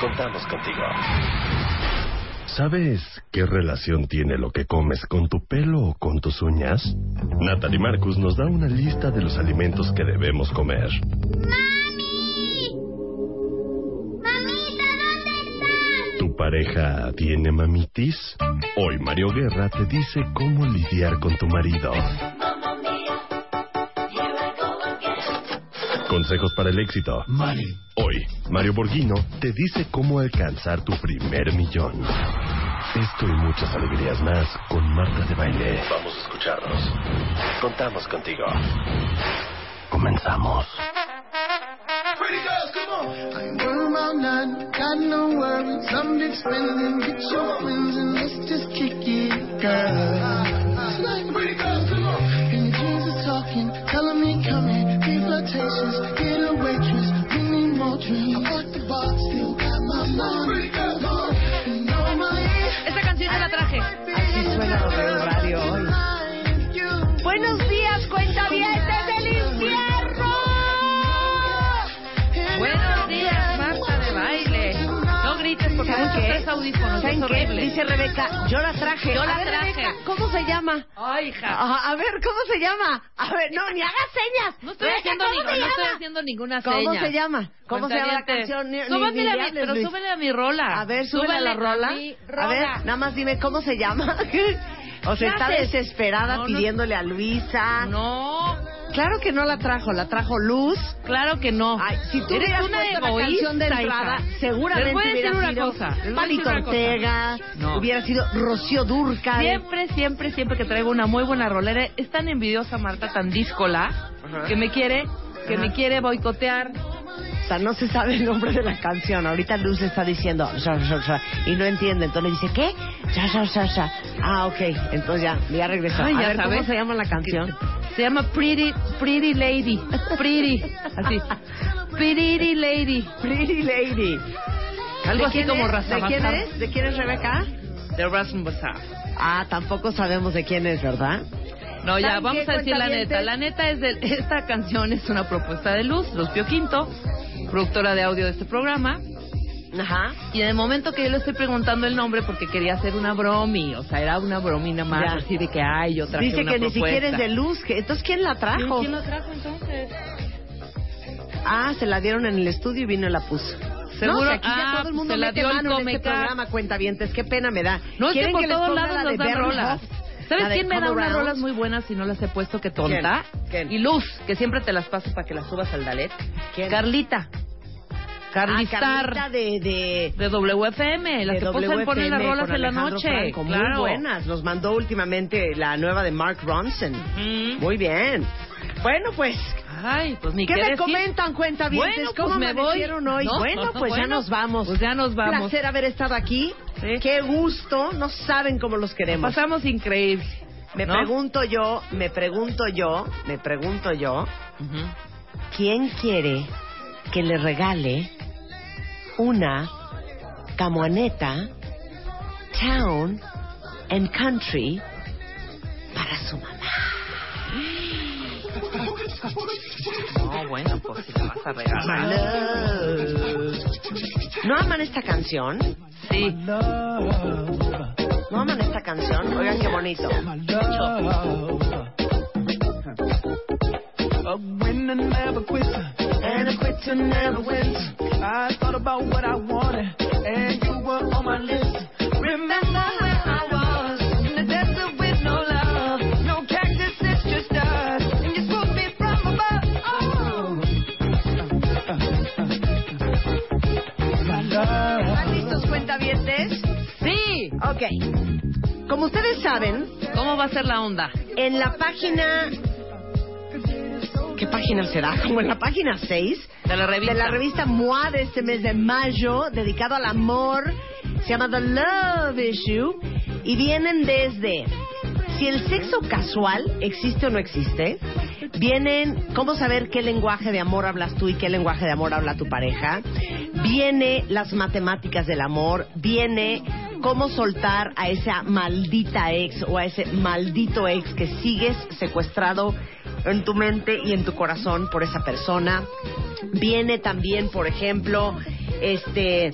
Contamos contigo. ¿Sabes qué relación tiene lo que comes con tu pelo o con tus uñas? Natalie Marcus nos da una lista de los alimentos que debemos comer. ¡Mami! ¡Mamita, ¿dónde estás? ¿Tu pareja tiene mamitis? Hoy Mario Guerra te dice cómo lidiar con tu marido. Consejos para el éxito. Hoy, Mario Borghino te dice cómo alcanzar tu primer millón. Esto y muchas alegrías más con Marta de Baile. Vamos a escucharnos. Contamos contigo. Comenzamos. I ain't worried about nothing, got no worries. I'm big spending, get your friends and let's just kick it, girl. Tonight, pretty girls, invitations. Get a waitress, we need more drinks. I'm at the bar, still got my money. Audífonos. ¿Saben es qué? Dice Rebeca, yo la traje. Yo A la ver, traje. Rebeca, ¿Cómo se llama? Ay, hija. Ajá, a ver, ¿cómo se llama? A ver, no, ni hagas señas. No estoy, Rebeca, haciendo, ¿cómo ni- no estoy haciendo ninguna ¿Cómo seña. se llama? ¿Cómo se llama la canción? Ni- ni- Súbele ni a mi, pero súbele a mi rola. A ver, súbele a la rola. mi A ver, rola. nada más dime cómo se llama. o sea, ¿Qué está haces? desesperada No, no. pidiéndole a Luisa. No, Claro que no la trajo, la trajo Luz. claro que no. Ay, si tú Eres una egoísta, canción de entrada, hija. seguramente Les voy a decir hubiera una sido cosa. Palito. Ortega, No. hubiera sido Rocío Durcal. Siempre, siempre, siempre que traigo una muy buena rolera, es tan envidiosa Marta, tan díscola, que me quiere, que me quiere boicotear. O sea, no se sabe el nombre de la canción. Ahorita Luz está diciendo sha, sha, sha, y no entiende. Entonces le dice, ¿qué? Ah, ok. Entonces ya, ya regresó. Ay, a ya ver, ¿cómo sabes. se llama la canción? Se llama Pretty, Pretty Lady. Pretty, así. Pretty Lady. Pretty Lady. Algo ¿De así como? Rasta ¿De quién es? ¿De quién es Rebeca? De Rasmus Bazaar. Ah, tampoco sabemos de quién es, ¿verdad? No, ya, ¿Saben vamos a decir la neta. La neta es de... Esta canción es una propuesta de Luz, Luz Pio Quinto, productora de audio de este programa. Ajá. Y en el momento que yo le estoy preguntando el nombre porque quería hacer una bromi, o sea, era una bromina más, Ya. así de que, ay, yo traje Dice una que ni siquiera es de Luz. que- Entonces, ¿quién la trajo? ¿Quién la trajo entonces? Ah, se la dieron en el estudio y vino y la puso. Seguro- No, aquí ya ah, todo el mundo se la mete dio el mano en este programa, cuentavientes. Qué pena me da. No, es que ¿Quieren por les todos lados la nos dan rolas. ¿Sabes de quién me da unas rolas muy buenas y no las he puesto que tonta? ¿Quién? Y Luz, que siempre te las paso para que las subas al Dalet. ¿Quién? Carlita. Ah. Carlita de, de, de WFM, las de que ponen, ponen las WFM rolas en la noche. Franco. claro. Muy buenas. Nos mandó últimamente la nueva de Mark Ronson. Mm. Muy bien. Bueno, pues, Ay, pues ni ¿qué qué me decir. comentan, cuentavientes? Bueno, ¿Cómo pues me voy. hoy? ¿No? Bueno, pues ya nos vamos. pues ya nos vamos. Un placer haber estado aquí. Sí. Qué gusto. No saben cómo los queremos. Pasamos increíble. Me ¿no? pregunto yo, me pregunto yo, me pregunto yo. ¿quién quiere que le regale una camioneta Town and Country para su mamá? Bueno, pues si la vas a regalar. ¿No aman esta canción? Sí. ¿No aman esta canción? Oigan qué bonito. A winner never quits. And a quitter never wins. I thought about what I wanted, and you were on my list. Remember I cuentavientes? Sí. Ok. Como ustedes saben, ¿Cómo va a ser la onda? en la página... ¿Qué página será? Como en la página 6 De la revista. de la revista MOA de este mes de mayo, dedicado al amor. Se llama The Love Issue. Y vienen desde si el sexo casual existe o no existe. Vienen cómo saber qué lenguaje de amor hablas tú y qué lenguaje de amor habla tu pareja. Viene las matemáticas del amor. Viene cómo soltar a esa maldita ex o a ese maldito ex que sigues secuestrado en tu mente y en tu corazón por esa persona. Viene también, por ejemplo, este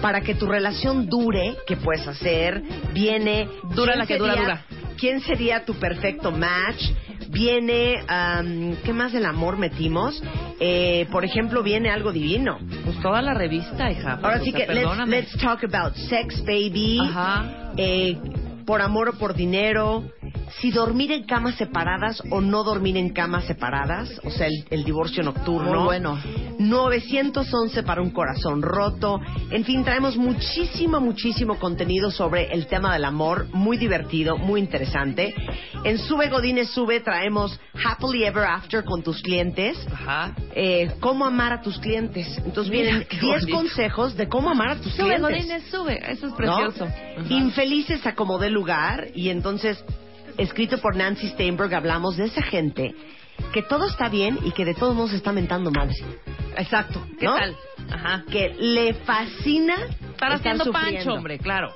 para que tu relación dure, ¿qué puedes hacer? Viene Dura ¿quién la que dura, sería- dura. ¿Quién sería tu perfecto match? Viene, am, ¿qué más del amor metimos? Eh, por ejemplo, viene algo divino. Pues toda la revista, hija. Ahora sí que let's, let's talk about sex, baby. Ajá. Eh, por amor o por dinero. Si dormir en camas separadas o no dormir en camas separadas. O sea, el, el divorcio nocturno. Muy bueno. 911 para un corazón roto. En fin, traemos muchísimo, muchísimo contenido sobre el tema del amor. Muy divertido, muy interesante. En Sube Godines Sube traemos Happily Ever After con tus clientes Ajá. eh, cómo amar a tus clientes. Entonces Mira, vienen qué 10 bonito. consejos de cómo amar a tus Sube, clientes. Godínez, sube. Eso es ¿no? precioso. Infelices acomodé lugar y entonces, escrito por Nancy Steinberg, hablamos de esa gente que todo está bien y que de todos modos está mentando mal. Exacto. ¿Qué ¿No? tal? Ajá. Que le fascina Estar haciendo sufriendo. pancho, hombre, claro.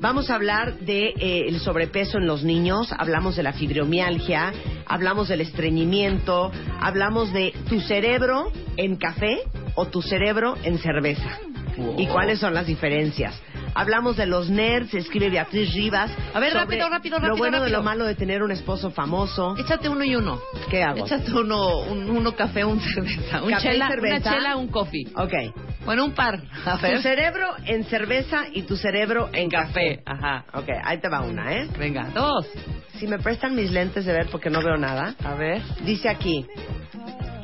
Vamos a hablar de eh, el sobrepeso en los niños, hablamos de la fibromialgia, hablamos del estreñimiento, hablamos de tu cerebro en café o tu cerebro en cerveza. Wow. ¿Y cuáles son las diferencias? Hablamos de los nerds, escribe Beatriz Rivas. A ver, sobre rápido, rápido, Lo rápido, bueno de rápido. lo malo de tener un esposo famoso. Échate uno y uno. ¿Qué hago? Échate uno, un, uno café, un cerveza. Un Café chela, cerveza. Una chela, un coffee. Ok. Bueno, un par. A Tu ver. cerebro en cerveza y tu cerebro en, En café. Ajá. Ok, ahí te va una, ¿eh? Venga, dos. Si me prestan mis lentes de ver porque no veo nada. A ver. Dice aquí,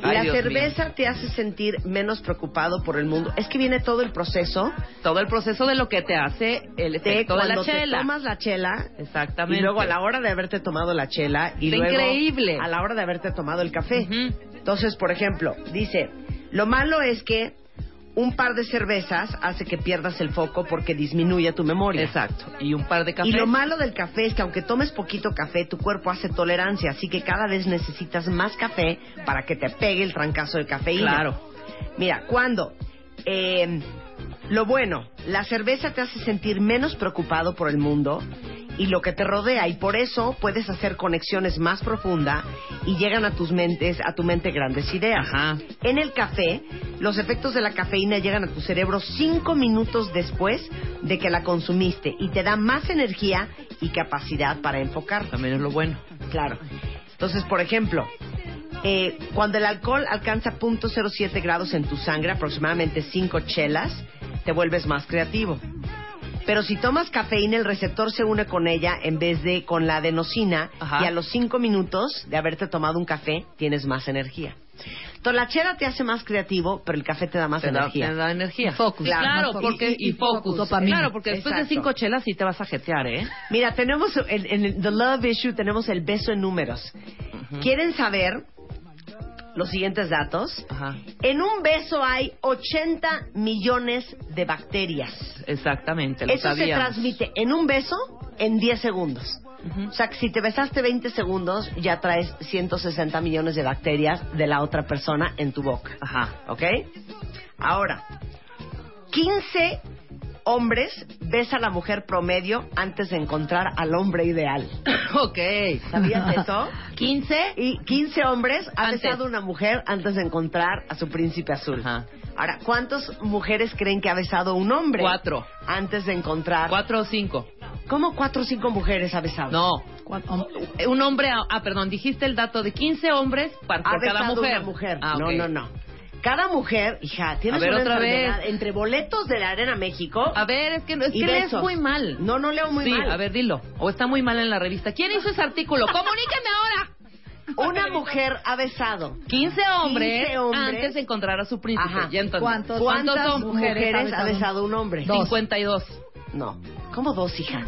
Ay, la Dios cerveza te hace sentir menos preocupado por el mundo. Es que viene todo el proceso Todo el proceso de lo que te hace el efecto de la chela. te tomas la chela Exactamente. y luego a la hora de haberte tomado la chela y luego increíble. a la hora de haberte tomado el café. Entonces, por ejemplo, dice, lo malo es que un par de cervezas hace que pierdas el foco porque disminuye tu memoria. Exacto. Y un par de cafés. Y lo malo del café es que aunque tomes poquito café, tu cuerpo hace tolerancia, así que cada vez necesitas más café para que te pegue el trancazo de cafeína. Claro. Mira, cuando eh, lo bueno, la cerveza te hace sentir menos preocupado por el mundo y lo que te rodea y por eso puedes hacer conexiones más profundas y llegan a tus mentes, a tu mente grandes ideas. Ajá. En el café, los efectos de la cafeína llegan a tu cerebro cinco minutos después de que la consumiste y te da más energía y capacidad para enfocar. También es lo bueno. Claro. Entonces, por ejemplo, eh, cuando el alcohol alcanza .07 grados en tu sangre, aproximadamente 5 chelas, te vuelves más creativo. Pero si tomas cafeína, el receptor se une con ella en vez de con la adenosina Ajá. y a los 5 minutos de haberte tomado un café tienes más energía. Entonces la chela te hace más creativo, pero el café te da más Te da, energía. te da energía. Focus. Claro, porque, y, Y- y focus. focus, dopamina. Claro, porque después de cinco chelas sí te vas a jetear, ¿eh? Mira, tenemos en, en el The Love Issue tenemos el beso en números. ¿Quieren saber los siguientes datos? Ajá. En un beso hay 80 millones de bacterias. Exactamente, lo Eso se transmite en un beso en 10 segundos. O sea, que si te besaste 20 segundos, ya traes 160 millones de bacterias de la otra persona en tu boca. Ajá. ¿Ok? Ahora, 15 hombres besa a la mujer promedio antes de encontrar al hombre ideal. ok. ¿Sabías eso? 15. Y 15 hombres ha Antes. besado a una mujer antes de encontrar a su príncipe azul. Ajá. Ahora, ¿cuántas mujeres creen que ha besado un hombre? Cuatro. Antes de encontrar. Cuatro o cinco. ¿Cómo cuatro o cinco mujeres ha besado? No. Cuatro- Un hombre, ah, perdón, dijiste el dato de 15 hombres par- Ha por cada besado mujer. una mujer. Ah, No, no, no. Cada mujer, hija, ver, una otra enfermedad vez. entre boletos de la Arena México A ver, es que, es y que lees muy mal. No, no leo muy sí, mal. a ver, dilo. O está muy mal en la revista. ¿Quién hizo ese artículo? ¡Comuníqueme ahora! Una mujer ha besado 15 hombres, 15 hombres. antes de encontrar a su príncipe. Ajá. Ya entendí. ¿Cuántos- ¿Cuántas son? mujeres, mujeres ha besado un hombre? Dos. 52. No. ¿Cómo dos, hija?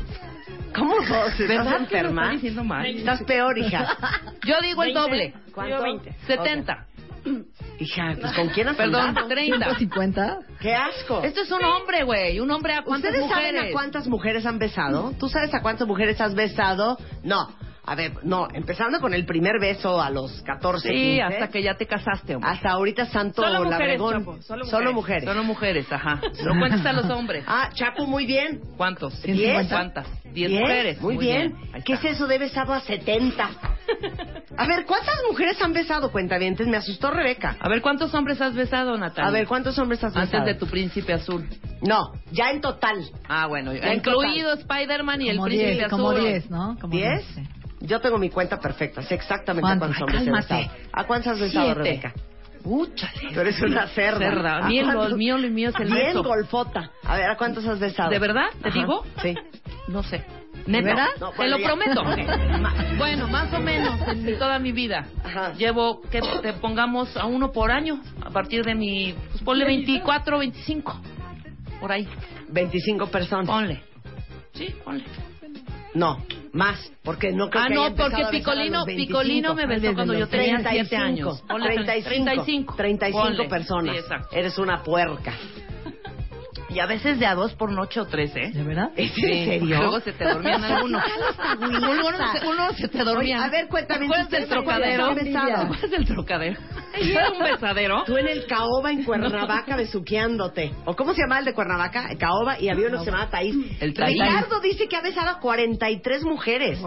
¿Cómo dos? ¿Estás ¿Verdad que lo enferma? Estás peor, hija. Yo digo el 20. doble. ¿Cuánto? Digo 20. 70. Hija, pues ¿con quién has Perdón, andado? 30. ¿150? ¡Qué asco! Esto es un hombre, güey. Un hombre a cuántas ¿Ustedes mujeres. saben a cuántas mujeres han besado? ¿Tú sabes a cuántas mujeres has besado? No. A ver, no, empezando con el primer beso a los 14, Sí, 15, hasta que ya te casaste, hombre. hasta ahorita Santo Solo mujeres, Labregón. Chapo, solo Solo mujeres. mujeres. Son mujeres, ajá. No cuentes a los hombres. Ah, Chapo, muy bien. ¿Cuántos? Diez. ¿Cuántas? Diez Bien, mujeres. Muy, bien. Ahí ¿Qué es eso de besado a 70? A ver, ¿cuántas mujeres han besado, cuentavientes? Me asustó Rebeca. A ver, ¿cuántos hombres has besado, Natalia? A ver, ¿cuántos hombres has besado? Antes de tu príncipe azul. No, ya en total. Ah, bueno. Ya Incluido Spider-Man y el Como príncipe 10, azul. como 10, ¿no? Como ¿Diez? 10, sí. Yo tengo mi cuenta perfecta, sé exactamente a ¿Cuántos? hombres he besado. ¿A cuántos has besado. Rebeca? Úchale. Tú eres una cerda. Cerda. ¿A Mío, cuántos? lo mío, lo mío es el Bien beso. golfota. A ver, ¿a cuántos has besado? ¿De verdad? ¿Te Ajá. digo? Sí. No sé. ¿Neta? verdad? No, Te bueno, lo ya. prometo. Bueno, más o menos en toda mi vida. Ajá. Llevo, que te pongamos a uno por año, a partir de mi, pues ponle 24, 25, por ahí, 25 personas. ponle. Sí, ponle. No, más, porque no creo Ah, que no, porque Picolino, los 25. Picolino me besó cuando yo tenía 7 35, años. Ponle 35, 35. 35 Ponle. personas. Sí, exacto. Eres una puerca. Y a veces de a dos por noche o tres, ¿eh? ¿De verdad? ¿Es Sí, en serio? Luego se te dormían algunos. uno, se- uno se te dormía. Oye, a ver, cuéntame, ¿Te acuerdas del ¿ustedes trocadero? ¿Te acuerdas del trocadero? Era un besadero. Tú en el Caoba en Cuernavaca besuqueándote. ¿O cómo se llama el de Cuernavaca? El Caoba y había uno que se llamaba Taís. El Taís. Ricardo dice que ha besado a 43 mujeres.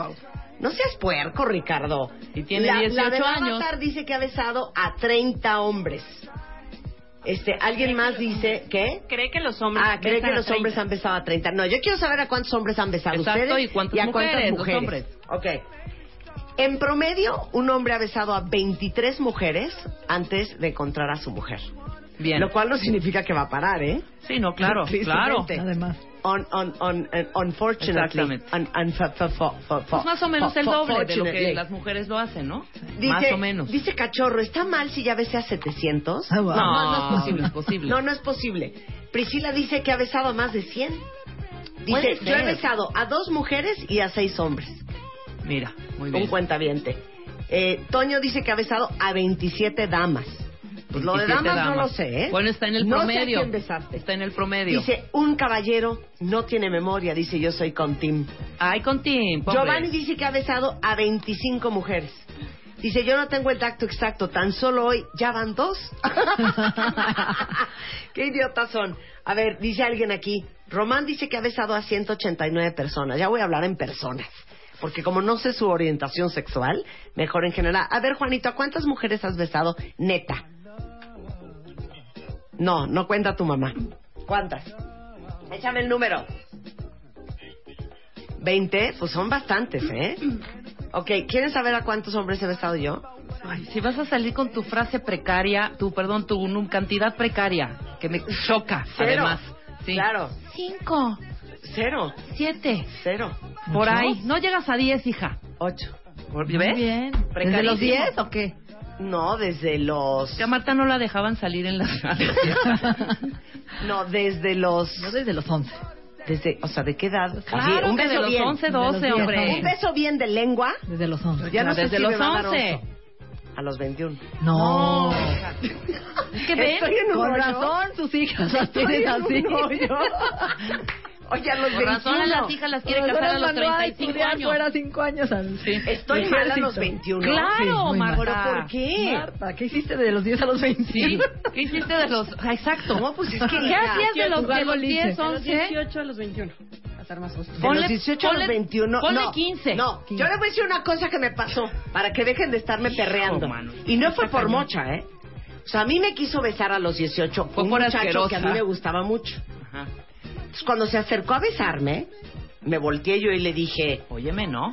No seas puerco, Ricardo. Y tiene la, 18 la de años. Avatar dice que ha besado a 30 hombres. Este, alguien más dice que Cree que los hombres. Ah, cree que a los 30. hombres han besado a 30. No, yo quiero saber a cuántos hombres han besado Exacto, ustedes y cuántas a cuántas mujeres, los mujeres. hombres. Ok. En promedio, un hombre ha besado a 23 mujeres antes de encontrar a su mujer. Bien. Lo cual no significa que va a parar, ¿eh? Sí, no, claro, claro. Además. Un, un, un, un- unfortunately. Exactamente. Un- un- Pues más o menos el doble de lo que las mujeres lo hacen, ¿no? Dice, más o menos. Dice Cachorro, ¿está mal si ya besé a 700? Ah, wow. No, no es posible, es posible. No, no es posible. Priscila dice que ha besado a más de 100. Puede Dice, yo he besado a dos mujeres y a seis hombres. Mira, muy Un bien. cuentaviente. Eh, Toño dice que ha besado a 27 damas. Pues lo de 27 damas, no lo sé, ¿eh? Bueno, está en el No sé a promedio. quién besaste. Está en el promedio. Dice, un caballero no tiene memoria, dice yo soy con Tim. Ay, con Tim. Giovanni dice que ha besado a 25 mujeres. Dice, yo no tengo el tacto exacto, tan solo hoy ya van dos. Qué idiotas son. A ver, dice alguien aquí, Román dice que ha besado a 189 personas. Ya voy a hablar en personas. Porque como no sé su orientación sexual, mejor en general. A ver, Juanito, ¿a cuántas mujeres has besado? Neta. No, no cuenta tu mamá. ¿Cuántas? Échame el número. ¿20? Pues son bastantes, ¿eh? Ok, ¿quieren saber a cuántos hombres he besado yo? Ay, si vas a salir con tu frase precaria, tu, perdón, tu num- cantidad precaria, que me choca, Cero. además. Sí. Claro. Cinco, Cero. siete, Cero. por ahí. No llegas a diez, hija. Ocho. ¿Ves? Muy bien. ¿Desde los 10 o qué? No, desde los... Que a Marta no la dejaban salir en las No, desde los... Yo desde los 11. Desde, o sea, ¿de qué edad? Claro, Así, un beso los bien. 11, De los 12, 10, hombre. Un beso bien de lengua. Desde los 11. Ya no sé desde si los me va a dar 11. oso. A los 21. No. Es que ven, Estoy en un Con razón sus hijas las así. Oye, a los Por razón 21. las hijas las quiere casar a los 35 años. fuera 5 años al Sí. Estoy Ejército. mal a los 21. Claro, Sí. Marta. ¿Pero por qué? Marta, ¿qué hiciste de los 10 a los 20? Sí. ¿Qué hiciste de los...? Ah, Exacto. No, pues es que... ¿Qué hacías de los, de los boliche. 10, De los 11? 18 a los 21. A estar más justo. De Ponle- los 18 a los ponle- 21. ponle no, 15. No, yo les voy a decir una cosa que me pasó para que dejen de estarme perreando. mano. Y no fue por mocha, ¿eh? O sea, a mí me quiso besar a los 18 Fue un por muchacho asquerosa. que a mí me gustaba mucho. Ajá. Entonces, cuando se acercó a besarme, me volteé yo y le dije, Óyeme, ¿no?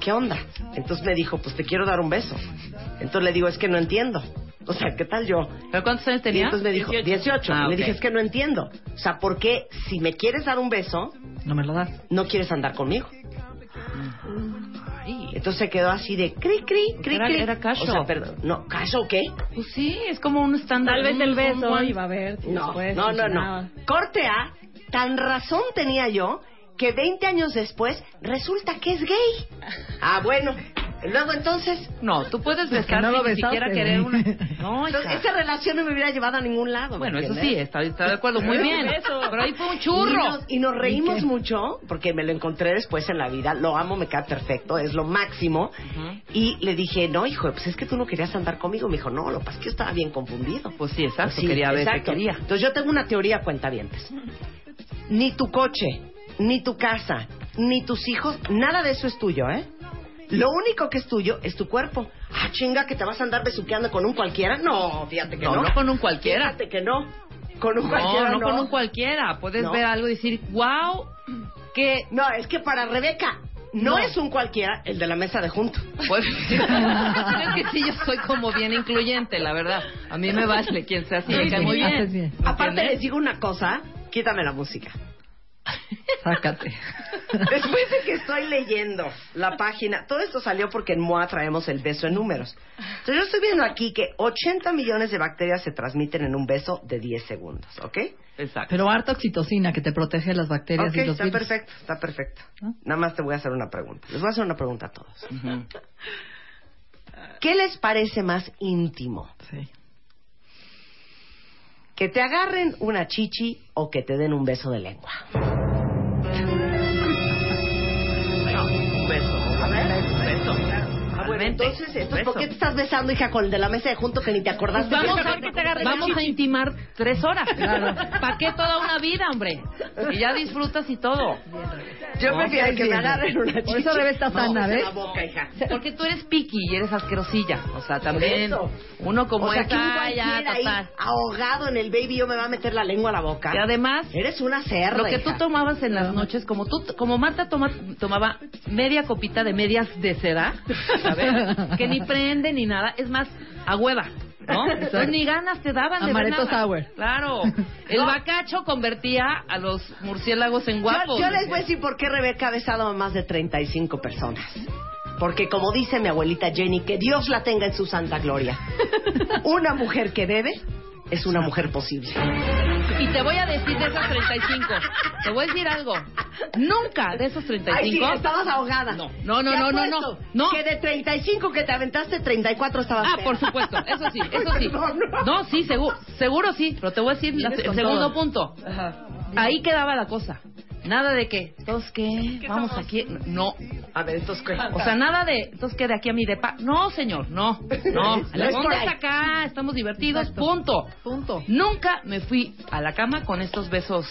¿qué onda? Entonces me dijo, pues te quiero dar un beso. Entonces le digo, es que no entiendo. O sea, ¿qué tal yo? ¿Pero cuántos años Y tenías? entonces me dijo, 18. Ah, Le ok. dije, es que no entiendo. O sea, ¿por qué si me quieres dar un beso, No me lo das. no quieres andar conmigo? Entonces se quedó así de cri, cri, cri, Era- cri. era cacho. O sea, perdón, no, ¿cacho o qué? Pues sí, es como un estándar. Tal vez el beso iba a si No, después no, no, no. Corte A, tan razón tenía yo que 20 años después resulta que es gay. Ah, bueno. Luego entonces, No, tú puedes besar no sin ni besaste, siquiera querer una... No, entonces, esa relación no me hubiera llevado a ningún lado. ¿me Bueno, eso sí, está, está de acuerdo, muy bien. Pero ahí fue un Y churro. nos, y nos reímos mucho porque me lo encontré después en la vida. Lo amo, me queda perfecto, es lo máximo. Y le dije, no, hijo, pues es que tú no querías andar conmigo. Me dijo, no, lo que pasa es que yo estaba bien confundido. Pues sí, exacto, Sí, quería ver, exacto. quería. Entonces yo tengo una teoría, cuentavientes. Ni tu coche, ni tu casa, ni tus hijos, nada de eso es tuyo, ¿eh? Lo único que es tuyo es tu cuerpo. Ah, chinga, que te vas a andar besuqueando con un cualquiera. No, fíjate que no. No, no con un cualquiera. Fíjate que no. Con un No, cualquiera no no. con un cualquiera. Puedes No. ver algo y decir, wow, que... No, es que para Rebeca no, No. es un cualquiera el de la mesa de junto. Pues, es que sí, yo soy como bien incluyente, la verdad. A mí me vale quien sea así, me cae muy bien. bien. ¿Me Aparte les digo una cosa, quítame la música. Sácate. Después de que estoy leyendo la página, todo esto salió porque en MOA traemos el beso en números. Entonces yo estoy viendo aquí que 80 millones de bacterias se transmiten en un beso de 10 segundos, ¿ok? Exacto. Pero harta oxitocina que te protege de las bacterias Ok, y los está virus. perfecto, está perfecto. Nada más te voy a hacer una pregunta. Les voy a hacer una pregunta a todos. ¿Qué les parece más íntimo? Sí. ¿Que te agarren una chichi o que te den un beso de lengua? Bueno, entonces, entonces, ¿por qué te estás besando, hija, con el de la mesa de junto que ni te acordaste? Pues Vamos, que- a, vamos a intimar tres horas. ¿Para qué toda una vida, hombre? Y ya disfrutas y todo. Yo No, prefiero que sí. me agarren una chichi. Por eso Rebe está No, sana, en ¿ves? la boca, hija. Porque tú eres piqui y eres asquerosilla. O sea, también uno como o sea, que esa, ya, ahí, ahogado en el baby, yo me va a meter la lengua a la boca. Y además, Eres una cerda, lo que tú hija. tomabas en las noches, como tú, como Marta toma, tomaba media copita de medias de seda, ¿sabes? que ni prende ni nada, es más, a hueva, ¿no? Entonces ni ganas te daban de Amaretto nada. sour. Claro. El bacacho convertía a los murciélagos en Yo, guapos. yo les voy a decir por qué Rebeca ha besado a más de 35 personas. Porque como dice mi abuelita Jenny, que Dios la tenga en su santa gloria. Una mujer que bebe es una mujer posible. Y te voy a decir de esas 35, te voy a decir algo. Nunca de esos 35. Ay, sí, estabas ahogada. No, no, no, no, no, no, no. Que de 35 que te aventaste, 34 estabas Ah, por supuesto, eso sí, eso sí. No. Sí, seguro, seguro sí, pero te voy a decir la- el segundo todo. punto. Ahí quedaba la cosa. Nada de que, entonces qué, vamos aquí, no. A ver, entonces, ¿qué? O sea, nada de, entonces qué de aquí a mi depa. No, señor, no, no. La onda es acá, estamos divertidos, Exacto. punto. Punto. Nunca me fui a la cama con estos besos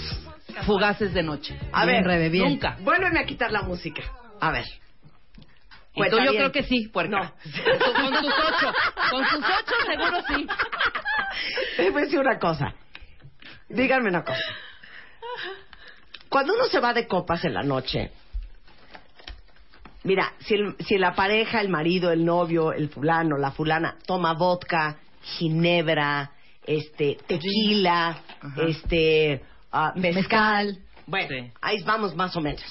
fugaces de noche. A Bien, ver, Rebe, bien. Nunca. Vuélveme a quitar la música. A ver. Tú yo creo que sí, puerca. No. Con tus ocho. Con tus ocho seguro sí. Les voy a decir una cosa. Díganme una cosa. Cuando uno se va de copas en la noche, mira, si, el- si la pareja, el marido, el novio, el fulano, la fulana, toma vodka, ginebra, este, tequila, Ajá. este, ah, mezcal. Mezcal. Bueno, Sí. ahí vamos más o menos.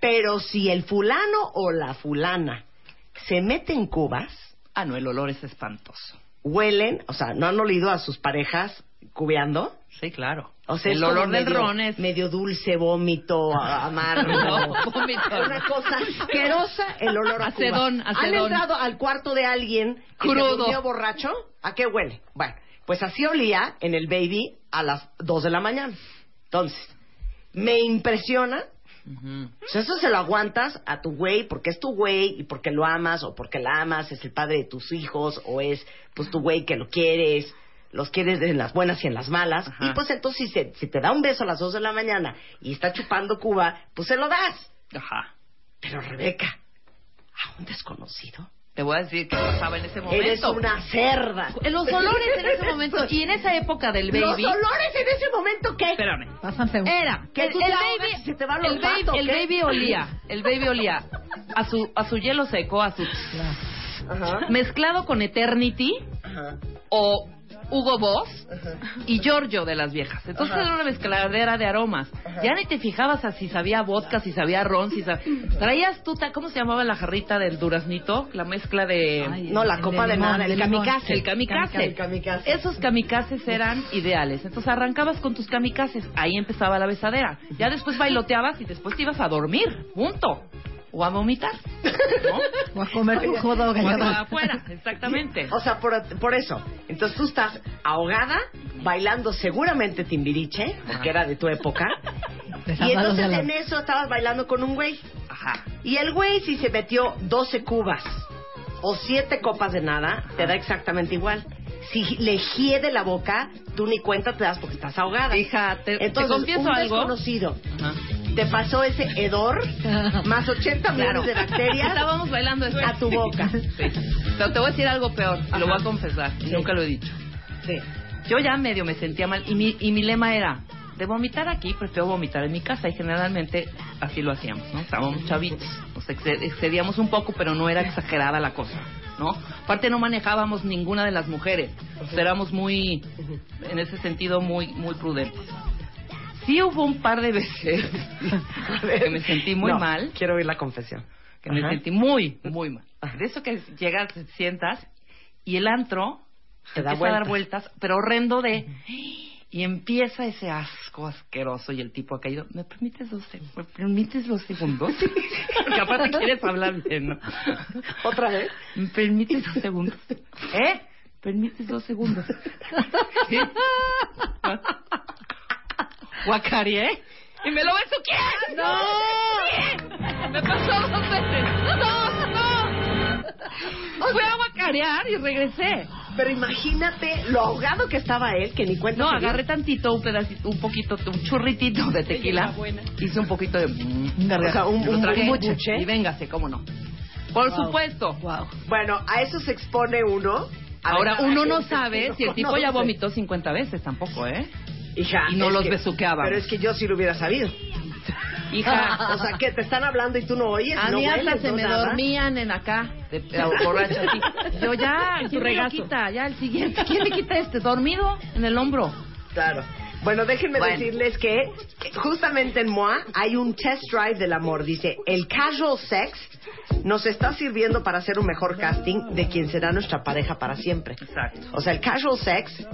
Pero si el fulano o la fulana se mete en cubas, Ah, no, el olor es espantoso. huelen, o sea, ¿no han olido a sus parejas cubeando? Sí, claro. O sea, el olor del medio- ron es... medio dulce, vómito, amargo. No, vómito. Una cosa asquerosa el olor a Acedón, Cuba. acedón. ¿Han entrado al cuarto de alguien que Crudo. se borracho? ¿A qué huele? Bueno, pues así olía en el baby a las 2 de la mañana. Entonces, me impresiona o sea, eso se lo aguantas a tu güey porque es tu güey y porque lo amas o porque la amas, es el padre de tus hijos o es pues tu güey que lo quieres, los quieres en las buenas y en las malas. Ajá. Y pues entonces si, se- si te da un beso a las 2 de la mañana y está chupando Cuba, pues se lo das. Ajá. Pero Rebeca, a un desconocido, Te voy a decir qué pasaba en ese momento. eres una cerda. Los olores en ese momento y en esa época del Los baby... olores en ese momento, ¿qué? Espérame. Pasan feo. Era Que el, baby, se te va el baby, el baby olía, el baby olía a su a su hielo seco, a su Ajá. mezclado con Eternity Ajá. o Hugo Boss y Giorgio de las viejas. Entonces era una mezcladera de aromas. Ya ni te fijabas a si sabía vodka, si sabía ron, si sabía... Traías tú, ta- ¿cómo se llamaba la jarrita del duraznito? La mezcla de... Ay, No, la copa de nada, el limón. kamikaze. El kamikaze. El kamikaze. Esos kamikazes eran ideales. Entonces arrancabas con tus kamikazes. Ahí empezaba la besadera. Ya después bailoteabas y después te ibas a dormir. Punto. O a vomitar. ¿No? O a comer tu hot dog O allá a- abajo. afuera. Exactamente. O sea, por, por eso. Entonces tú estás ahogada, bailando seguramente timbiriche, porque era de tu época. Y entonces en eso estabas bailando con un güey. Ajá. Y el güey, si se metió 12 cubas o 7 copas de nada, te da exactamente igual. Si le hiede la boca, tú ni cuenta te das porque estás ahogada. Hija, te, te Entonces, confieso un algo. desconocido Ajá. te pasó ese hedor más 80 millones de bacterias Estábamos bailando esto. a tu boca. Sí. Pero te voy a decir algo peor. y Lo voy a confesar. y Nunca lo he dicho. Sí. Yo ya medio me sentía mal y mi, y mi lema era, de vomitar aquí, prefiero vomitar en mi casa y generalmente así lo hacíamos, ¿no? Estábamos chavitos, nos exce- excedíamos un poco, pero no era exagerada la cosa, ¿no? Aparte no manejábamos ninguna de las mujeres, éramos muy, en ese sentido, muy, muy prudentes. Sí hubo un par de veces que me sentí muy No, mal, Quiero oír la confesión. que me sentí muy, muy mal. De eso que llegas, sientas y el antro Te da empieza a dar vueltas. vueltas, pero horrendo de... Y empieza ese asco asqueroso y el tipo ha caído. ¿Me permites dos, ¿me permites dos segundos? Porque aparte quieres hablar bien, ¿no? ¿Otra vez? ¿Me permites dos segundos? ¿Eh? ¿Permites dos segundos? ¿Sí? ¿Guacareé? ¿Y me lo besuqué? ¡No! ¿Qué? Me pasó dos veces. ¡No, no! Fui a guacarear y regresé. Pero imagínate lo ahogado que estaba él, que ni cuenta No, se dio. agarré tantito, un pedacito, un poquito, un churritito de tequila. Hice un poquito de... Gargajo. O sea, un- buche. Y véngase, cómo no. Por Wow. supuesto. Wow. Bueno, a eso se expone uno. A Ahora, uno no sabe no si el tipo ya vomitó 50 veces tampoco, ¿eh? Hija, y no los que- besuqueábamos. Pero es que yo sí lo hubiera sabido. Hija, O sea, que te están hablando y tú no oyes, a no mí hasta hueles, se no me nada. dormían en acá, de, de borracha así. Yo ya, Tu ¿quién me quita? Ya, el siguiente. ¿Quién me quita este? ¿Dormido? En el hombro. Claro. Bueno, déjenme Bueno. decirles que que justamente en MOA hay un test drive del amor. Dice, el casual sex nos está sirviendo para hacer un mejor casting de quien será nuestra pareja para siempre. Exacto. O sea, el casual sex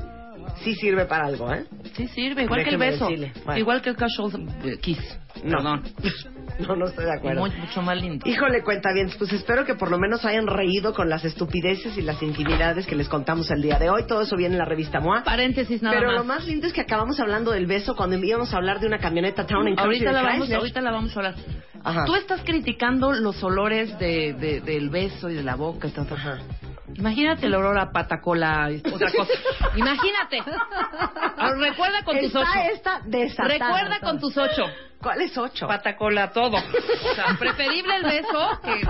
sí sirve para algo, ¿eh? Sí sirve, igual que Déjeme el beso. bueno. Igual que el casual kiss. No. Perdón. No, no estoy de acuerdo. Muy- mucho más lindo. Híjole, cuenta bien, pues espero que por lo menos hayan reído con las estupideces y las intimidades que les contamos el día de hoy. Todo eso viene en la revista MOA. Paréntesis nada Pero más. lo más lindo es que acabamos hablando del beso cuando íbamos a hablar de una camioneta Town and Country Ahorita la, vamos, ahorita la vamos a hablar. Ajá. Tú estás criticando los olores de, de- del beso y de la boca y todo. Ajá. Imagínate el olor a patacola y otra cosa. Imagínate. Ah, Recuerda con tus Está ocho. desatada. Recuerda con tus ocho. ¿Cuál es ocho? Patacola, todo. O sea, preferible el beso que...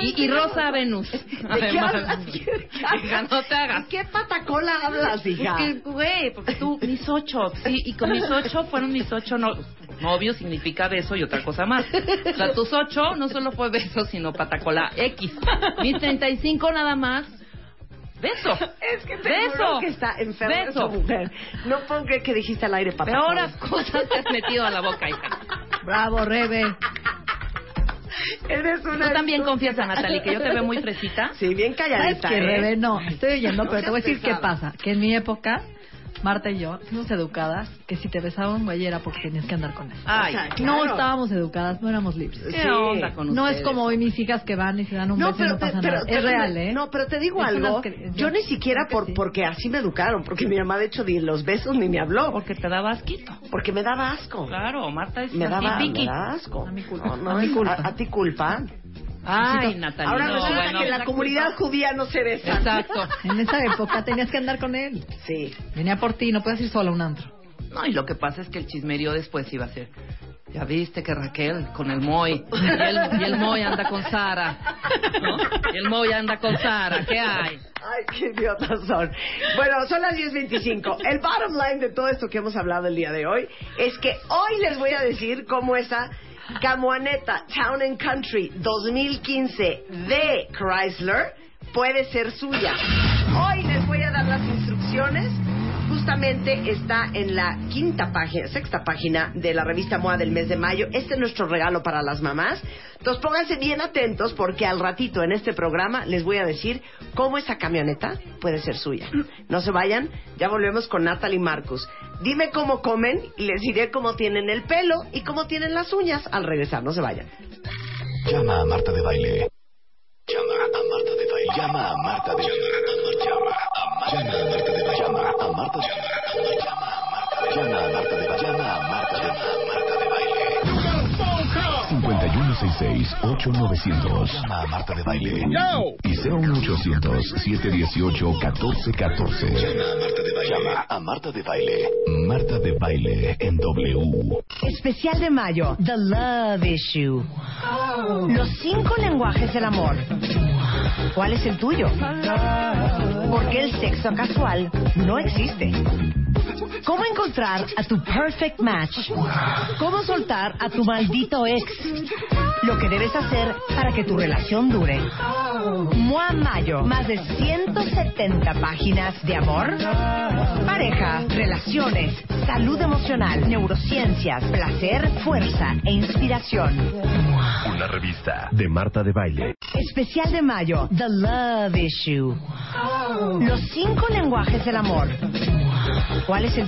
Y, y Rosa Venus. ¿De qué Además. Hija, no te hagas. ¿Qué patacola hablas, hija? Porque, güey, porque tú, mis ocho, sí, y con mis ocho fueron mis ocho no, novios, significa beso y otra cosa más. O sea, tus ocho no solo fue beso, sino patacola X. Mis treinta y cinco nada más, beso. Es que te beso. juro que está enferma Beso. esa mujer. No puedo creer que dijiste al aire patacola. Peores cosas te has metido a la boca, hija. Bravo, Rebe. Eres una... Tú también confías a Natalie, que yo te veo muy fresita. Sí, bien ¿Sabes calladita, qué, ¿eh? Rebe? No, estoy oyendo, No pero te voy a decir qué pasa. Que en mi época, Marta y yo fuimos educadas que si te besaba un güey era porque tenías que andar con él. Ay, O sea, No estábamos educadas, no éramos libres. ¿qué sí. onda con No es como hoy mis hijas que van y se dan un No, beso y pero, no te- pasa pero- nada. pero- es real, ¿eh? No, pero te digo Es algo. cre- Yo ni siquiera por, sí. porque así me educaron, porque mi mamá de hecho de los besos ni me habló, Porque te daba asquito. porque me daba asco. Claro, Marta es Me así, daba, me daba asco. A mi culpa. No, no, A mi culpa. A, a ti culpa. Ay, Natalia. Ahora no, resulta bueno. que en la comunidad judía no se besan. Exacto. En esa época tenías que andar con él. Sí. Venía por ti, no puedes ir solo a un antro. No, y lo que pasa es que el chismerío después iba a ser. Ya viste que Raquel con el Moy y el, y el Moy anda con Sara, ¿no? Y el Moy anda con Sara, ¿qué hay? Ay, qué idiotas son. Bueno, son las 10.25. El bottom line de todo esto que hemos hablado el día de hoy es que hoy les voy a decir cómo esa camioneta Town and Country 2015 de Chrysler puede ser suya. Hoy les voy a dar las instrucciones justamente está en la quinta página, sexta página de la revista MOA del mes de mayo. Este es nuestro regalo para las mamás. Entonces pónganse bien atentos porque al ratito en este programa les voy a decir cómo esa camioneta puede ser suya. No se vayan, ya volvemos con Natalie Marcus. Dime cómo comen y les diré cómo tienen el pelo y cómo tienen las uñas al regresar. No se vayan. Llama a Marta de Baile. Llama a Marta de Baile. Llama a Marta de Baile. Llama a Marta de Baile. Llama a Marta de Baile. Llama a Marta de Baile. Llama a Marta de Baile. 5166-8900. Llama a Marta de Baile. Y 01800-718-1414. Llama a Marta de Baile. Marta de Baile en W. Especial de mayo, The Love Issue. Los cinco lenguajes del amor. ¿Cuál es el tuyo? Porque el sexo casual no existe. ¿Cómo encontrar a tu perfect match? ¿Cómo soltar a tu maldito ex? Lo que debes hacer para que tu relación dure. Mua Mayo, más de 170 páginas de amor, pareja, relaciones, salud emocional, neurociencias, placer, fuerza e inspiración. Una revista de Marta de Baile. Especial de mayo, The Love Issue. Los cinco lenguajes del amor. ¿Cuál es el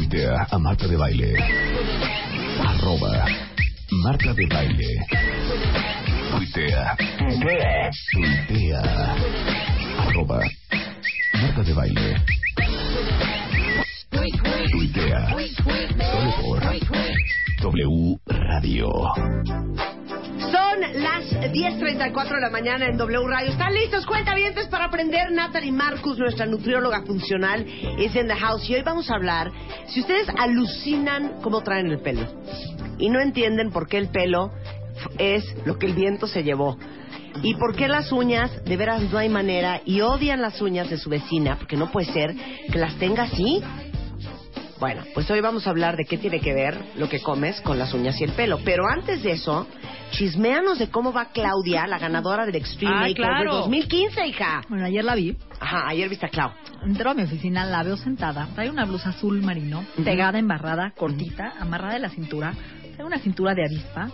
Tuitea a Marta de Baile. Arroba Marta de Baile. Tuitea. Tuitea. Arroba Marta de Baile. Tuitea. Solo por W Radio. Son las 10.34 de la mañana en W Radio. ¿Están listos, cuentavientes, para aprender? Natalie Marcus, nuestra nutrióloga funcional, es en the house. Y hoy vamos a hablar, si ustedes alucinan cómo traen el pelo y no entienden por qué el pelo es lo que el viento se llevó. ¿Y por qué las uñas, de veras no hay manera, y odian las uñas de su vecina, porque no puede ser que las tenga así? Bueno, pues hoy vamos a hablar de qué tiene que ver lo que comes con las uñas y el pelo. Pero antes de eso, chismeanos de cómo va Claudia, la ganadora del Extreme Ay, Makeover claro. 2015, hija. Bueno, ayer la vi. Ajá, ayer viste a Clau. Entro a mi oficina, la veo sentada. Trae una blusa azul marino, pegada, embarrada, cortita, amarrada de la cintura. Trae una cintura de avispa.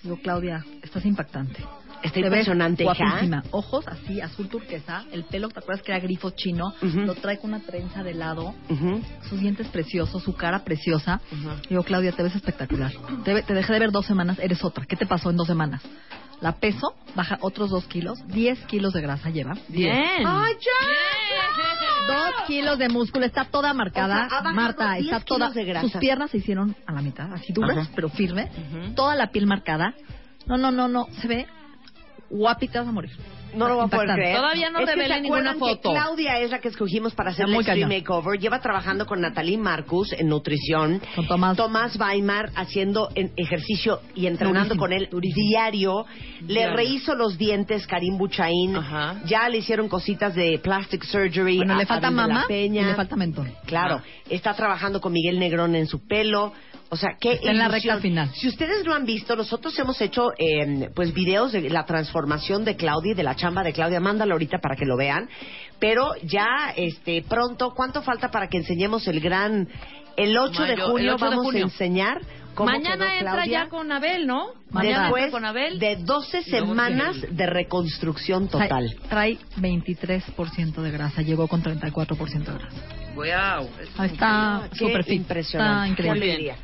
Digo, Claudia, estás impactante. Está impresionante, guapísima. Ojos así, azul turquesa. El pelo, ¿te acuerdas que era grifo chino? Lo trae con una trenza de lado. Ujú. Sus dientes preciosos, su cara preciosa. Ujú. Digo, Claudia, te ves espectacular. Te, te dejé de ver dos semanas, eres otra. ¿Qué te pasó en dos semanas? La peso, baja otros dos kilos. Diez kilos de grasa lleva. Bien. ¡Ay, ya! Dos kilos de músculo, está toda marcada. O sea, Marta, 10 está toda. de grasa. Sus piernas se hicieron a la mitad, así duras, pero firmes. Toda la piel marcada. No, no, no, no. Se ve guapita vas a morir. No lo voy a poder creer. Todavía no ¿se ninguna que foto. Claudia es la que escogimos para hacer el Extreme. Makeover. Lleva trabajando con Natalie Marcus en nutrición. Con Tomás. Tomás Weimar haciendo en- ejercicio y entrenando Durísimo, con él diario. Le Diario. rehizo los dientes Karim Buchaín. Ajá. Ya le hicieron cositas de plastic surgery. Bueno, a- le falta y Peña. le falta mentón. Claro, está trabajando con Miguel Negrón en su pelo. O sea, qué Está en la recta final. Si ustedes lo han visto, nosotros hemos hecho eh, pues videos de la transformación de Claudia y de la chamba de Claudia. Mándalo ahorita para que lo vean. Pero ya este pronto, ¿cuánto falta para que enseñemos el gran el 8 de Mayo, junio 8 de vamos junio. a enseñar cómo quedó Mañana entra Claudia ya con Abel, ¿no? Mañana después entra con Abel. de 12 Y luego semanas de reconstrucción Trae- total. Trae 23% de grasa, llegó con 34% de grasa. Wow. Ahí está Qué súper impresionante. Está increíble.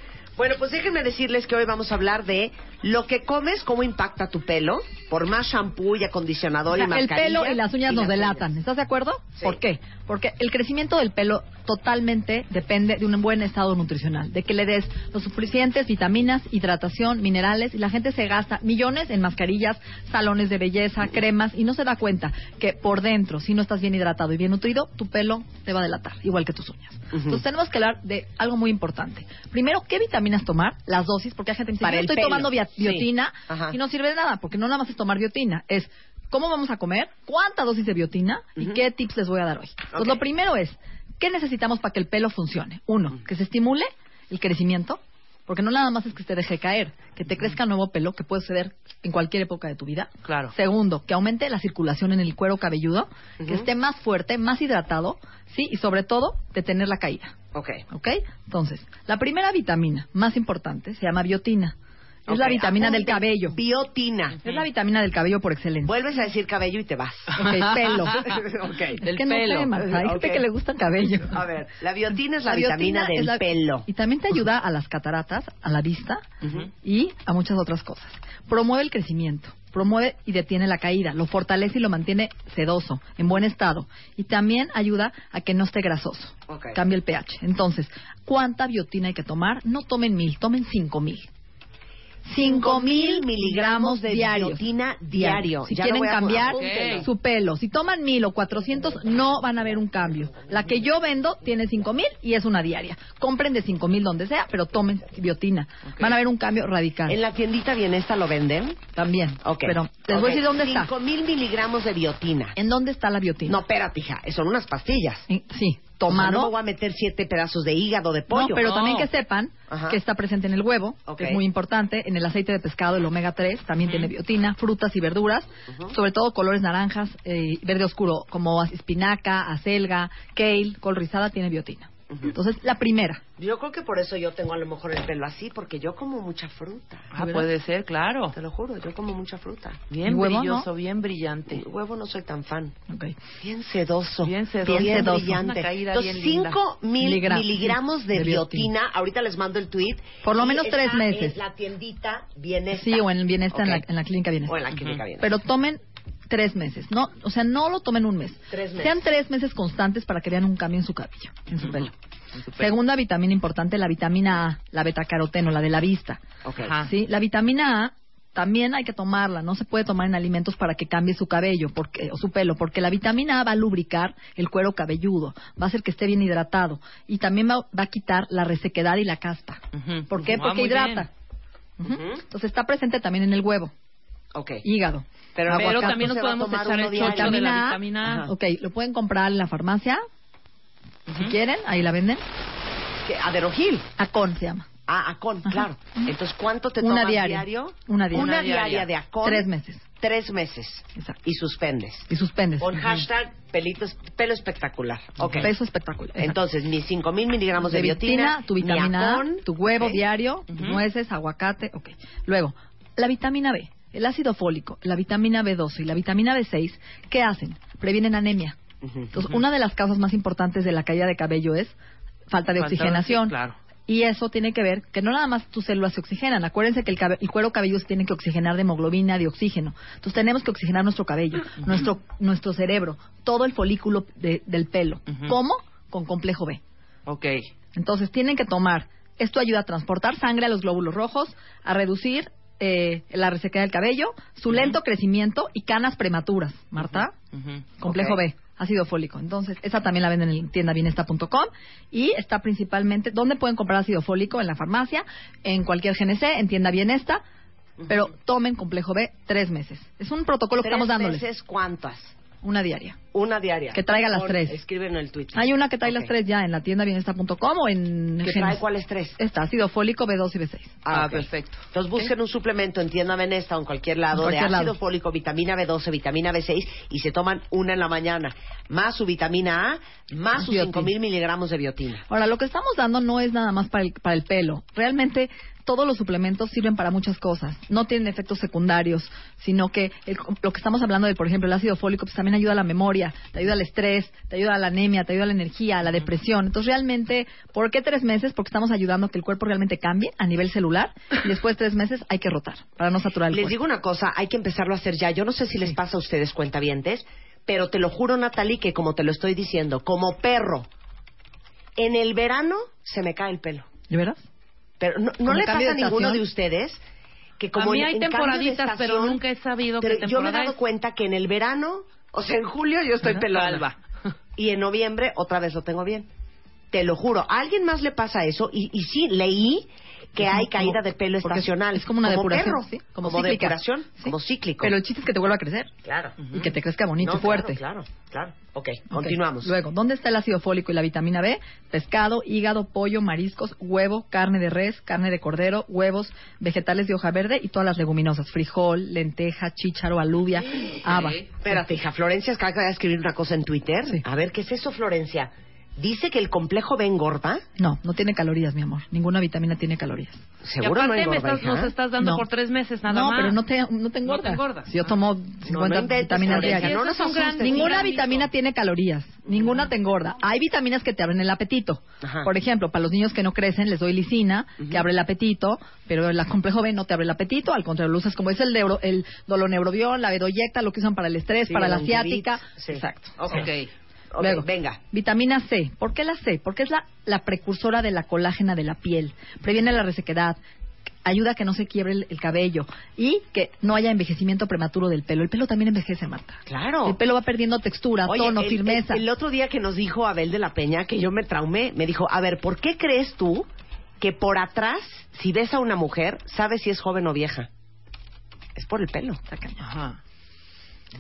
Bueno, pues déjenme decirles que hoy vamos a hablar de lo que comes, cómo impacta tu pelo, por más shampoo y acondicionador O sea, y el mascarilla. pelo y las uñas nos las delatan. uñas. ¿Estás de acuerdo? Sí. ¿Por qué? Porque el crecimiento del pelo totalmente depende de un buen estado nutricional, de que le des los suficientes vitaminas, hidratación, minerales, y la gente se gasta millones en mascarillas, salones de belleza, cremas, y no se da cuenta que por dentro, si no estás bien hidratado y bien nutrido, tu pelo te va a delatar, igual que tus uñas. Entonces tenemos que hablar de algo muy importante. Primero, ¿qué vitaminas tomar? Las dosis, porque hay gente que dice, Para yo el estoy pelo. tomando Sí. biotina y no sirve de nada, porque no nada más es tomar biotina, es cómo vamos a comer, cuánta dosis de biotina y qué tips les voy a dar hoy. Pues Ok. lo primero es, ¿qué necesitamos para que el pelo funcione? Uno, que se estimule el crecimiento, porque no nada más es que te deje caer, que te crezca nuevo pelo, que puede suceder en cualquier época de tu vida. Claro. Segundo, que aumente la circulación en el cuero cabelludo, que esté más fuerte, más hidratado, sí, y sobre todo, detener la caída. Ok. ¿Ok? Entonces, la primera vitamina más importante se llama biotina. Es la vitamina del cabello. Biotina. Es la vitamina del cabello por excelencia. Vuelves a decir cabello y te vas. Ok, pelo. ok. Es Del que no pelo. Marta. Hay gente que le gusta el cabello. A ver, la biotina es la, vitamina del la- pelo. Y también te ayuda a las cataratas, a la vista y a muchas otras cosas. Promueve el crecimiento, promueve y detiene la caída, lo fortalece y lo mantiene sedoso, en buen estado. Y también ayuda a que no esté grasoso. Ok. Cambia el pH. Entonces, ¿cuánta biotina hay que tomar? No tomen mil, tomen cinco mil. Cinco mil miligramos de biotina diario. Si Ya quieren cambiar su pelo, si toman mil o cuatrocientos, no van a ver un cambio. La que yo vendo tiene cinco mil y es una diaria. Compren de cinco mil donde sea, pero tomen biotina. Van a ver un cambio radical. ¿En la tiendita Bienesta lo venden? También. Ok. Pero les voy a decir dónde está. 5 mil miligramos de biotina. ¿En dónde está la biotina? No, espérate, hija. Son unas pastillas. En- sí, O sea, tomado. no me voy a meter siete pedazos de hígado de pollo. No, pero No. también que sepan Ajá. que está presente en el huevo, que es muy importante, en el aceite de pescado, el omega 3, también tiene biotina, frutas y verduras, sobre todo colores naranjas, eh, verde oscuro, como espinaca, acelga, kale, col rizada, tiene biotina. Entonces, la primera. Yo creo que por eso yo tengo a lo mejor el pelo así, porque yo como mucha fruta. Ah, puede ser, claro. Te lo juro, yo como mucha fruta. Bien ¿Y huevo, brilloso, no? bien brillante. El huevo no soy tan fan. Ok. Bien sedoso. Bien sedoso. Bien Sedoso. brillante. Entonces, bien. 5 mil Miligra- miligramos de, de biotina. biotina. Ahorita les mando el tweet. Por lo menos tres meses. En la tiendita Bienestar. Sí, o en bienestar, en, Ok. la, en la clínica bienestar. O en la clínica Bienestar. Pero tomen tres meses. No, o sea, no lo tomen un mes. Tres meses. Sean tres meses constantes para que vean un cambio en su cabello, en su pelo. En su pelo. Segunda vitamina importante, la vitamina A, la betacaroteno, la de la vista. Ok. Ajá. ¿Sí? La vitamina A también hay que tomarla, no se puede tomar en alimentos para que cambie su cabello porque, o su pelo, porque la vitamina A va a lubricar el cuero cabelludo, va a hacer que esté bien hidratado y también va, va a quitar la resequedad y la caspa. Ujú. ¿Por qué? Ah, Porque hidrata. Entonces está presente también en el huevo, hígado. Pero, Pero también nos podemos echar el chocho de la Vitamina A. Ok, lo pueden comprar en la farmacia, si quieren, ahí la venden. ¿Qué? Aderogil. Acon se llama. Ah, Acon, Ajá. claro. Entonces, ¿cuánto te Una tomas diaria. diario? Una diaria. Una diaria de Acon. Tres meses. Tres meses. Exacto. Y suspendes. Y suspendes. Con hashtag pelito, pelo espectacular. Ok. Peso espectacular. Exacto. Entonces, mis 5000 miligramos de, biotina, tu mi vitamina Acon, A, tu huevo ok. diario, tus nueces, aguacate, ok. Luego, la vitamina B, el ácido fólico, la vitamina B12 y la vitamina B6, ¿qué hacen? Previenen anemia. Entonces, una de las causas más importantes de la caída de cabello es falta de Falta de- oxigenación. claro. Y eso tiene que ver que no nada más tus células se oxigenan. Acuérdense que el, el cuero cabelludo se tiene que oxigenar de hemoglobina, de oxígeno. Entonces tenemos que oxigenar nuestro cabello, nuestro, nuestro cerebro, todo el folículo de- del pelo. Ujú. ¿Cómo? Con complejo B. Ok. Entonces tienen que tomar. Esto ayuda a transportar sangre a los glóbulos rojos, a reducir eh, la resequedad del cabello, su lento crecimiento y canas prematuras. Marta, complejo. B, ácido fólico. Entonces, esa también la venden en tiendabienesta.com y está principalmente, ¿dónde pueden comprar ácido fólico? En la farmacia, en cualquier GNC, en tienda Bienesta, pero tomen complejo B tres meses. Es un protocolo que Tres estamos dándoles, meses, ¿cuántas? Una diaria. Una diaria. Que traiga las tres. Escriben en el tweet. Hay una que trae Ok. las tres ya en la tienda bienesta.com o en ¿Que trae cuáles tres? Está ácido fólico B2 y B6. Ah, ok. perfecto. Entonces busquen un suplemento en tienda Venesta o en cualquier lado En cualquier de ácido lado. fólico, vitamina B12, vitamina B6 y se toman una en la mañana, más su vitamina A, más sus Biotina. 5000 miligramos de biotina. Ahora, lo que estamos dando no es nada más para el, para el pelo. Realmente todos los suplementos sirven para muchas cosas. No tienen efectos secundarios, sino que el- lo que estamos hablando de, por ejemplo, el ácido fólico, pues también ayuda a la memoria, te ayuda al estrés, te ayuda a la anemia, te ayuda a la energía, a la depresión. Entonces, realmente, ¿por qué tres meses? Porque estamos ayudando a que el cuerpo realmente cambie a nivel celular y después de tres meses hay que rotar para no saturar el Les cuerpo. digo una cosa, hay que empezarlo a hacer ya. Yo no sé si les pasa a ustedes cuentavientes, pero te lo juro, Natalie, que como te lo estoy diciendo, como perro, en el verano se me cae el pelo. ¿De veras? Pero no, no ¿Como le pasa a ninguno de ustedes que como a mí hay en temporaditas, pero estación, nunca he sabido pero qué yo me he temporada dado es. cuenta que en el verano, o sea, en julio yo estoy pelona. Y en noviembre otra vez lo tengo bien. Te lo juro. ¿A alguien más le pasa eso? Y, y sí, leí que Es hay como- caída de pelo es- estacional. es como una depuración, perro, sí, como, como cíclica. depuración, Sí. como cíclico. Pero el chiste es que te vuelva a crecer Claro. y que te crezca bonito No, y fuerte. Claro, claro, claro. Ok, Ok. continuamos. Luego, ¿dónde está el ácido fólico y la vitamina B? Pescado, hígado, pollo, mariscos, huevo, carne de res, carne de cordero, huevos, vegetales de hoja verde y todas las leguminosas. Frijol, lenteja, chícharo, alubia, haba. Espérate, hija, Florencia acaba de escribir una cosa en Twitter. Sí. A ver, ¿qué es eso, Florencia? Dice que el complejo B engorda. No, no tiene calorías, mi amor. Ninguna vitamina tiene calorías. Y Seguro no aparte me engorda, estás, hija. nos estás dando No. por tres meses nada no, más. pero no te, no te No te engorda. engorda. Si yo tomo 50 inventes, vitaminas diarias. no nos asustes. Ninguna gran vitamina tiene calorías, ninguna te engorda. Hay vitaminas que te abren el apetito. Ajá. Por ejemplo, para los niños que no crecen les doy lisina, que abre el apetito, pero el complejo B no te abre el apetito, al contrario, lo usas como es el, neuro, el doloneurobión, la bedoyecta, lo que usan para el estrés, Sí, para la ciática. sí. Exacto. Ok. Luego, venga. Vitamina C. ¿Por qué la C? Porque es la, la precursora de la colágena de la piel. Previene la resequedad. Ayuda a que no se quiebre el, el cabello y que no haya envejecimiento prematuro del pelo. El pelo también envejece, Marta. Claro. El pelo va perdiendo textura, Oye, tono, el, firmeza. El, el otro día que nos dijo Abel de la Peña, que yo me traumé, me dijo, a ver, ¿por qué crees tú que por atrás, si ves a una mujer, sabes si es joven o vieja? Es por el pelo. Ajá.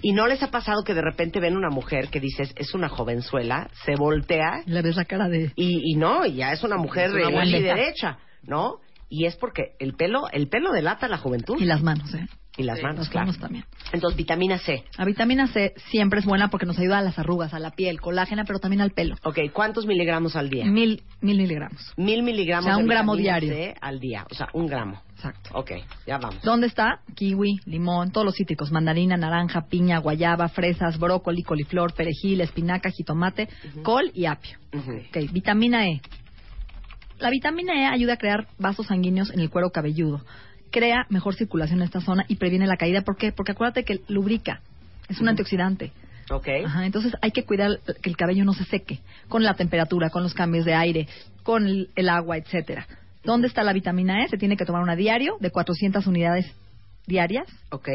¿Y no les ha pasado que de repente ven una mujer que dices, es una jovenzuela, se voltea Le ves la cara de... y, y no, ya es una mujer Es una de derecha, ¿no? Y es porque el pelo, el pelo delata la juventud. Y las manos, ¿eh? Y las manos, claro. manos también. Entonces, vitamina C. La vitamina C siempre es buena porque nos ayuda a las arrugas, a la piel, colágena, pero también al pelo. Ok, ¿cuántos miligramos al día? Mil, mil miligramos. Mil miligramos O sea, un de gramo diario. C al día. O sea, un gramo. Exacto. Ok, ya vamos. ¿Dónde está? Kiwi, limón, todos los cítricos, mandarina, naranja, piña, guayaba, fresas, brócoli, coliflor, perejil, espinaca, jitomate, col y apio. Ujú. Ok, vitamina E. La vitamina E ayuda a crear vasos sanguíneos en el cuero cabelludo. Crea mejor circulación en esta zona y previene la caída. ¿Por qué? Porque acuérdate que lubrica. Es un antioxidante. Ok. Ajá, entonces hay que cuidar que el cabello no se seque con la temperatura, con los cambios de aire, con el, el agua, etcétera. ¿Dónde está la vitamina E? Se tiene que tomar una diario de 400 unidades diarias. Ok.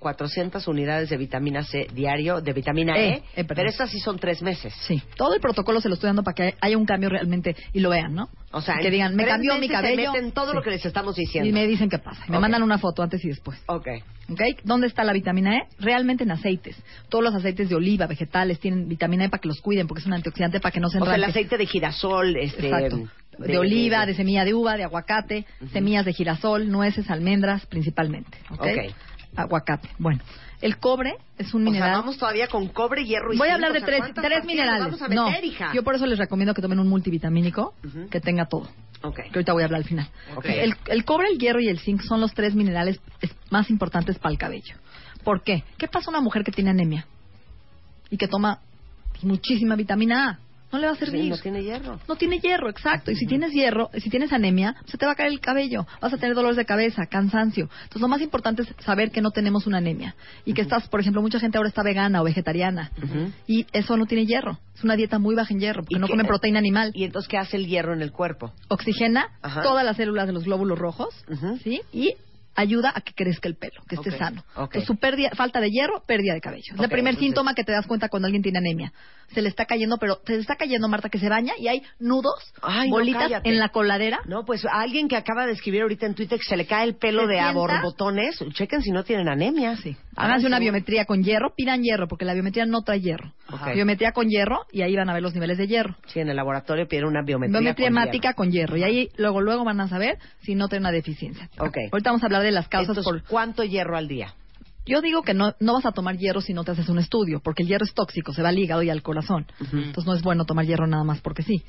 400 unidades de vitamina C diario, de vitamina E, E, eh, pero estas sí son tres meses. Sí, todo el protocolo se lo estoy dando para que haya un cambio realmente y lo vean, ¿no? O sea, que en digan, me cambió mi cabello. Se meten todo lo que les estamos diciendo. Y me dicen qué pasa. Y me mandan una foto antes y después. Ok. ¿Ok? ¿Dónde está la vitamina E? Realmente en aceites. Todos los aceites de oliva, vegetales, tienen vitamina E para que los cuiden, porque es un antioxidante para que no se O sea, el aceite de girasol, este... Exacto. De, oliva, de semilla de uva, de aguacate, semillas de girasol, nueces, almendras, principalmente. ¿ok? Ok. Aguacate. Bueno, el cobre es un O sea, mineral. vamos todavía con cobre, hierro y Voy a hablar de tres, ¿cuántas tres minerales. Vamos a no, meter, hija. yo por eso les recomiendo que tomen un multivitamínico que tenga todo. Ok. Que ahorita voy a hablar al final. El, el cobre, el hierro y el zinc son los tres minerales es- más importantes para el cabello. ¿Por qué? ¿Qué pasa a una mujer que tiene anemia y que toma pues, muchísima vitamina A? No le va a servir. Sí, no tiene hierro. No tiene hierro, exacto. Y si tienes hierro, si tienes anemia, se te va a caer el cabello. Vas a tener dolores de cabeza, cansancio. Entonces, lo más importante es saber que no tenemos una anemia. Y que estás, por ejemplo, mucha gente ahora está vegana o vegetariana. Y eso no tiene hierro. Es una dieta muy baja en hierro, porque ¿Y no qué- comen proteína animal. ¿Y entonces qué hace el hierro en el cuerpo? Oxigena Ajá. todas las células de los glóbulos rojos. ¿sí? Y ayuda a que crezca el pelo, que esté sano. ok. Entonces, su pérdida- falta de hierro, pérdida de cabello. Es el primer entonces- síntoma que te das cuenta cuando alguien tiene anemia. Se le está cayendo, pero se le está cayendo, Marta, que se baña y hay nudos, Ay, bolitas en la coladera. No, pues a alguien que acaba de escribir ahorita en Twitter que se le cae el pelo de a borbotones, chequen si no tienen anemia. Sí. Háganse una biometría con hierro, pidan hierro, porque la biometría no trae hierro. Biometría con hierro y ahí van a ver los niveles de hierro. Sí, en el laboratorio piden una biometría. Biometría con hemática con hierro. Y ahí luego luego van a saber si no tiene una deficiencia. Ok. Ahorita vamos a hablar de las causas Entonces, por ¿cuánto hierro al día? Yo digo que no, no vas a tomar hierro si no te haces un estudio, porque el hierro es tóxico, se va al hígado y al corazón. Entonces no es bueno tomar hierro nada más porque sí.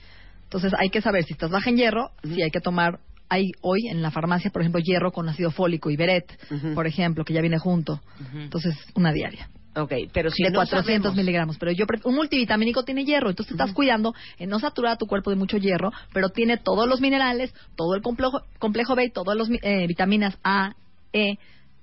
Entonces hay que saber si estás baja en hierro, si hay que tomar hay hoy en la farmacia, por ejemplo, hierro con ácido fólico y beret, por ejemplo, que ya viene junto. Entonces, una diaria. Ok, pero si de no 400 sabemos- miligramos. Pero yo un multivitamínico tiene hierro, entonces te estás cuidando en no saturar a tu cuerpo de mucho hierro, pero tiene todos los minerales, todo el complejo, complejo B, todas las vitaminas A, E,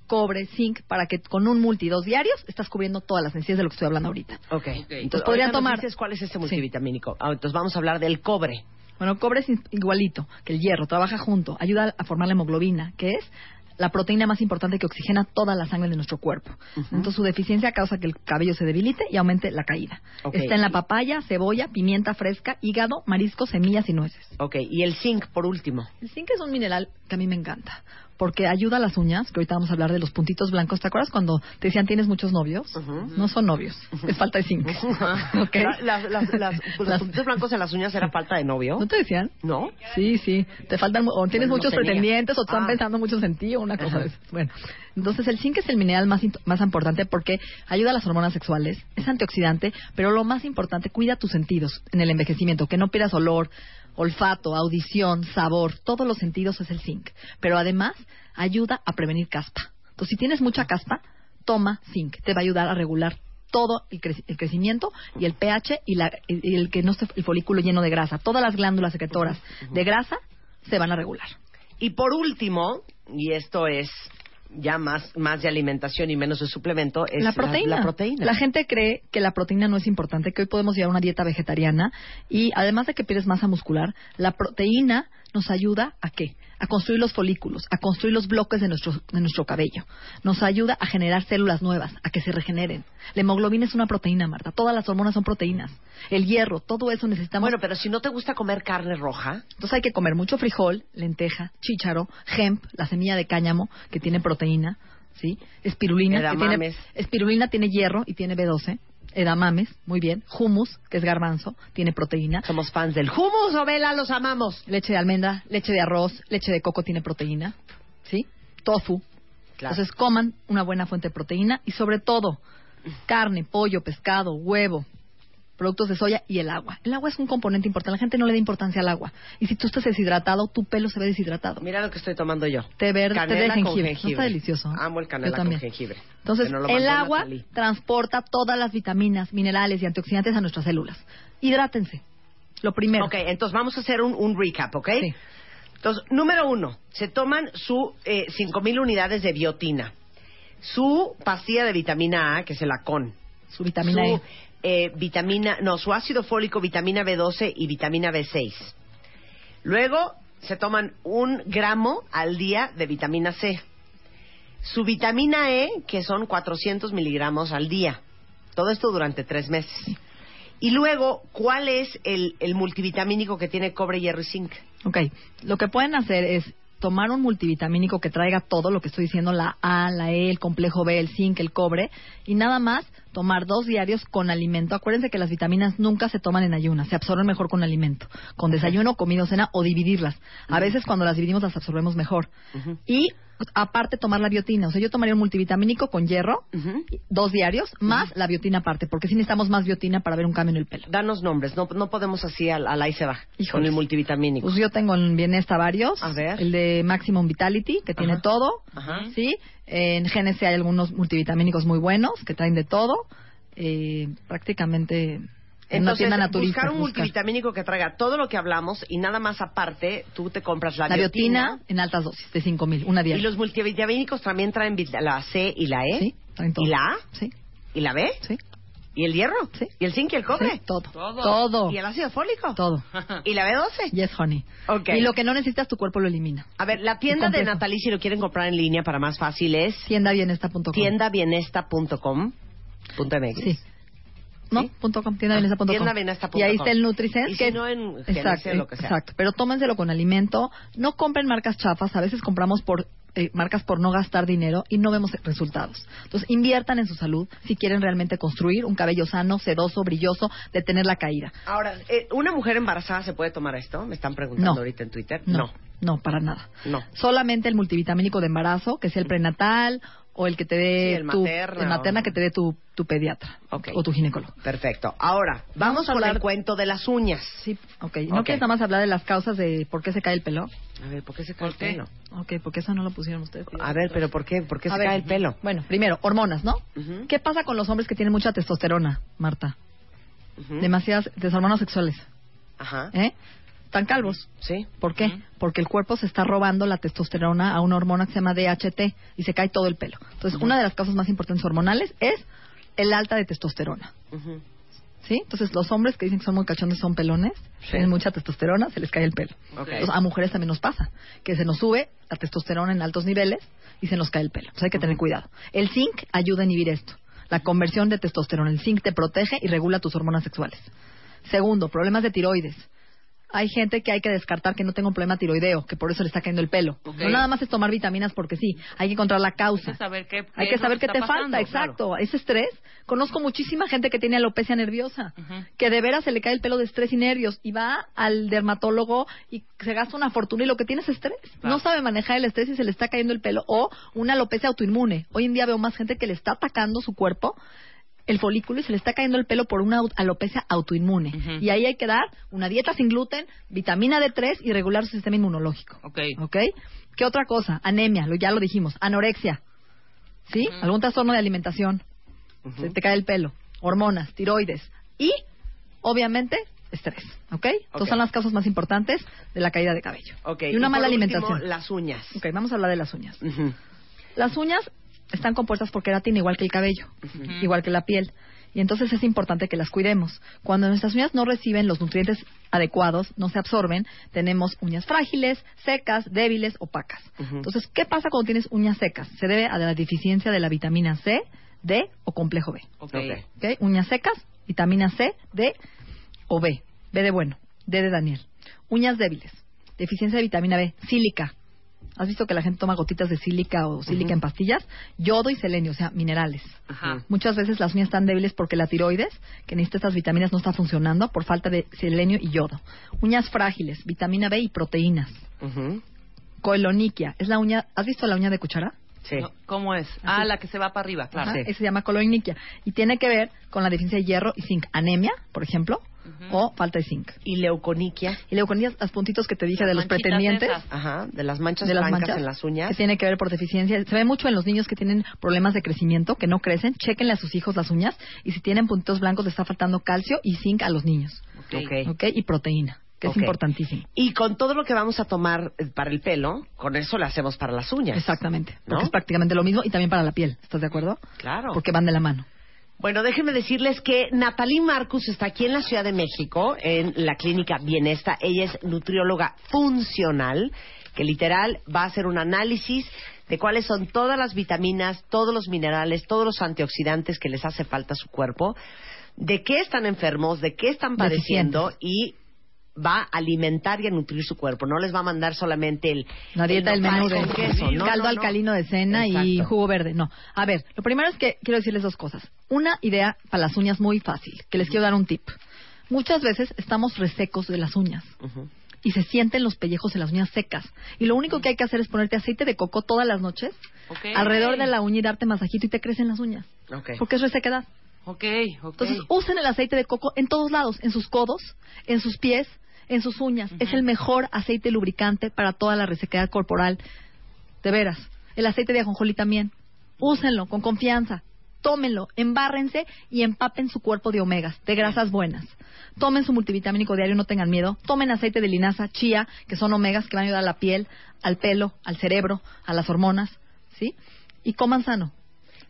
cobre, zinc, para que con un multi dos diarios estás cubriendo todas las necesidades de lo que estoy hablando ahorita. Ok, entonces podrían tomar- dices cuál es este multivitamínico. Ah, entonces vamos a hablar del cobre. Bueno, cobre es igualito que el hierro, trabaja junto, ayuda a formar la hemoglobina, que es la proteína más importante que oxigena toda la sangre de nuestro cuerpo. Entonces su deficiencia causa que el cabello se debilite y aumente la caída. Está en la papaya, cebolla, pimienta fresca, hígado, mariscos, semillas y nueces. Ok, y el zinc por último. El zinc es un mineral que a mí me encanta. Porque ayuda a las uñas, que ahorita vamos a hablar de los puntitos blancos. ¿Te acuerdas cuando te decían tienes muchos novios? No son novios, es falta de zinc. ¿Ok? La- las- las- las- los puntitos blancos en las uñas era falta de novio. ¿No te decían? ¿No? Sí, sí. Te faltan, o tienes Bueno, muchos pretendientes o están Ah. pensando muchos en ti o una cosa de esas. Bueno, entonces el zinc es el mineral más, más importante porque ayuda a las hormonas sexuales, es antioxidante, pero lo más importante, cuida tus sentidos en el envejecimiento, que no pierdas olor, olfato, audición, sabor, todos los sentidos es el zinc. Pero además ayuda a prevenir caspa. Entonces, si tienes mucha caspa, toma zinc. Te va a ayudar a regular todo el, el crecimiento y el pH y, la- y el que no esté el folículo lleno de grasa. Todas las glándulas secretoras de grasa se van a regular. Y por último, y esto es ya más, más de alimentación y menos de suplemento, es la proteína. La, proteína. La gente cree que la proteína no es importante, que hoy podemos llevar una dieta vegetariana y además de que pierdes masa muscular, la proteína nos ayuda a qué? A construir los folículos, a construir los bloques de nuestro, de nuestro cabello. Nos ayuda a generar células nuevas, a que se regeneren. La hemoglobina es una proteína, Marta. Todas las hormonas son proteínas. El hierro, todo eso necesitamos. Bueno, pero si no te gusta comer carne roja, Entonces hay que comer mucho frijol, lenteja, chícharo, hemp, la semilla de cáñamo que tiene proteína, ¿sí? Espirulina, que tiene, espirulina tiene hierro y tiene B12. Edamames, muy bien. Hummus, que es garbanzo, tiene proteína. somos fans del hummus o vela, los amamos. Leche de almendra, leche de arroz, leche de coco tiene proteína, ¿sí? Tofu. Claro. Entonces coman una buena fuente de proteína y sobre todo carne, pollo, pescado, huevo, productos de soya y el agua. El agua es un componente importante. La gente no le da importancia al agua. Y si tú estás deshidratado, tu pelo se ve deshidratado. Mira lo que estoy tomando yo. Té verde, té de Canela con jengibre. ¿No jengibre. está delicioso? Amo el Yo canela con jengibre. Entonces, el agua transporta todas las vitaminas, minerales y antioxidantes a nuestras células. Hidrátense. Lo primero. Ok, entonces vamos a hacer un, un recap, ¿ok? Sí. Entonces, número uno, se toman su eh, 5.000 unidades de biotina, su pastilla de vitamina A, que es el Acon, Su vitamina su E. eh, vitamina, no, su ácido fólico, vitamina B12 y vitamina B6. Luego se toman un gramo al día de vitamina C. Su vitamina E, que son 400 miligramos al día. Todo esto durante tres meses. Y luego, ¿cuál es el, el multivitamínico que tiene cobre, hierro y zinc? Ok, lo que pueden hacer es tomar un multivitamínico que traiga todo lo que estoy diciendo, la A, la E, el complejo B, el zinc, el cobre, y nada más tomar dos diarios con alimento. Acuérdense que las vitaminas nunca se toman en ayunas, se absorben mejor con alimento, con desayuno, comida o cena o dividirlas. A veces cuando las dividimos las absorbemos mejor. Y aparte tomar la biotina, o sea, yo tomaría un multivitamínico con hierro, dos diarios, más la biotina aparte, porque sí necesitamos más biotina para ver un cambio en el pelo. Danos nombres, no, no podemos así al, al ahí se va, con el multivitamínico. Pues yo tengo en Bienesta varios. A ver. El de Maximum Vitality, que tiene todo. Ajá. Sí. En GNC hay algunos multivitamínicos muy bueos que traen de todo. Eh, prácticamente en una Entonces, tienda naturista. buscar un buscar. multivitamínico que traiga todo lo que hablamos y nada más aparte, tú te compras la, La biotina en altas dosis, de 5000, una Y diaria. los multivitamínicos también traen la C y la E. Sí, traen todo. ¿Y la A? Sí, ¿Y la B? sí. ¿Y el hierro? Sí. ¿Y el zinc y el cobre? sí, todo. Todo. Todo. ¿Y el ácido fólico? Todo. ¿Y la B12? Yes, honey. Ok. Y lo que no necesitas, tu cuerpo lo elimina. A ver, la tienda de. Natalie, si lo quieren comprar en línea para más fácil, es Tiendabienesta.com. tiendabienesta.com. Punto MX. Sí. ¿No? ¿Sí? Punto com, tiendabienesta.com. Tiendabienesta.com. Y ahí está el Nutrisense. Y si que- no, en exacto, lo que sea. Exacto, pero tómenselo con alimento. No compren marcas chafas. A veces compramos por eh, marcas por no gastar dinero y no vemos resultados. Entonces, inviertan en su salud si quieren realmente construir un cabello sano, sedoso, brilloso, detener la caída. Ahora, eh, ¿una mujer embarazada se puede tomar esto? Me están preguntando No. ahorita en Twitter. No, no, para nada. No. Solamente el multivitamínico de embarazo, que sea el prenatal o el que te dé Sí, el tu materna el materna o- que te dé tu, tu pediatra Ok. o tu ginecólogo. Perfecto. Ahora, vamos, Vamos a con el hablar- cuento de las uñas. Sí, ok. ¿No Ok. quieres nada más hablar de las causas de por qué se cae el pelo? A ver, ¿por qué se cae el pelo? Ok, porque eso no lo pusieron ustedes. A ver, pero ¿por qué? ¿Por qué A se ver. cae el pelo? Bueno, primero, hormonas, ¿no? ¿Qué pasa con los hombres que tienen mucha testosterona, Marta? Ujú. Demasiadas deshormonas sexuales, Ajá. ¿eh? Están calvos. Sí. ¿Por qué? Porque el cuerpo se está robando la testosterona a una hormona que se llama DHT y se cae todo el pelo. Entonces, una de las causas más importantes hormonales es el alta de testosterona. Ujú. ¿Sí? Entonces, los hombres que dicen que son muy cachondos son pelones, Sí. tienen mucha testosterona, se les cae el pelo. Entonces, a mujeres también nos pasa, que se nos sube la testosterona en altos niveles y se nos cae el pelo. Entonces, hay que tener cuidado. El zinc ayuda a inhibir esto. La conversión de testosterona. El zinc te protege y regula tus hormonas sexuales. Segundo, problemas de tiroides. Hay gente que hay que descartar que no tenga un problema tiroideo, que por eso le está cayendo el pelo. No nada más es tomar vitaminas porque sí, hay que encontrar la Hay causa. que saber qué, Hay que saber qué está te pasando, falta, exacto. Ese estrés. Conozco muchísima gente que tiene alopecia nerviosa, que de veras se le cae el pelo de estrés y nervios y va al dermatólogo y se gasta una fortuna y lo que tiene es estrés. Claro. No sabe manejar el estrés y se le está cayendo el pelo o una alopecia autoinmune. Hoy en día veo más gente que le está atacando su cuerpo el folículo y se le está cayendo el pelo por una alopecia autoinmune. Y ahí hay que dar una dieta sin gluten, vitamina D3 y regular su sistema inmunológico. Ok. ¿Ok? ¿Qué otra cosa? Anemia, lo, ya lo dijimos. Anorexia. ¿Sí? Algún trastorno de alimentación. Se te cae el pelo. Hormonas, tiroides. Y, obviamente, estrés. ¿Ok? Ok. Entonces son las causas más importantes de la caída de cabello. Ok. Y una mala último, alimentación. las uñas. Ok, vamos a hablar de las uñas. Las uñas están compuestas por queratina igual que el cabello, igual que la piel. Y entonces es importante que las cuidemos. Cuando nuestras uñas no reciben los nutrientes adecuados, no se absorben, tenemos uñas frágiles, secas, débiles, opacas. Entonces, ¿qué pasa cuando tienes uñas secas? Se debe a la deficiencia de la vitamina C, D o complejo B. Ok. Ok. ¿Ok? Uñas secas, vitamina C, D o B. B de bueno, D de Daniel. Uñas débiles, deficiencia de vitamina B, sílica. ¿Has visto que la gente toma gotitas de sílica o sílica en pastillas? Yodo y selenio, o sea, minerales. Ajá. Muchas veces las uñas están débiles porque la tiroides, que necesita estas vitaminas, no está funcionando por falta de selenio y yodo. Uñas frágiles, vitamina B y proteínas. Ujú. Coeloniquia, es la uña, ¿has visto la uña de cuchara? Sí. No, ¿Cómo es? Ah, la que se va para arriba, claro. Esa se llama coloniquia. Y tiene que ver con la deficiencia de hierro y zinc. Anemia, por ejemplo, o falta de zinc. Y leuconiquia. Y leuconía, los puntitos que te dije Las de los pretendientes. esas. Ajá. De las manchas de las blancas manchas en las uñas. que tiene que ver por deficiencia. Se ve mucho en los niños que tienen problemas de crecimiento, que no crecen. Chequenle a sus hijos las uñas y si tienen puntitos blancos les está faltando calcio y zinc a los niños. Ok. Ok. ¿Ok? Y proteína, que es importantísimo. Y con todo lo que vamos a tomar eh, para el pelo, con eso le hacemos para las uñas. Exactamente. ¿No? Porque es prácticamente lo mismo y también para la piel. ¿Estás de acuerdo? Claro. Porque van de la mano. Bueno, déjenme decirles que Natalie Marcus está aquí en la Ciudad de México, en la clínica Bienesta. Ella es nutrióloga funcional, que literal va a hacer un análisis de cuáles son todas las vitaminas, todos los minerales, todos los antioxidantes que les hace falta a su cuerpo, de qué están enfermos, de qué están padeciendo y va a alimentar y a nutrir su cuerpo. No les va a mandar solamente el La dieta el del menú nopal de con queso. No, caldo no, no. alcalino de cena y jugo verde. No. A ver, lo primero es que quiero decirles dos cosas. Una idea para las uñas muy fácil, que les quiero dar un tip. Muchas veces estamos resecos de las uñas Ujú. y se sienten los pellejos de las uñas secas. Y lo único que hay que hacer es ponerte aceite de coco todas las noches alrededor de la uña y darte masajito y te crecen las uñas. Ok. Porque es resequedad. Ok, ok. Entonces, usen el aceite de coco en todos lados, en sus codos, en sus pies, en sus uñas. Es el mejor aceite lubricante para toda la resequedad corporal. De veras. El aceite de ajonjolí también. Úsenlo con confianza. Tómenlo, embárrense y empapen su cuerpo de omegas, de grasas buenas. Tomen su multivitamínico diario, no tengan miedo. Tomen aceite de linaza, chía, que son omegas que van a ayudar a la piel, al pelo, al cerebro, a las hormonas, ¿sí? Y coman sano.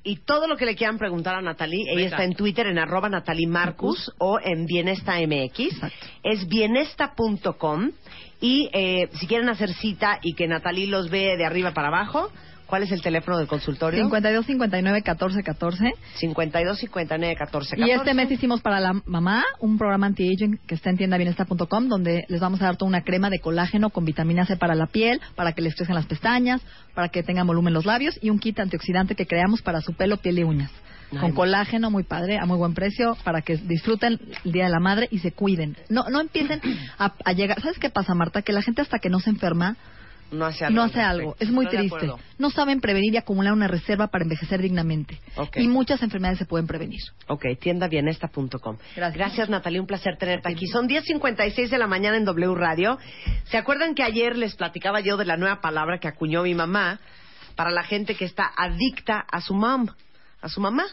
Y todo lo que le quieran preguntar a Natalie, ella Venga. está en Twitter en arroba Natalie Marcus o en Bienesta MX. Exacto. Es bienesta.com y eh, si quieren hacer cita y que Natalie los ve de arriba para abajo, ¿cuál es el teléfono del consultorio? 52 59 14 14. 52 59 14 14. Y este mes hicimos para la mamá un programa anti-aging que está en tiendabienesta.com donde les vamos a dar toda una crema de colágeno con vitamina C para la piel, para que les crezcan las pestañas, para que tengan volumen los labios y un kit antioxidante que creamos para su pelo, piel y uñas. Con no. colágeno muy padre, a muy buen precio, para que disfruten el Día de la Madre y se cuiden. No, no empiecen a, a llegar. ¿Sabes qué pasa, Marta? Que la gente hasta que no se enferma no hace algo. no hace algo. Es muy Estoy triste. No saben prevenir y acumular una reserva para envejecer dignamente. Y muchas enfermedades se pueden prevenir. Ok, tiendabienesta.com. Gracias. Gracias, Natalia. Un placer tenerte aquí. Son 10.56 de la mañana en W Radio. ¿Se acuerdan que ayer les platicaba yo de la nueva palabra que acuñó mi mamá para la gente que está adicta a su mam? A su mamá,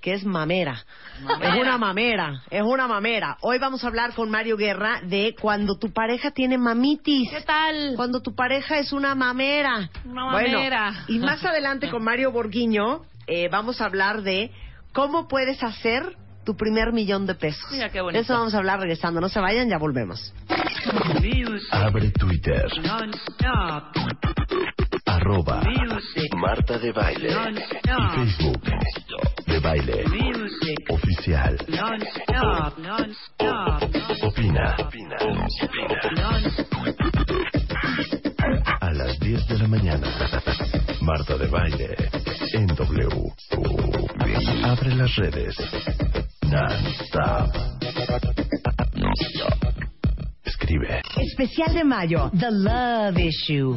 que es mamera. Mamera. Es una mamera, es una mamera. Hoy vamos a hablar con Mario Guerra de cuando tu pareja tiene mamitis. ¿Qué tal? Cuando tu pareja es una mamera. Una Bueno, mamera. y más adelante con Mario Borguiño eh, vamos a hablar de cómo puedes hacer tu primer millón de pesos. Mira qué bonito. De eso vamos a hablar regresando. No se vayan, ya volvemos. Abre Twitter. Arroba Marta de Baile. Y Facebook. De Baile. Oficial. Opina. A las 10 de la mañana. Marta de Baile. En W. Abre las redes. Non-stop. Non-stop. Escribe. Especial de mayo, The Love Issue.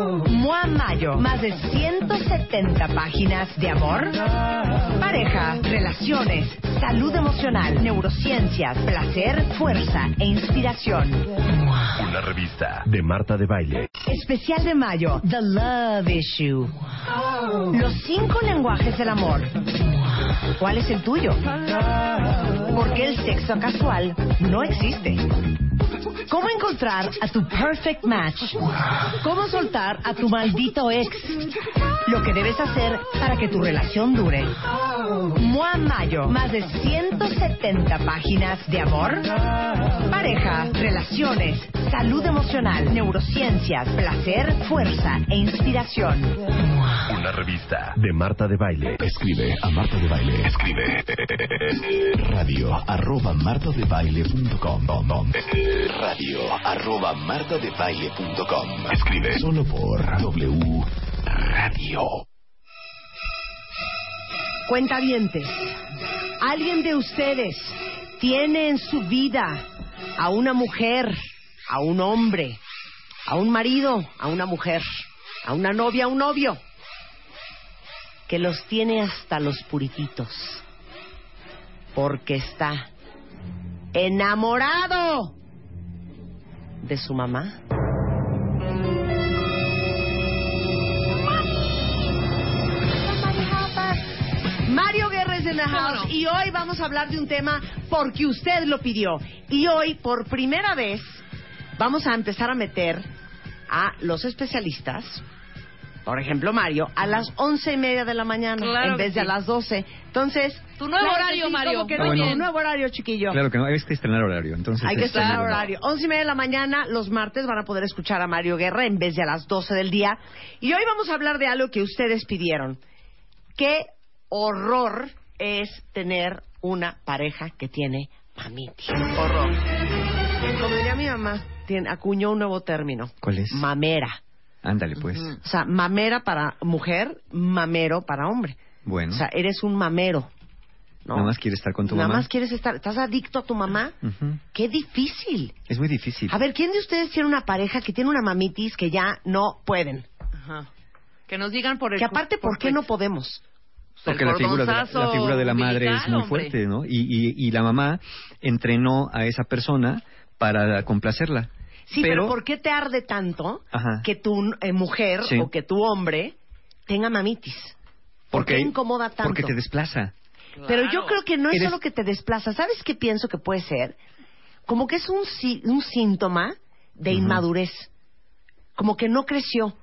Mua Mayo, más de 170 páginas de amor, pareja, relaciones, salud emocional, neurociencias, placer, fuerza e inspiración. Una revista de Marta de Baile. Especial de mayo, The Love Issue. Los cinco lenguajes del amor. ¿Cuál es el tuyo? Porque el sexo casual no existe. ¿Cómo encontrar a tu perfect match? ¿Cómo soltar a tu maldito ex? Lo que debes hacer para que tu relación dure. Mua Mayo, más de 170 páginas de amor, pareja, relaciones, salud emocional, neurociencias, placer, fuerza e inspiración. Una revista de Marta de Baile. Escribe a Marta de Baile. Escribe radio arroba martadebaile.com radio arroba martadebaile.com Escribe solo por W Radio. Cuentavientes, ¿alguien de ustedes tiene en su vida a una mujer, a un hombre, a un marido, a una mujer, a una novia, a un novio, que los tiene hasta los purititos? Porque está enamorado de su mamá. The house y hoy vamos a hablar de un tema porque usted lo pidió. Y hoy, por primera vez, vamos a empezar a meter a los especialistas, por ejemplo Mario, a las once y media de la mañana Claro en vez de a las doce. Entonces, Tu nuevo claro que horario, sí, Mario. que Ah, no, bueno. un nuevo horario, chiquillo. Claro que no, hay que estrenar horario, entonces... Hay que este, no, no. horario. Once y media de la mañana, los martes van a poder escuchar a Mario Guerra en vez de a las 12 del día. Y hoy vamos a hablar de algo que ustedes pidieron. ¿Qué horror es tener una pareja que tiene mamitis? Horror. Como diría mi mamá, tiene, acuñó un nuevo término. ¿Cuál es? Mamera. Ándale, pues. O sea, mamera para mujer, mamero para hombre. Bueno, O sea, eres un mamero. ¿no? nada más quieres estar con tu Nada mamá. más quieres estar. ¿Estás adicto a tu mamá? Ujú. Qué difícil. Es muy difícil. A ver, ¿quién de ustedes tiene una pareja que tiene una mamitis que ya no pueden? Ajá. Que nos digan por el... Que aparte, ¿por qué no podemos? Porque la figura, de la, la figura de la madre es muy fuerte, ¿no? Y, y, y la mamá entrenó a esa persona para complacerla. Sí, pero, ¿por qué te arde tanto Ajá. que tu eh, mujer Sí. o que tu hombre tenga mamitis? ¿Por qué incomoda tanto? Porque te desplaza. Pero yo creo que no es Eres- solo que te desplaza. ¿Sabes qué pienso que puede ser? Como que es un, un síntoma de inmadurez. Como que no creció.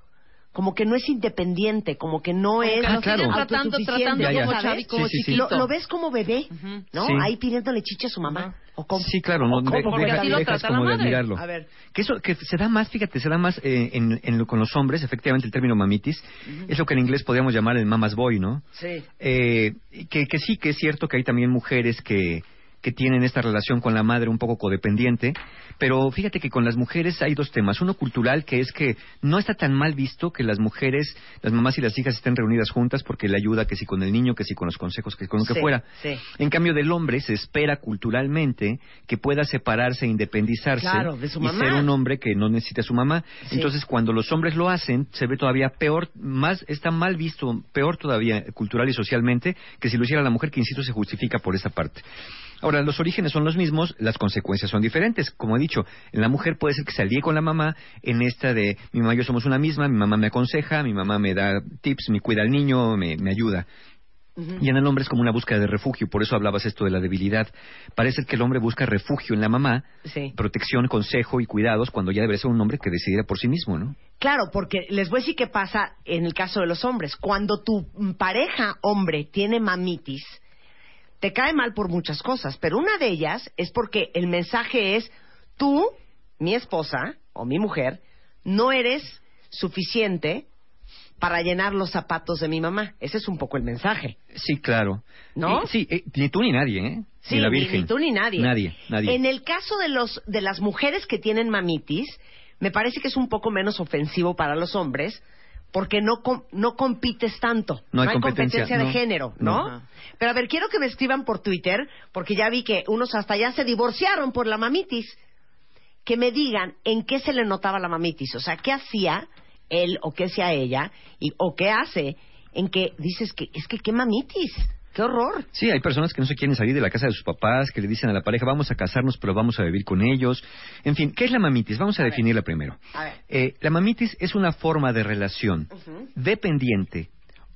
Como que no es independiente. Como que no es que lo claro. tratando, tratando Ya, ya. como chavi, como Sí, sí, sí. Lo, ves como bebé. ¿no? Sí. Ahí pidiéndole chiche a su mamá. O como- Sí, claro, no, de- como- porque así lo la de madre. admirarlo. A ver. Que eso que se da más, fíjate, se da más eh, en, en lo- con los hombres, efectivamente el término mamitis, es lo que en inglés podríamos llamar el mamas boy, ¿no? Sí. Eh, que, que sí, que es cierto que hay también mujeres que, que tienen esta relación con la madre un poco codependiente. Pero fíjate que con las mujeres hay dos temas. Uno cultural, que es que no está tan mal visto que las mujeres, las mamás y las hijas estén reunidas juntas porque le ayuda que si con el niño, que si con los consejos, que con lo que Sí, fuera. sí. En cambio del hombre se espera culturalmente que pueda separarse e independizarse Claro, de su y ser un hombre que no necesita a su mamá. Sí. Entonces cuando los hombres lo hacen se ve todavía peor, más está mal visto, peor todavía cultural y socialmente que si lo hiciera la mujer, que insisto se justifica por esa parte. Ahora, los orígenes son los mismos, las consecuencias son diferentes. Como he dicho, en la mujer puede ser que se alíe con la mamá en esta de mi mamá y yo somos una misma, mi mamá me aconseja, mi mamá me da tips, me cuida al niño, me, me ayuda. Y en el hombre es como una búsqueda de refugio, por eso hablabas esto de la debilidad. Parece que el hombre busca refugio en la mamá, Sí. protección, consejo y cuidados, cuando ya debería ser un hombre que decidiera por sí mismo, ¿no? Claro, porque les voy a decir qué pasa en el caso de los hombres. Cuando tu pareja hombre tiene mamitis, te cae mal por muchas cosas, pero una de ellas es porque el mensaje es, tú, mi esposa o mi mujer, no eres suficiente para llenar los zapatos de mi mamá. Ese es un poco el mensaje. Sí, claro. ¿No? Sí, eh, ni tú ni nadie, ¿eh? Sí, ni la ni- Virgen. ni tú ni nadie. Nadie, nadie. En el caso de los de las mujeres que tienen mamitis, me parece que es un poco menos ofensivo para los hombres porque no com- no compites tanto. No hay competencia, de no. género, ¿no? No. Pero a ver, quiero que me escriban por Twitter porque ya vi que unos hasta ya se divorciaron por la mamitis. Que me digan en qué se le notaba la mamitis, o sea, qué hacía él o qué hacía ella y o qué hace en que dices que es que qué mamitis, qué horror. Sí, hay personas que no se quieren salir de la casa de sus papás, que le dicen a la pareja, vamos a casarnos, pero vamos a vivir con ellos. En fin, ¿qué es la mamitis? Vamos a, definirla primero. A ver. Eh, la mamitis es una forma de relación dependiente,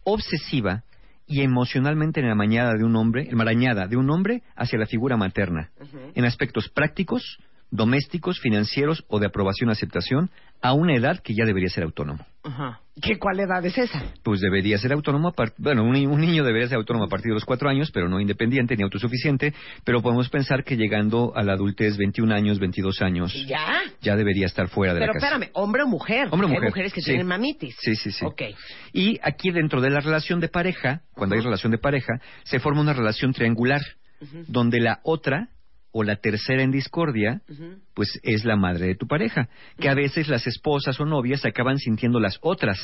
obsesiva y emocionalmente enmarañada de un hombre, enmarañada de un hombre hacia la figura materna, en aspectos prácticos, domésticos, financieros o de aprobación o aceptación, a una edad que ya debería ser autónomo. Ajá. ¿Qué cuál edad es esa? Pues debería ser autónomo, a bueno, un, un niño debería ser autónomo a partir de los cuatro años, pero no independiente ni autosuficiente, pero podemos pensar que llegando a la adultez, 21 años, 22 años, Ya. ya debería estar fuera de Pero la casa. espérame, hombre o mujer. Hombre o Hay mujer. mujeres que Sí. tienen mamitis. Sí, sí, sí. Ok. Y aquí dentro de la relación de pareja, cuando hay relación de pareja, se forma una relación triangular, donde la otra o la tercera en discordia, pues es la madre de tu pareja, que a veces las esposas o novias se acaban sintiendo las otras,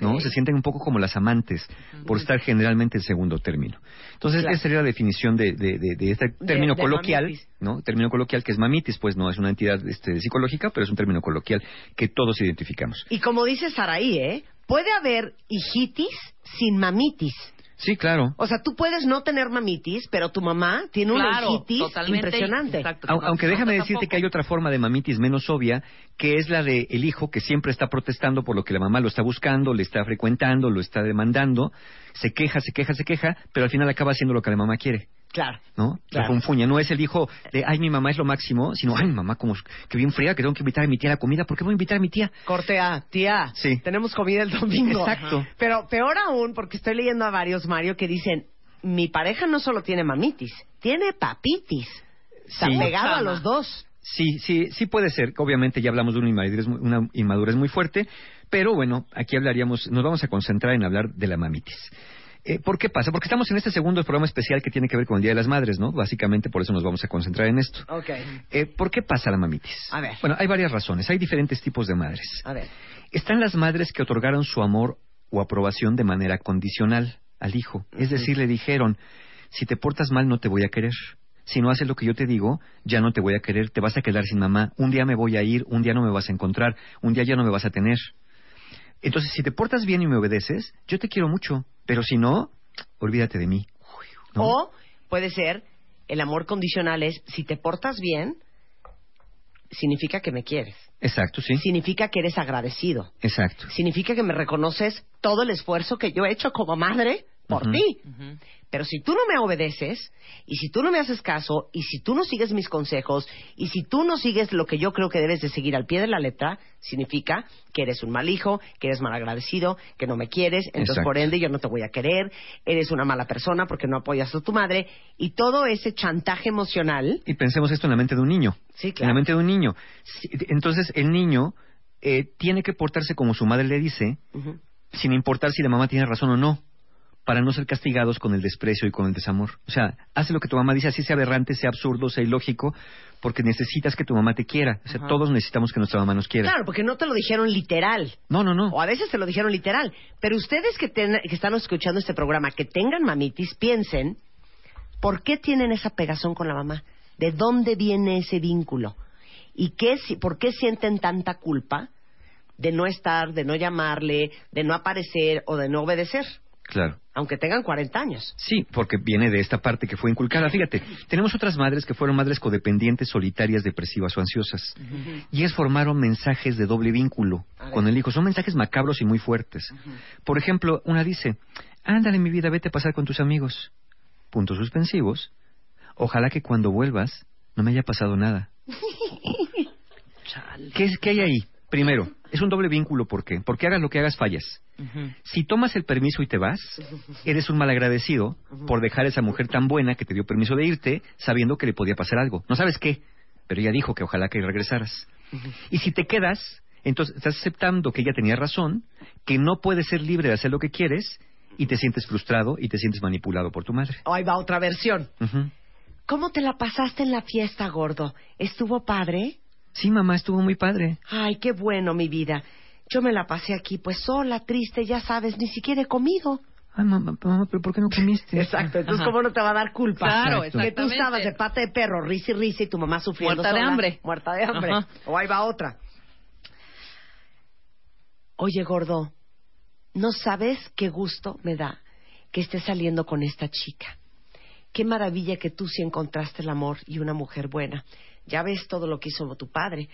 ¿no? Se sienten un poco como las amantes, por estar generalmente en segundo término. Entonces, Claro. esa sería la definición de, de- de- de este término coloquial, mamitis. ¿no? Término coloquial que es mamitis, pues no es una entidad este, psicológica, pero es un término coloquial que todos identificamos. Y como dice Saraí, ¿eh? Puede haber hijitis sin mamitis. Sí, claro. O sea, tú puedes no tener mamitis, pero tu mamá tiene Claro, una totalmente, impresionante. exacto. Au- Aunque déjame decirte tampoco. que hay otra forma de mamitis menos obvia, que es la de el hijo que siempre está protestando por lo que la mamá lo está buscando, le está frecuentando, lo está demandando, se queja, se queja, se queja, pero al final acaba haciendo lo que la mamá quiere, Claro. ¿no? Claro. La confuña. No es el hijo de, ay, mi mamá es lo máximo, sino, ay, mamá, como que bien fría, que tengo que invitar a mi tía a la comida, ¿por qué voy a invitar a mi tía? Corte A, tía. Sí. Tenemos comida el domingo. Exacto. Pero peor aún, porque estoy leyendo a varios, Mario, que dicen, mi pareja no solo tiene mamitis, tiene papitis. Está Sí. pegado a los dos. Sí, sí, sí puede ser. Obviamente ya hablamos de una inmadurez, una inmadurez muy fuerte, pero bueno, aquí hablaríamos, nos vamos a concentrar en hablar de la mamitis. Eh, ¿Por qué pasa? Porque estamos en este segundo programa especial que tiene que ver con el Día de las Madres, ¿no? Básicamente por eso nos vamos a concentrar en esto. Eh, ¿Por qué pasa la mamitis? A ver. Bueno, hay varias razones. Hay diferentes tipos de madres. A ver. Están las madres que otorgaron su amor o aprobación de manera condicional al hijo. Es decir, le dijeron, si te portas mal no te voy a querer. Si no haces lo que yo te digo, ya no te voy a querer, te vas a quedar sin mamá. Un día me voy a ir, un día no me vas a encontrar, un día ya no me vas a tener. Entonces, si te portas bien y me obedeces, yo te quiero mucho. Pero si no, olvídate de mí. ¿no? O puede ser, el amor condicional es, si te portas bien, significa que me quieres. Exacto, sí. Significa que eres agradecido. Exacto. Significa que me reconoces todo el esfuerzo que yo he hecho como madre por ti. Pero si tú no me obedeces, y si tú no me haces caso, y si tú no sigues mis consejos, y si tú no sigues lo que yo creo que debes de seguir al pie de la letra, significa que eres un mal hijo, que eres mal agradecido, que no me quieres, entonces Exacto. por ende yo no te voy a querer, eres una mala persona porque no apoyas a tu madre, y todo ese chantaje emocional, Y pensemos esto en la mente de un niño. Sí, En claro. la mente de un niño. Entonces, el niño eh, tiene que portarse como su madre le dice, sin importar si la mamá tiene razón o no. Para no ser castigados con el desprecio y con el desamor. O sea, hace lo que tu mamá dice, así sea aberrante, sea absurdo, sea ilógico, porque necesitas que tu mamá te quiera. O sea, Ajá. todos necesitamos que nuestra mamá nos quiera. Claro, porque no te lo dijeron literal. No, no, no. O a veces te lo dijeron literal. Pero ustedes que, ten- que están escuchando este programa, que tengan mamitis, piensen, ¿por qué tienen esa pegazón con la mamá? ¿De dónde viene ese vínculo? ¿Y qué, si- por qué sienten tanta culpa de no estar, de no llamarle, de no aparecer o de no obedecer? Claro. Aunque tengan 40 años. Sí, porque viene de esta parte que fue inculcada. Fíjate, tenemos otras madres que fueron madres codependientes, solitarias, depresivas o ansiosas. Y ellas formaron mensajes de doble vínculo con el hijo. Son mensajes macabros y muy fuertes. Por ejemplo, una dice, ándale mi vida, vete a pasar con tus amigos. Puntos suspensivos. Ojalá que cuando vuelvas no me haya pasado nada. ¿Qué, es, ¿Qué hay ahí? Primero, es un doble vínculo. ¿Por qué? Porque hagas lo que hagas, fallas. Si tomas el permiso y te vas, eres un malagradecido por dejar a esa mujer tan buena que te dio permiso de irte, sabiendo que le podía pasar algo. No sabes qué, pero ella dijo que ojalá que regresaras. Y si te quedas, entonces estás aceptando que ella tenía razón, que no puedes ser libre de hacer lo que quieres, y te sientes frustrado y te sientes manipulado por tu madre. Ahí va otra versión. ¿Cómo te la pasaste en la fiesta, gordo? ¿Estuvo padre? Sí, mamá, estuvo muy padre. Ay, qué bueno, mi vida. Yo me la pasé aquí, pues sola, triste, ya sabes, ni siquiera he comido. Ay, mamá, mamá, pero ¿por qué no comiste? Exacto, entonces Ajá. ¿cómo no te va a dar culpa? Claro, Que tú estabas de pata de perro, risa y risa, y tu mamá sufriendo Muerta de sola, hambre. Muerta de hambre. Ajá. O ahí va otra. Oye, gordo, ¿no sabes qué gusto me da que estés saliendo con esta chica? Qué maravilla que tú sí encontraste el amor y una mujer buena. Ya ves todo lo que hizo tu padre.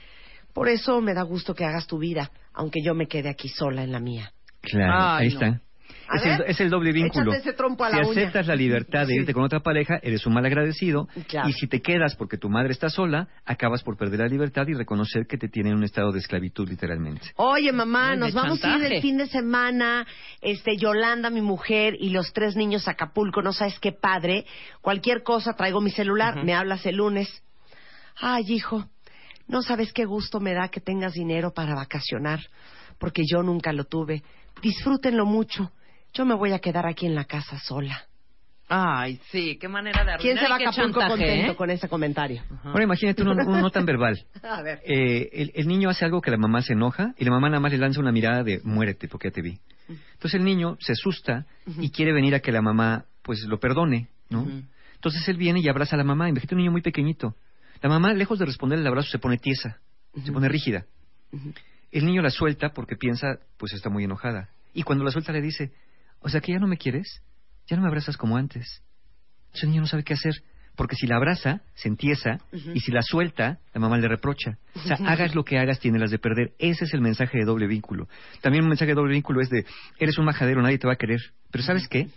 Por eso me da gusto que hagas tu vida, aunque yo me quede aquí sola en la mía. Claro, Ay, ahí no. está. Es ver, el, es el doble vínculo. échate ese trompo a si uña. aceptas la libertad de Sí. irte con otra pareja, eres un mal agradecido. Claro. Y si te quedas porque tu madre está sola, acabas por perder la libertad y reconocer que te tienen en un estado de esclavitud, literalmente. Oye, mamá, nos vamos a ir el fin de semana. Este, Yolanda, mi mujer, y los tres niños a Acapulco. No sabes qué padre. Cualquier cosa, traigo mi celular. Me hablas el lunes. Ay, hijo, no sabes qué gusto me da que tengas dinero para vacacionar, porque yo nunca lo tuve. Disfrútenlo mucho. Yo me voy a quedar aquí en la casa sola. Ay, sí, qué manera de arruinar ¿Quién se va a Acapulco chantaje, contento ¿eh? con ese comentario? Ajá. Ahora imagínate uno, uno no tan verbal. A ver. Eh, el, el niño hace algo que la mamá se enoja y la mamá nada más le lanza una mirada de muérete porque ya te vi. Entonces el niño se asusta y quiere venir a que la mamá pues lo perdone, ¿no? Entonces él viene y abraza a la mamá. Imagínate un niño muy pequeñito. La mamá, lejos de responder el abrazo, se pone tiesa, se pone rígida. El niño la suelta porque piensa, pues está muy enojada. Y cuando la suelta le dice, o sea que ya no me quieres, ya no me abrazas como antes. Entonces el niño no sabe qué hacer, porque si la abraza, se entiesa, y si la suelta, la mamá le reprocha. O sea, hagas lo que hagas, tiene las de perder. Ese es el mensaje de doble vínculo. También un mensaje de doble vínculo es de, eres un majadero, nadie te va a querer. Pero ¿sabes qué?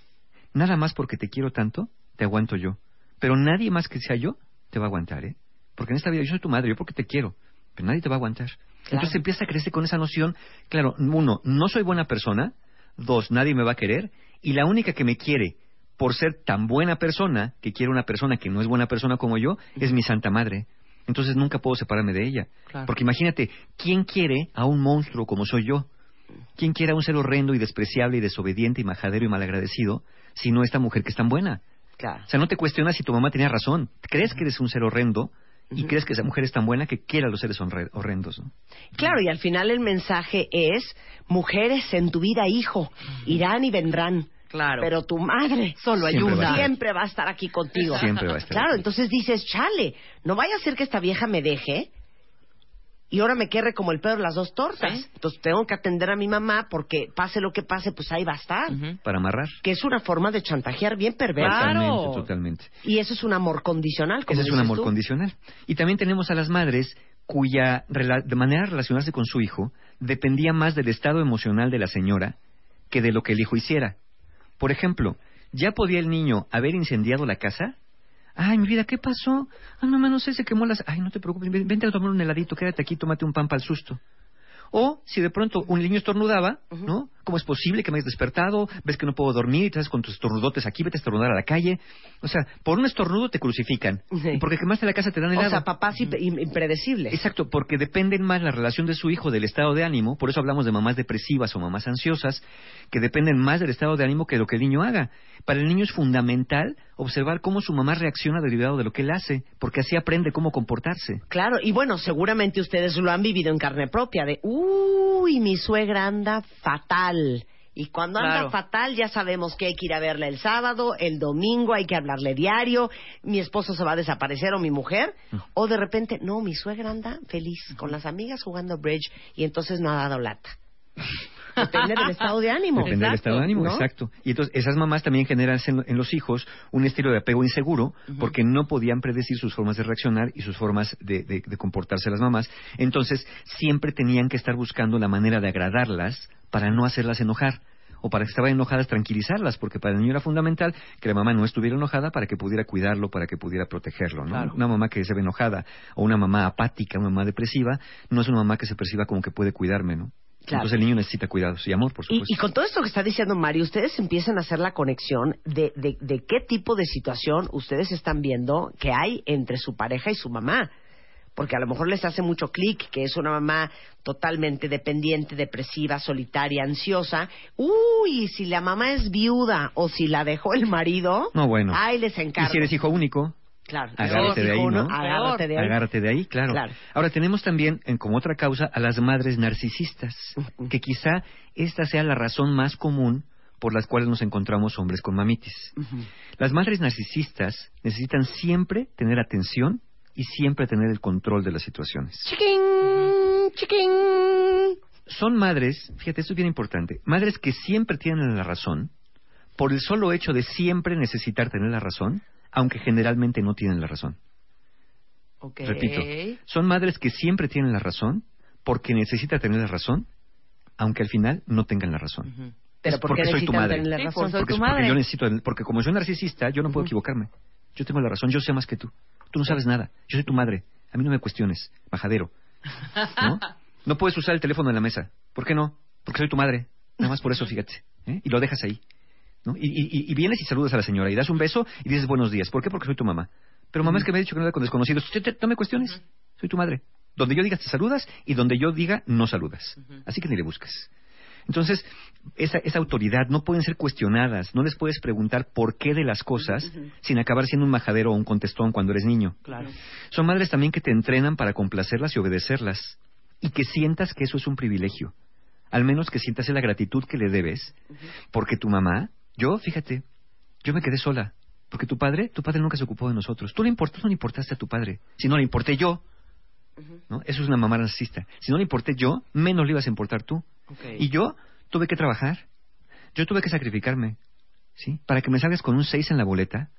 Nada más porque te quiero tanto, te aguanto yo. Pero nadie más que sea yo, te va a aguantar, ¿eh? Porque en esta vida yo soy tu madre, yo porque te quiero, pero nadie te va a aguantar. Entonces empieza a crecer con esa noción, claro, uno, no soy buena persona, dos, nadie me va a querer, y la única que me quiere por ser tan buena persona, que quiere una persona que no es buena persona como yo, es mi santa madre. Entonces nunca puedo separarme de ella. Claro. Porque imagínate, ¿quién quiere a un monstruo como soy yo? ¿Quién quiere a un ser horrendo y despreciable y desobediente y majadero y malagradecido, si no esta mujer que es tan buena? Claro. O sea, no te cuestionas si tu mamá tenía razón. Crees que eres un ser horrendo y crees que esa mujer es tan buena que quiere a los seres horre- horrendos. ¿no? Claro, y al final el mensaje es, mujeres en tu vida, hijo, irán y vendrán. Claro. Pero tu madre Solo hay Siempre va a una. estar. siempre va a estar aquí contigo. Siempre va a estar Claro, aquí. entonces dices, chale, no vaya a ser que esta vieja me deje y ahora me querre como el pedo de las dos tortas. Sí. Entonces tengo que atender a mi mamá porque pase lo que pase, pues ahí va a estar. Para amarrar. Que es una forma de chantajear bien perversa. Claro. Totalmente, totalmente. Y eso es un amor condicional, como Ese es un amor tú. condicional. Y también tenemos a las madres cuya rela- de manera de relacionarse con su hijo dependía más del estado emocional de la señora que de lo que el hijo hiciera. Por ejemplo, ¿ya podía el niño haber incendiado la casa? Ay, mi vida, ¿qué pasó? Ay, mamá, no sé, se quemó las... Ay, no te preocupes, ven- vente a tomar un heladito, quédate aquí, tómate un pan para el susto. O, si de pronto un niño estornudaba, ¿no? ¿Cómo es posible que me hayas despertado? ¿Ves que no puedo dormir? y Estás con tus estornudotes aquí, vete a estornudar a la calle. O sea, por un estornudo te crucifican. Sí. Y porque quemaste la casa te dan O helado. sea, papás im- impredecibles. Exacto, porque dependen más la relación de su hijo del estado de ánimo, por eso hablamos de mamás depresivas o mamás ansiosas, que dependen más del estado de ánimo que de lo que el niño haga. Para el niño es fundamental observar cómo su mamá reacciona derivado de lo que él hace, porque así aprende cómo comportarse. Claro, y bueno, seguramente ustedes lo han vivido en carne propia, de, uy, mi suegra anda fatal. Y cuando anda Claro. fatal, ya sabemos que hay que ir a verla el sábado, el domingo, hay que hablarle diario, mi esposo se va a desaparecer o mi mujer, o de repente, no, mi suegra anda feliz con las amigas jugando bridge y entonces no ha dado lata. Depende del estado de ánimo. Depende del estado de ánimo, ¿no? exacto. Y entonces esas mamás también generan en, en los hijos un estilo de apego inseguro porque no podían predecir sus formas de reaccionar y sus formas de, de- de comportarse las mamás. Entonces siempre tenían que estar buscando la manera de agradarlas para no hacerlas enojar. O para que estaban enojadas, tranquilizarlas, porque para el niño era fundamental que la mamá no estuviera enojada para que pudiera cuidarlo, para que pudiera protegerlo. ¿no? Una mamá que se ve enojada o una mamá apática, una mamá depresiva, no es una mamá que se perciba como que puede cuidarme. ¿no? Claro. Entonces el niño necesita cuidados y amor, por Y, supuesto. y con todo esto que está diciendo Mario, ustedes empiezan a hacer la conexión de, de, de qué tipo de situación ustedes están viendo que hay entre su pareja y su mamá. Porque a lo mejor les hace mucho clic que es una mamá totalmente dependiente, depresiva, solitaria, ansiosa. Uy, si la mamá es viuda o si la dejó el marido, No, bueno. ay, les Y encargo. si eres hijo único, Claro, agárrate de ahí, ¿no? uno, Agárrate de ahí. agárrate de ahí, claro. Claro. Ahora tenemos también, en, como otra causa, a las madres narcisistas, que quizá esta sea la razón más común por las cuales nos encontramos hombres con mamitis. Las madres narcisistas necesitan siempre tener atención y siempre tener el control de las situaciones. Chiquín, chiquín. Son madres, fíjate, esto es bien importante, madres que siempre tienen la razón por el solo hecho de siempre necesitar tener la razón, aunque generalmente no tienen la razón. Repito, son madres que siempre tienen la razón porque necesitan tener la razón, aunque al final no tengan la razón. Pero ¿por qué porque soy tu madre. tener la Sí, por soy Porque, tu porque madre. yo necesito, porque como soy narcisista, yo no puedo equivocarme. Yo tengo la razón, yo sé más que tú. Tú no sabes nada. Yo soy tu madre. A mí no me cuestiones, majadero. ¿No? No puedes usar el teléfono en la mesa. ¿Por qué no? Porque soy tu madre. Nada más por eso, fíjate. ¿eh? Y lo dejas ahí. ¿No? Y, y- y vienes y saludas a la señora y das un beso y dices buenos días. ¿Por qué? Porque soy tu mamá. Pero mamá es que me ha dicho que no era con desconocidos. Te- te- No me cuestiones. Soy tu madre. Donde yo diga te saludas y donde yo diga no saludas. Así que ni le busques. Entonces, esa, esa autoridad no pueden ser cuestionadas, no les puedes preguntar por qué de las cosas sin acabar siendo un majadero o un contestón cuando eres niño. Claro. Son madres también que te entrenan para complacerlas y obedecerlas y que sientas que eso es un privilegio. Al menos que sientas la gratitud que le debes, porque tu mamá, yo, fíjate, yo me quedé sola, porque tu padre, tu padre nunca se ocupó de nosotros. Tú le importas, no le importaste a tu padre. Si no le importé yo, ¿no? Eso es una mamá narcisista. Si no le importé yo, menos le ibas a importar tú. Y yo tuve que trabajar. Yo tuve que sacrificarme. ¿Sí? Para que me salgas con un 6 en la boleta.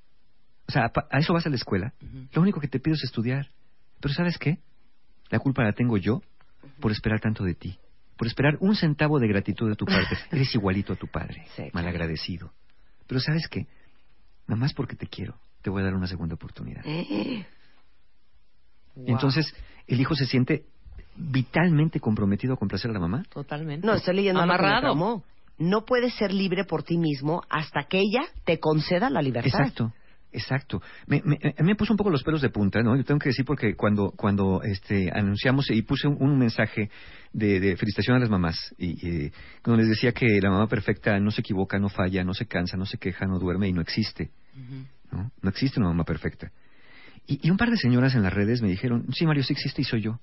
O sea, a eso vas a la escuela. Lo único que te pido es estudiar. Pero ¿sabes qué? La culpa la tengo yo por esperar tanto de ti. Por esperar un centavo de gratitud de tu parte. Eres igualito a tu padre. Sí, claro. Malagradecido. Pero ¿sabes qué? Nada más porque te quiero, te voy a dar una segunda oportunidad. Wow. Entonces, el hijo se siente vitalmente comprometido a complacer a la mamá. Totalmente. No, estoy leyendo algo que me Amarrado. No puedes ser libre por ti mismo hasta que ella te conceda la libertad. Exacto, exacto. Me, me, a mí me puso un poco los pelos de punta, ¿no? Yo tengo que decir porque cuando, cuando este, anunciamos y puse un, un mensaje de, de felicitación a las mamás, y, y cuando les decía que la mamá perfecta no se equivoca, no falla, no se cansa, no se queja, no duerme y no existe, ¿no? No existe una mamá perfecta. Y, y un par de señoras en las redes me dijeron, sí, Mario, sí existe y soy yo.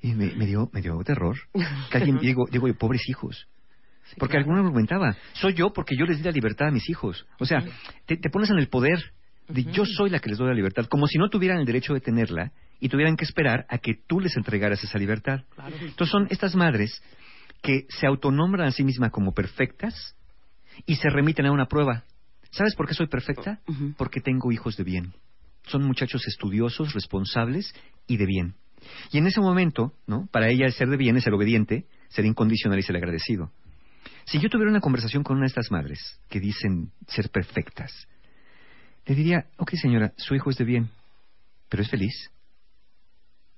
Y me, me dio, me dio terror. Que alguien, digo, digo, pobres hijos. Porque alguno argumentaba, soy yo porque yo les di la libertad a mis hijos. O sea, te, te pones en el poder de yo soy la que les doy la libertad, como si no tuvieran el derecho de tenerla y tuvieran que esperar a que tú les entregaras esa libertad. Entonces son estas madres que se autonombran a sí mismas como perfectas y se remiten a una prueba. ¿Sabes por qué soy perfecta? Porque tengo hijos de bien. Son muchachos estudiosos, responsables y de bien. Y en ese momento, ¿no? Para ella el ser de bien es ser obediente, ser incondicional y ser agradecido. Si yo tuviera una conversación con una de estas madres que dicen ser perfectas, le diría, ok señora, su hijo es de bien, pero es feliz.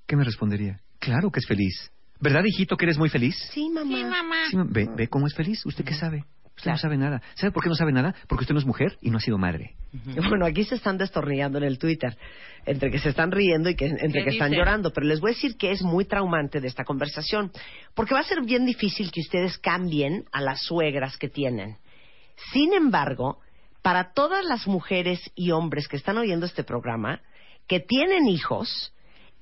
¿Qué me respondería? Claro que es feliz. ¿Verdad, hijito, que eres muy feliz? Sí, mamá. Sí, mamá. Sí, ve, ve cómo es feliz. ¿Usted qué sabe? Usted no sabe nada. ¿Sabe por qué no sabe nada? Porque usted no es mujer y no ha sido madre. Bueno, aquí se están destornillando en el Twitter, entre que se están riendo y que, entre ¿Qué que están dice? llorando, pero les voy a decir que es muy traumante de esta conversación, porque va a ser bien difícil que ustedes cambien a las suegras que tienen. Sin embargo, para todas las mujeres y hombres que están oyendo este programa, que tienen hijos,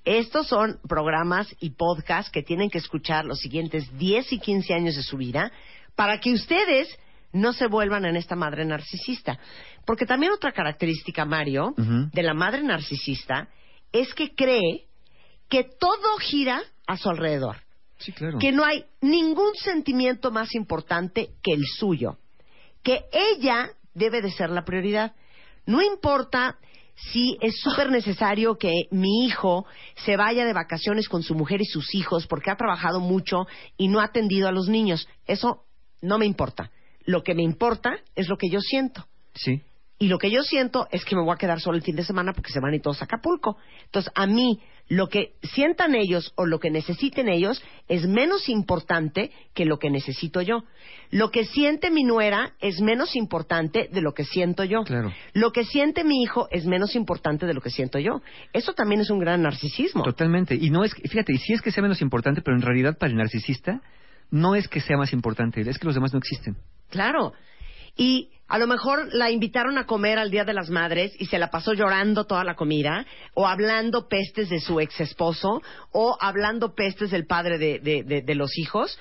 estos son programas y podcasts que tienen que escuchar los siguientes 10 y 15 años de su vida para que ustedes no se vuelvan en esta madre narcisista. Porque también otra característica, Mario, de la madre narcisista es que cree que todo gira a su alrededor Sí, claro. que no hay ningún sentimiento más importante que el suyo, que ella debe de ser la prioridad. No importa si es súper necesario que mi hijo se vaya de vacaciones con su mujer y sus hijos porque ha trabajado mucho y no ha atendido a los niños. Eso no me importa. Lo que me importa es lo que yo siento. Sí. Y lo que yo siento es que me voy a quedar solo el fin de semana porque se van y todos a Acapulco. Entonces, a mí, lo que sientan ellos o lo que necesiten ellos es menos importante que lo que necesito yo. Lo que siente mi nuera es menos importante de lo que siento yo. Claro. Lo que siente mi hijo es menos importante de lo que siento yo. Eso también es un gran narcisismo. Totalmente. Y no es, fíjate, y sí es que sea menos importante, pero en realidad para el narcisista no es que sea más importante, es que los demás no existen. Claro. Y a lo mejor la invitaron a comer al Día de las Madres y se la pasó llorando toda la comida, o hablando pestes de su ex esposo, o hablando pestes del padre de, de- de- los hijos,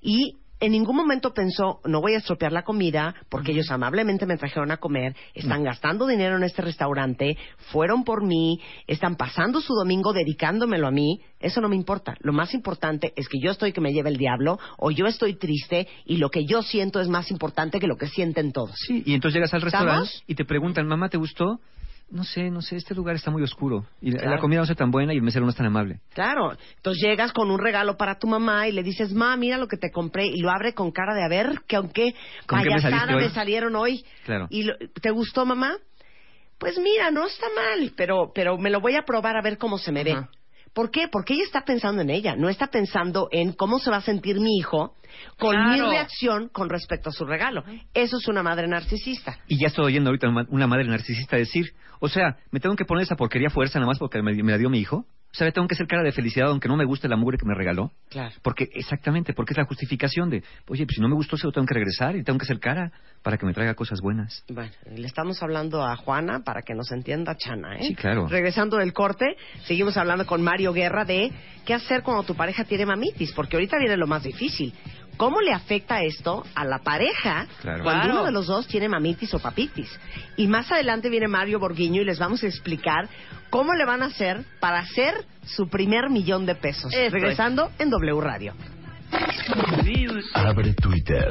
y en ningún momento pensó, no voy a estropear la comida, porque ellos amablemente me trajeron a comer, están gastando dinero en este restaurante, fueron por mí, están pasando su domingo dedicándomelo a mí, eso no me importa. Lo más importante es que yo estoy que me lleve el diablo, o yo estoy triste, y lo que yo siento es más importante que lo que sienten todos. Sí, y entonces llegas al restaurante ¿Estamos? y te preguntan, mamá, ¿te gustó? No sé, no sé, este lugar está muy oscuro. Y la- Claro. la comida no está tan buena y el mesero no es tan amable. Claro. Entonces llegas con un regalo para tu mamá y le dices, ma, mira lo que te compré, y lo abre con cara de a ver, que aunque ¿Con qué me payasada me, hoy? salieron hoy. Claro. ¿Y lo- te gustó, mamá? Pues mira, no está mal, pero, pero me lo voy a probar a ver cómo se me ve. ¿Por qué? Porque ella está pensando en ella, no está pensando en cómo se va a sentir mi hijo con mi reacción con respecto a su regalo. Eso es una madre narcisista. Y ya estoy oyendo ahorita una una madre narcisista decir, o sea, ¿me tengo que poner esa porquería fuerza nada más porque me, me la dio mi hijo? O sea, ¿me tengo que hacer cara de felicidad aunque no me guste la mugre que me regaló? Claro. Porque, exactamente, porque es la justificación de, oye, pues si no me gustó se lo tengo que regresar y tengo que hacer cara para que me traiga cosas buenas. Bueno, le estamos hablando a Juana para que nos entienda Chana, ¿eh? Sí, claro. Regresando del corte, seguimos hablando con Mario Guerra de qué hacer cuando tu pareja tiene mamitis, porque ahorita viene lo más difícil. ¿Cómo le afecta esto a la pareja Claro. cuando Claro. uno de los dos tiene mamitis o papitis? Y más adelante viene Mario Borguiño y les vamos a explicar cómo le van a hacer para hacer su primer millón de pesos. Eso es. Regresando en W Radio. Abre Twitter.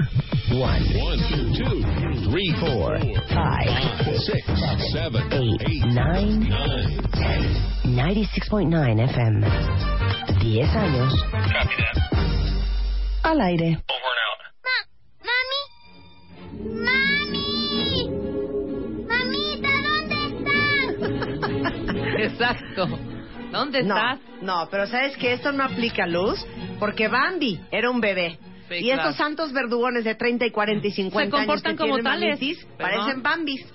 One, two, three, four, Five, six, seven, eight, eight, nine, nine. 96.9 FM. 10 años. Al aire. ¡Mami! ¡Mami! ¡Mamita, ¿dónde estás? Exacto. ¿Dónde No, estás? no, pero ¿sabes que Esto no aplica luz porque Bambi era un bebé. Sí, y claro. estos santos verdugones de 30 y 40 y 50 años comportan que como tienen tales, mamitis, parecen no. Bambis.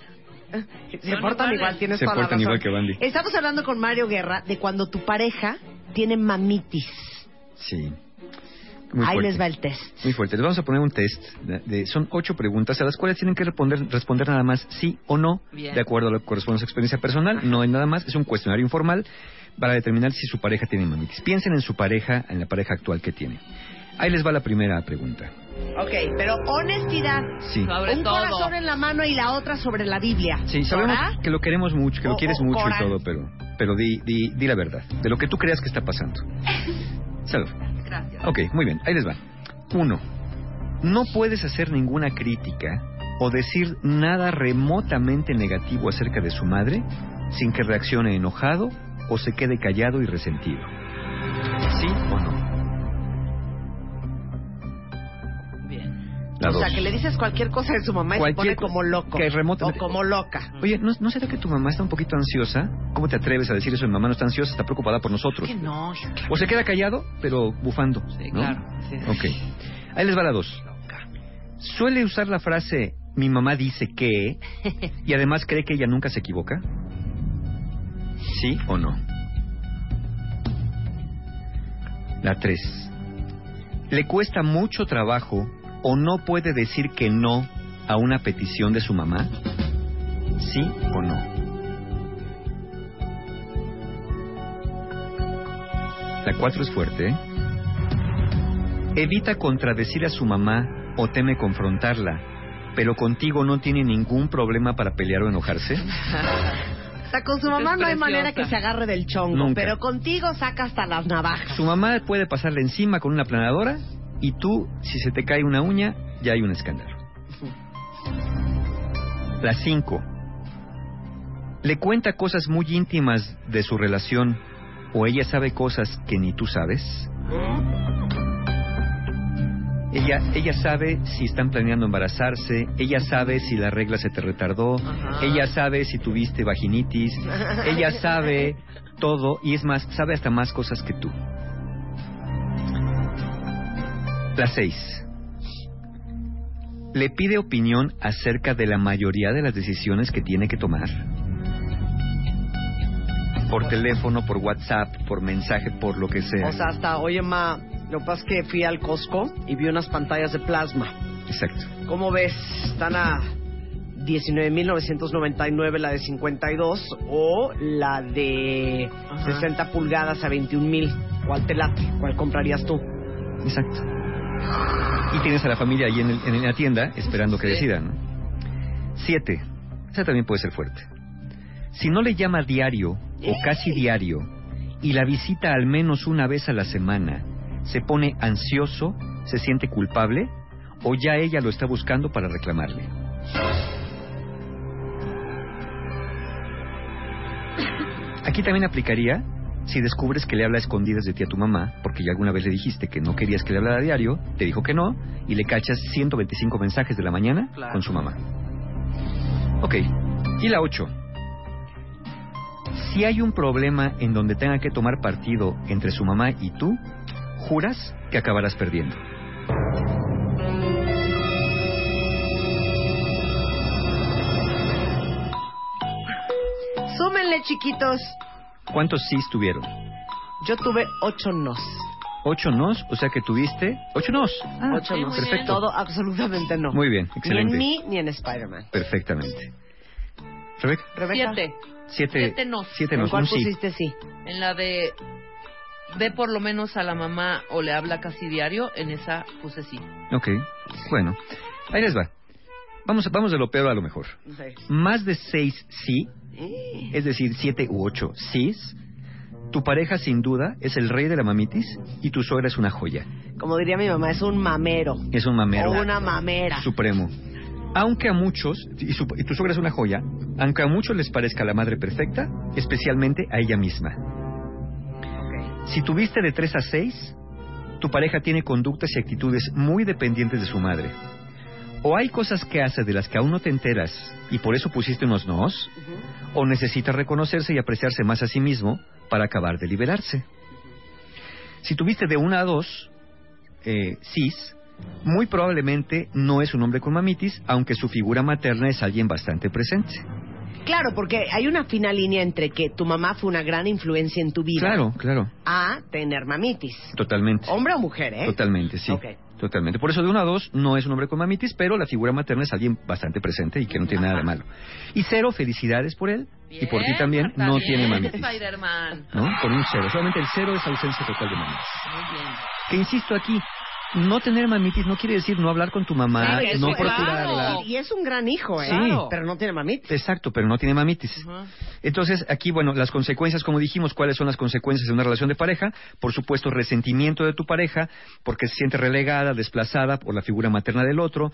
Se portan iguales. igual, tienes Se toda la razón. igual que Bambi. Estamos hablando con Mario Guerra de cuando tu pareja tiene mamitis. Sí. Muy Ahí fuerte. les va el test. Muy fuerte. Les vamos a poner un test. de- de- son ocho preguntas a las cuales tienen que responder, responder nada más sí o no, Bien. de acuerdo a lo que corresponde a su experiencia personal. No hay nada más. Es un cuestionario informal para determinar si su pareja tiene mamitis. Piensen en su pareja, en la pareja actual que tiene. Ahí les va la primera pregunta. Ok, pero honestidad. Sí. Sobre un todo. corazón en la mano y la otra sobre la Biblia. Sí, sabemos ¿Verdad? que lo queremos mucho, que lo quieres mucho Corán. y todo, pero, pero di, di, di la verdad, de lo que tú creas que está pasando. Salud. Gracias. Ok, muy bien, ahí les va. Uno, no puedes hacer ninguna crítica o decir nada remotamente negativo acerca de su madre sin que reaccione enojado o se quede callado y resentido. ¿Sí o no? La o dos. sea, que le dices cualquier cosa de su mamá y Cualquier se pone como loco. que O como loca. Oye, ¿no, ¿no será que tu mamá está un poquito ansiosa? ¿Cómo te atreves a decir eso? Mi mamá no está ansiosa, está preocupada por nosotros. Que no, claro. O se queda callado, pero bufando. Sí, ¿no? claro. Sí. Ok. Ahí les va la dos. Suele usar la frase mi mamá dice que y además cree que ella nunca se equivoca. ¿Sí o no? La tres. Le cuesta mucho trabajo o no puede decir que no a una petición de su mamá. ¿Sí o no? La cuatro es fuerte, ¿eh? Evita contradecir a su mamá o teme confrontarla, pero contigo no tiene ningún problema para pelear o enojarse. O sea, con su mamá no hay manera que se agarre del chongo, Nunca. pero contigo saca hasta las navajas. Su mamá puede pasarle encima con una planadora y tú, si se te cae una uña, ya hay un escándalo. La 5. Le cuenta cosas muy íntimas de su relación o ella sabe cosas que ni tú sabes. Ella, ella sabe si están planeando embarazarse, ella sabe si la regla se te retardó, Ajá. ella sabe si tuviste vaginitis, ella sabe todo y es más, sabe hasta más cosas que tú. La 6. Le pide opinión acerca de la mayoría de las decisiones que tiene que tomar. Por teléfono, por WhatsApp, por mensaje, por lo que sea. O sea, hasta, oye, ma, lo que pasa es que fui al Costco y vi unas pantallas de plasma. Exacto. ¿Cómo ves? Están a 19.999 la de 52 o la de Ajá. 60 pulgadas a 21.000. ¿Cuál te late? ¿Cuál comprarías tú? Exacto. Y tienes a la familia ahí en, el- en la tienda esperando que decidan. ¿no? Siete. Esa también puede ser fuerte. Si no le llama diario o casi diario y la visita al menos una vez a la semana, se pone ansioso, se siente culpable o ya ella lo está buscando para reclamarle. Aquí también aplicaría si descubres que le habla a escondidas de ti a tu mamá, porque ya alguna vez le dijiste que no querías que le hablara a diario, te dijo que no, y le cachas 125 mensajes de la mañana Claro. con su mamá. Ok, y la 8. Si hay un problema en donde tenga que tomar partido entre su mamá y tú, juras que acabarás perdiendo. Súmenle, chiquitos. ¿Cuántos sís tuvieron? Yo tuve ocho nos. Ocho nos, o sea que tuviste ocho nos. Ah, ocho sí, nos. muy bien. perfecto. Todo, absolutamente no. Muy bien, Ni excelente. en mí ni en Spider-Man. Perfectamente. Rebeca, Rebeca. Siete. siete, Siete nos. siete ¿En nos, cuál un sí. pusiste sí? En la de ve por lo menos a la mamá o le habla casi diario, en esa puse sí. Ok, bueno, ahí les va. Vamos, vamos de lo peor a lo mejor. Más de seis sí, es decir, siete u ocho sís, tu pareja sin duda es el rey de la mamitis y tu suegra es una joya. Como diría mi mamá, es un mamero. Es un mamero O una mamera. supremo. Aunque a muchos, y, su- y tu suegra es una joya, aunque a muchos les parezca la madre perfecta, especialmente a ella misma. Si tuviste de 3 a 6, tu pareja tiene conductas y actitudes muy dependientes de su madre. O hay cosas que hace de las que aún no te enteras y por eso pusiste unos nos, o necesita reconocerse y apreciarse más a sí mismo para acabar de liberarse. Si tuviste de 1 a 2, eh, cis, muy probablemente no es un hombre con mamitis, aunque su figura materna es alguien bastante presente. Claro, porque hay una fina línea entre que tu mamá fue una gran influencia en tu vida Claro, claro, a tener mamitis. totalmente. Hombre o mujer, ¿eh? Totalmente, sí. Ok. Totalmente. Por eso de 1 a 2 no es un hombre con mamitis, pero la figura materna es alguien bastante presente y que no tiene nada de malo. Y cero, felicidades por él y por ti también, Marta, no bien, tiene mamitis. Spider-Man. ¿No? Con un cero. Solamente el cero es ausencia total de mamitis. Muy bien. Que insisto aquí, No tener mamitis no quiere decir no hablar con tu mamá, Sí, no claro. procurarla. Y es un gran hijo, ¿eh? Sí. Pero no tiene mamitis. Exacto, pero no tiene mamitis. Entonces, aquí, bueno, las consecuencias, como dijimos, ¿cuáles son las consecuencias de una relación de pareja? Por supuesto, resentimiento de tu pareja, porque se siente relegada, desplazada por la figura materna del otro.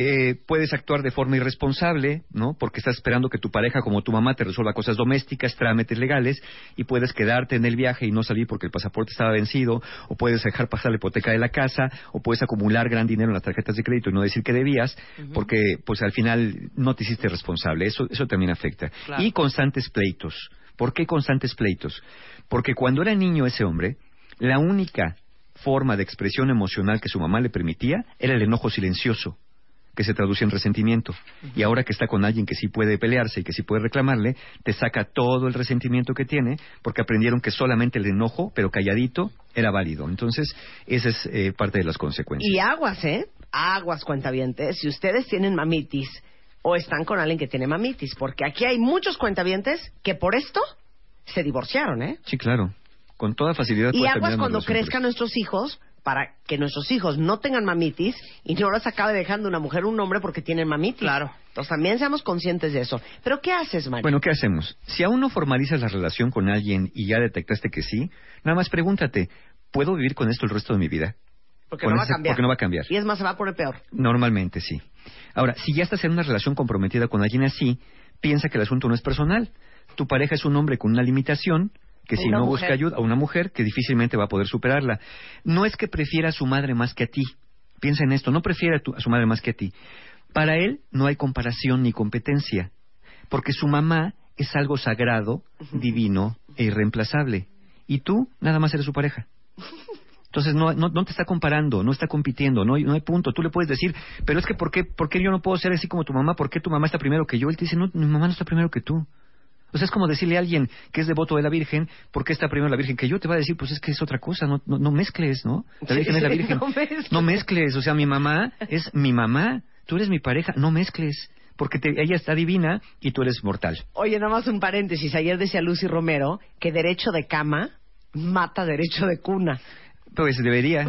Eh, puedes actuar de forma irresponsable, ¿no? Porque estás esperando que tu pareja, como tu mamá, te resuelva cosas domésticas, trámites legales, y puedes quedarte en el viaje y no salir porque el pasaporte estaba vencido, o puedes dejar pasar la hipoteca de la casa, o puedes acumular gran dinero en las tarjetas de crédito y no decir que debías, porque pues al final no te hiciste responsable. Eso, eso también afecta. Claro. Y constantes pleitos. ¿Por qué constantes pleitos? Porque cuando era niño ese hombre, la única forma de expresión emocional que su mamá le permitía era el enojo silencioso que se traduce en resentimiento. Y ahora que está con alguien que sí puede pelearse y que sí puede reclamarle, te saca todo el resentimiento que tiene, porque aprendieron que solamente el enojo, pero calladito, era válido. Entonces, esa es eh, parte de las consecuencias. Y aguas, ¿eh? Aguas, cuentavientes. Si ustedes tienen mamitis o están con alguien que tiene mamitis, porque aquí hay muchos cuentavientes que por esto se divorciaron, ¿eh? Sí, claro. Con toda facilidad. Y aguas cuando crezcan nuestros hijos para que nuestros hijos no tengan mamitis y no los acabe dejando una mujer o un hombre porque tienen mamitis. Claro. Entonces también seamos conscientes de eso. Pero ¿qué haces, Mario? Bueno, ¿qué hacemos? Si aún no formalizas la relación con alguien y ya detectaste que sí, nada más pregúntate, ¿puedo vivir con esto el resto de mi vida? porque con no va a cambiar. porque no va a cambiar. Y es más, se va a poner peor. Normalmente sí. Ahora, si ya estás en una relación comprometida con alguien así, piensa que el asunto no es personal. Tu pareja es un hombre con una limitación que si no mujer. busca ayuda, o una mujer que difícilmente va a poder superarla. No es que prefiera a su madre más que a ti. Piensa en esto, no prefiere a, tu- a su madre más que a ti. Para él no hay comparación ni competencia, porque su mamá es algo sagrado, divino e irreemplazable. Y tú nada más eres su pareja. Entonces no, no, no te está comparando, no está compitiendo, no hay, no hay punto. Tú le puedes decir, pero es que ¿por qué, ¿por qué yo no puedo ser así como tu mamá? ¿Por qué tu mamá está primero que yo? Él te dice, no, mi mamá no está primero que tú. O sea, es como decirle a alguien que es devoto de la Virgen, ¿por qué está primero la Virgen que yo? Te va a decir, pues es que es otra cosa, no, no, no mezcles, ¿no? La Virgen es la Virgen. no mezcles. No mezcles, o sea, mi mamá es mi mamá, tú eres mi pareja, no mezcles, porque te- ella está divina y tú eres mortal. Oye, nada más un paréntesis. Ayer decía Lucy Romero que derecho de cama mata derecho de cuna. Pues debería,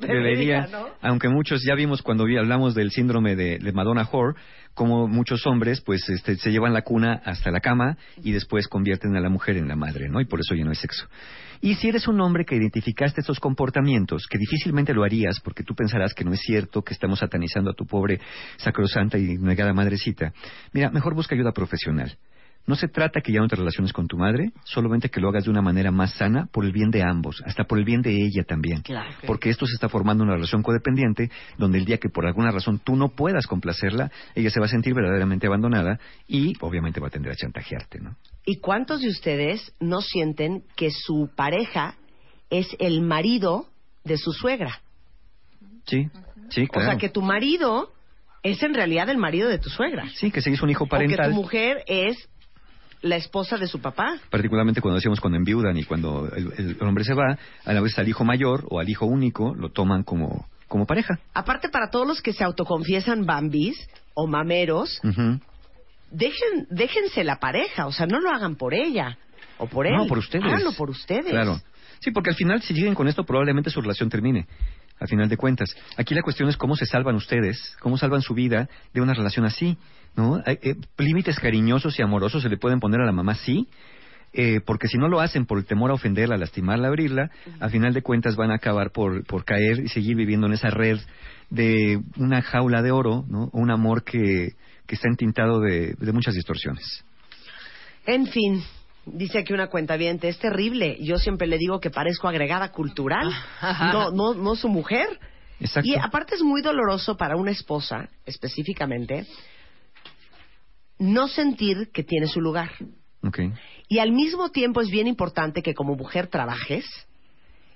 debería, ¿no? aunque muchos ya vimos cuando hablamos del síndrome de, de Madonna Whore, como muchos hombres pues este, se llevan la cuna hasta la cama y después convierten a la mujer en la madre, ¿no? Y por eso ya no hay sexo. Y si eres un hombre que identificaste estos comportamientos, que difícilmente lo harías porque tú pensarás que no es cierto, que estamos satanizando a tu pobre sacrosanta y negada madrecita, mira, mejor busca ayuda profesional. No se trata que ya no te relaciones con tu madre, solamente que lo hagas de una manera más sana por el bien de ambos, hasta por el bien de ella también. Claro. Porque esto se está formando una relación codependiente donde el día que por alguna razón tú no puedas complacerla, ella se va a sentir verdaderamente abandonada y obviamente va a tender a chantajearte, ¿no? ¿Y cuántos de ustedes no sienten que su pareja es el marido de su suegra? Sí, sí, claro. O sea, que tu marido es en realidad el marido de tu suegra. Sí, que se hizo un hijo O que parental. tu mujer es la esposa de su papá. particularmente cuando decíamos cuando enviudan y cuando el, el hombre se va, a la vez al hijo mayor o al hijo único lo toman como, como pareja. Aparte, para todos los que se autoconfiesan bambis o mameros, dejen, déjense la pareja, o sea, no lo hagan por ella o por él. No, por ustedes. Háganlo por ustedes. Claro. Sí, porque al final, si siguen con esto, probablemente su relación termine. Al final de cuentas. Aquí la cuestión es cómo se salvan ustedes, cómo salvan su vida de una relación así. ¿No? Eh, eh, límites cariñosos y amorosos se le pueden poner a la mamá, sí. eh, porque si no lo hacen por el temor a ofenderla, a lastimarla, a abrirla, al final de cuentas van a acabar por, por caer y seguir viviendo en esa red de una jaula de oro, ¿no? Un amor que, que está entintado de, de muchas distorsiones. En fin, dice aquí una cuenta es terrible. Yo siempre le digo que parezco agregada cultural, no, no, no su mujer. Exacto. Y aparte es muy doloroso para una esposa, específicamente, no sentir que tiene su lugar. Y al mismo tiempo es bien importante que como mujer trabajes,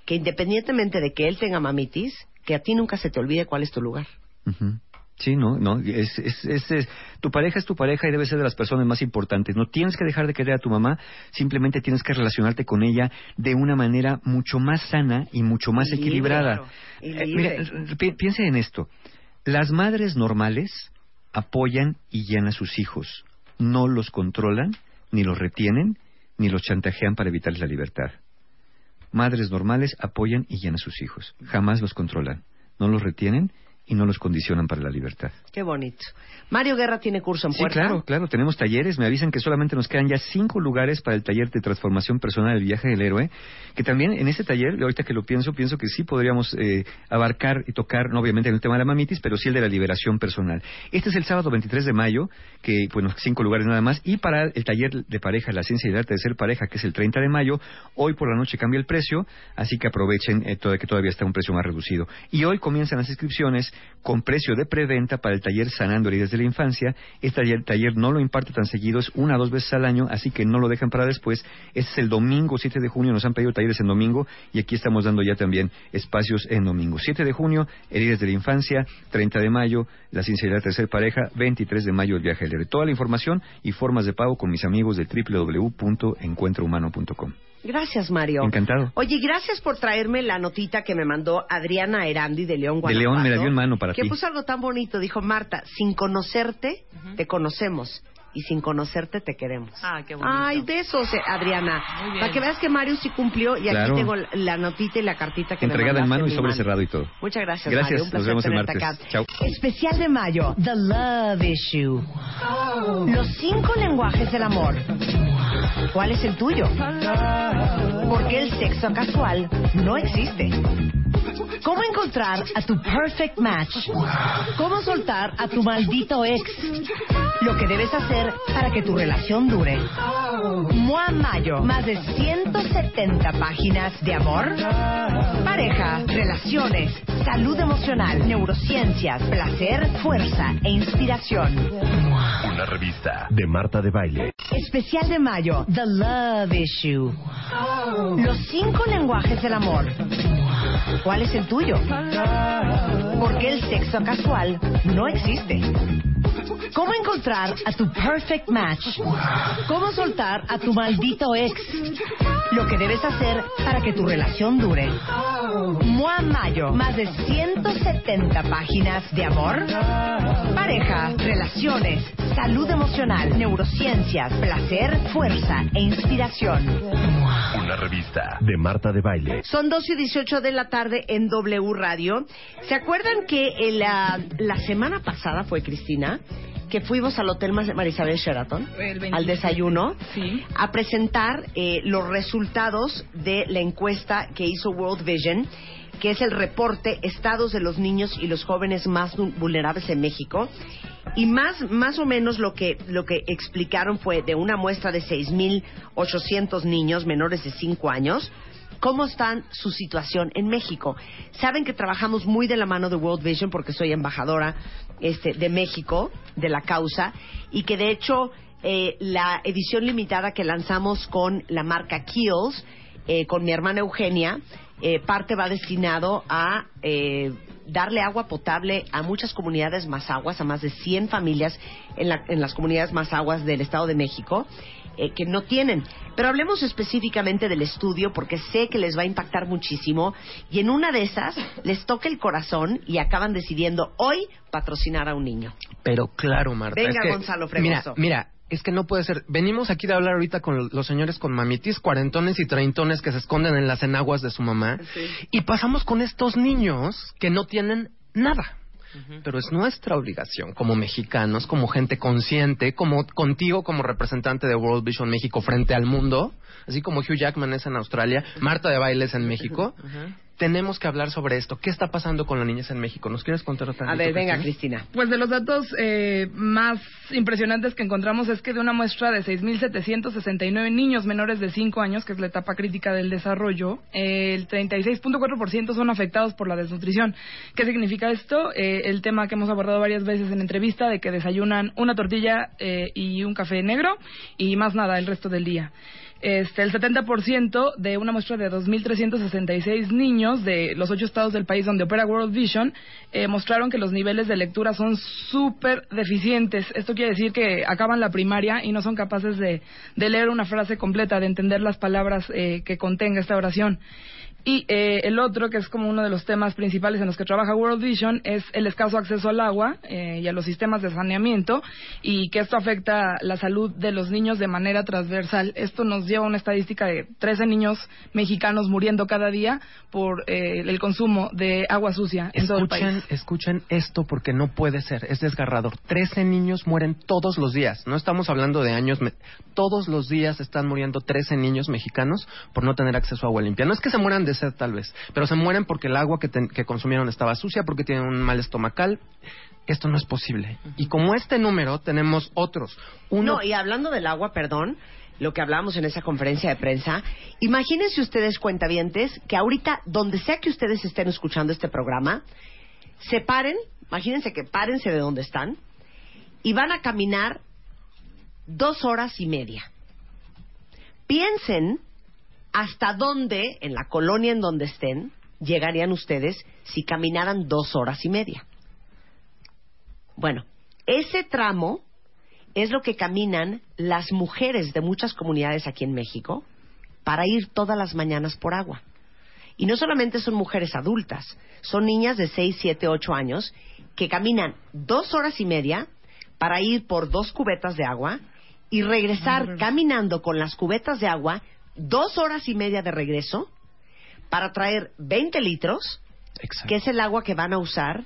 que independientemente de que él tenga mamitis, que a ti nunca se te olvide cuál es tu lugar. Ujú. Sí, no, no, es, es, es- es- tu pareja es tu pareja y debe ser de las personas más importantes. No tienes que dejar de querer a tu mamá, simplemente tienes que relacionarte con ella de una manera mucho más sana y mucho más Y libre, equilibrada. claro, y Eh, libre. mira, pi- piense en esto. Las madres normales apoyan y guían a sus hijos. No los controlan, ni los retienen, ni los chantajean para evitarles la libertad. Madres normales apoyan y guían a sus hijos. Jamás los controlan. no los retienen y no los condicionan para la libertad. Qué bonito. Mario Guerra tiene curso en Sí, puerta. claro, claro, tenemos talleres. Me avisan que solamente nos quedan ya cinco lugares para el taller de transformación personal del viaje del héroe. Que también en este taller, ahorita que lo pienso, pienso que sí podríamos eh, abarcar y tocar, no obviamente en el tema de la mamitis, pero sí el de la liberación personal. Este es el sábado 23 de mayo, que, bueno, cinco lugares nada más. Y para el taller de pareja, la ciencia y el arte de ser pareja, que es el 30 de mayo, hoy por la noche cambia el precio, así que aprovechen eh, todo- que todavía está un precio más reducido. Y hoy comienzan las inscripciones con precio de preventa para el taller Sanando Heridas de la Infancia. Este taller, no lo imparte tan seguido, es una o dos veces al año, así que no lo dejan para después. Este es el domingo 7 de junio, nos han pedido talleres en domingo y aquí estamos dando ya también espacios en domingo. 7 de junio, Heridas de la Infancia, 30 de mayo, La la Tercer Pareja, 23 de mayo, el viaje héroe. Toda la información y formas de pago con mis amigos de www.encuentrohumano.com. Gracias, Mario. Encantado. Oye, gracias por traerme la notita que me mandó Adriana Erandi de León, De Guanajuato. León me la dio en mano para que ti. puso algo tan bonito. Dijo, Marta, sin conocerte, te conocemos. Y sin conocerte, te queremos. Ah, qué bonito. Ay, besos, eh, Adriana. Para que veas que Mario sí cumplió. Y Claro. aquí tengo la, notita y la cartita que Entregada me en mano y sobre mano. cerrado y todo. Muchas gracias, Gracias, Mario. Un placer nos vemos el martes. acá. Chao. Especial de mayo, The Love Issue. Los cinco lenguajes del amor. ¿Cuál es el tuyo? Porque el sexo casual no existe. ¿Cómo encontrar a tu perfect match? ¿Cómo soltar a tu maldito ex? Lo que debes hacer para que tu relación dure. Mua Mayo, más de 170 páginas de amor, pareja, relaciones, salud emocional, neurociencias, placer, fuerza e inspiración. Una revista de Marta de Baile. Especial de mayo, The Love Issue. Los cinco lenguajes del amor. ¿Cuál es el tuyo? Porque el sexo casual no existe. ¿Cómo encontrar a tu perfect match? ¿Cómo soltar a tu maldito ex? Lo que debes hacer para que tu relación dure. Mua Mayo, más de 170 páginas de amor, pareja, relaciones, salud emocional, neurociencias, placer, fuerza e inspiración. Una revista de Marta de Baile. Son 2 y 18 de la tarde en W Radio. ¿Se acuerdan que en la, la semana pasada fue Cristina? Que fuimos al Hotel Mar- Marisabel Sheraton El 20. al desayuno Sí. a presentar eh, los resultados de la encuesta que hizo World Vision, que es el reporte Estados de los niños y los jóvenes más vu- vulnerables en México. Y más, más o menos lo que, lo que explicaron fue de una muestra de 6.800 niños menores de 5 años, cómo están su situación en México. Saben que trabajamos muy de la mano de World Vision porque soy embajadora este, de México, de la causa, y que de hecho eh, la edición limitada que lanzamos con la marca Kills, eh, con mi hermana Eugenia, eh, parte va destinado a eh, darle agua potable a muchas comunidades más aguas, a más de 100 familias en, la- en las comunidades más aguas del Estado de México eh, que no tienen. Pero hablemos específicamente del estudio porque sé que les va a impactar muchísimo y en una de esas les toca el corazón y acaban decidiendo hoy patrocinar a un niño. Pero claro, Marta. Venga, es que- Gonzalo Fregoso. mira, es que no puede ser. Venimos aquí de hablar ahorita con los señores con mamitis, cuarentones y treintones que se esconden en las enaguas de su mamá. Y pasamos con estos niños que no tienen nada. Pero es nuestra obligación como mexicanos, como gente consciente, como contigo como representante de World Vision México frente al mundo, así como Hugh Jackman es en Australia, Marta de Bailes en México. Tenemos que hablar sobre esto. ¿Qué está pasando con las niñas en México? ¿Nos quieres contar otra A ver, venga, Cristina. Pues de los datos eh, más impresionantes que encontramos es que de una muestra de 6.769 niños menores de 5 años, que es la etapa crítica del desarrollo, eh, el 36.4% son afectados por la desnutrición. ¿Qué significa esto? Eh, el tema que hemos abordado varias veces en entrevista de que desayunan una tortilla eh, y un café negro y más nada el resto del día. Este, el 70% de una muestra de 2.366 niños de los ocho estados del país donde opera World Vision eh, mostraron que los niveles de lectura son súper deficientes. Esto quiere decir que acaban la primaria y no son capaces de, de leer una frase completa, de entender las palabras eh, que contenga esta oración. Y eh, el otro, que es como uno de los temas principales en los que trabaja World Vision, es el escaso acceso al agua eh, y a los sistemas de saneamiento y que esto afecta la salud de los niños de manera transversal. Esto nos lleva a una estadística de 13 niños mexicanos muriendo cada día por eh, el consumo de agua sucia en todo el Escuchen, país. escuchen esto porque no puede ser, es desgarrador. Trece niños mueren todos los días, no estamos hablando de años, todos los días están muriendo 13 niños mexicanos por no tener acceso a agua limpia. No es que se mueran de sed tal vez, pero se mueren porque el agua que, ten- que consumieron estaba sucia, porque tienen un mal estomacal. Esto no es posible. Y como este número, tenemos otros. Uno, No, y hablando del agua, perdón, lo que hablamos en esa conferencia de prensa, imagínense ustedes, cuentavientes, que ahorita, donde sea que ustedes estén escuchando este programa, se paren, imagínense que párense de donde están, y van a caminar dos horas y media. Piensen hasta dónde, en la colonia en donde estén, llegarían ustedes si caminaran dos horas y media. Bueno, ese tramo es lo que caminan las mujeres de muchas comunidades aquí en México para ir todas las mañanas por agua. Y no solamente son mujeres adultas, son niñas de 6, 7, 8 años que caminan dos horas y media para ir por dos cubetas de agua y regresar caminando con las cubetas de agua dos horas y media de regreso para traer 20 litros, que es el agua que van a usar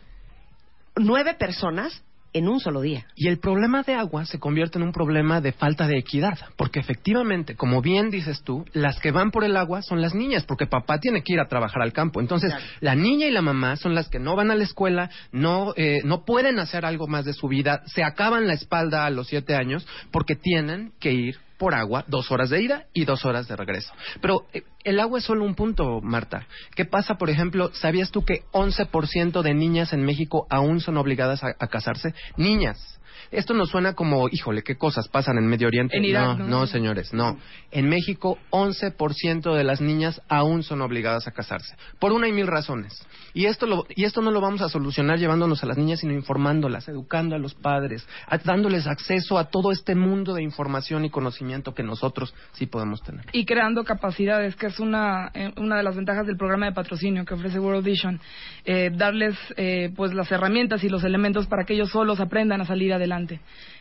nueve personas en un solo día. Y el problema de agua se convierte en un problema de falta de equidad, porque efectivamente, como bien dices tú, las que van por el agua son las niñas, porque papá tiene que ir a trabajar al campo. Entonces, Claro. la niña y la mamá son las que no van a la escuela, no, eh, no pueden hacer algo más de su vida, se acaban la espalda a los siete años porque tienen que ir por agua dos horas de ida y dos horas de regreso. Pero eh, el agua es solo un punto, Marta. ¿Qué pasa, por ejemplo, sabías tú que 11% de niñas en México aún son obligadas a, a casarse? Niñas. Esto nos suena como, híjole, qué cosas pasan en Medio Oriente. En Irak, no, ¿no? no, señores, no. En México, 11% de las niñas aún son obligadas a casarse. Por una y mil razones. Y esto, lo, y esto no lo vamos a solucionar llevándonos a las niñas, sino informándolas, educando a los padres, a- dándoles acceso a todo este mundo de información y conocimiento que nosotros sí podemos tener. y creando capacidades, que es una, eh, una de las ventajas del programa de patrocinio que ofrece World Vision, eh, darles eh, pues las herramientas y los elementos para que ellos solos aprendan a salir adelante.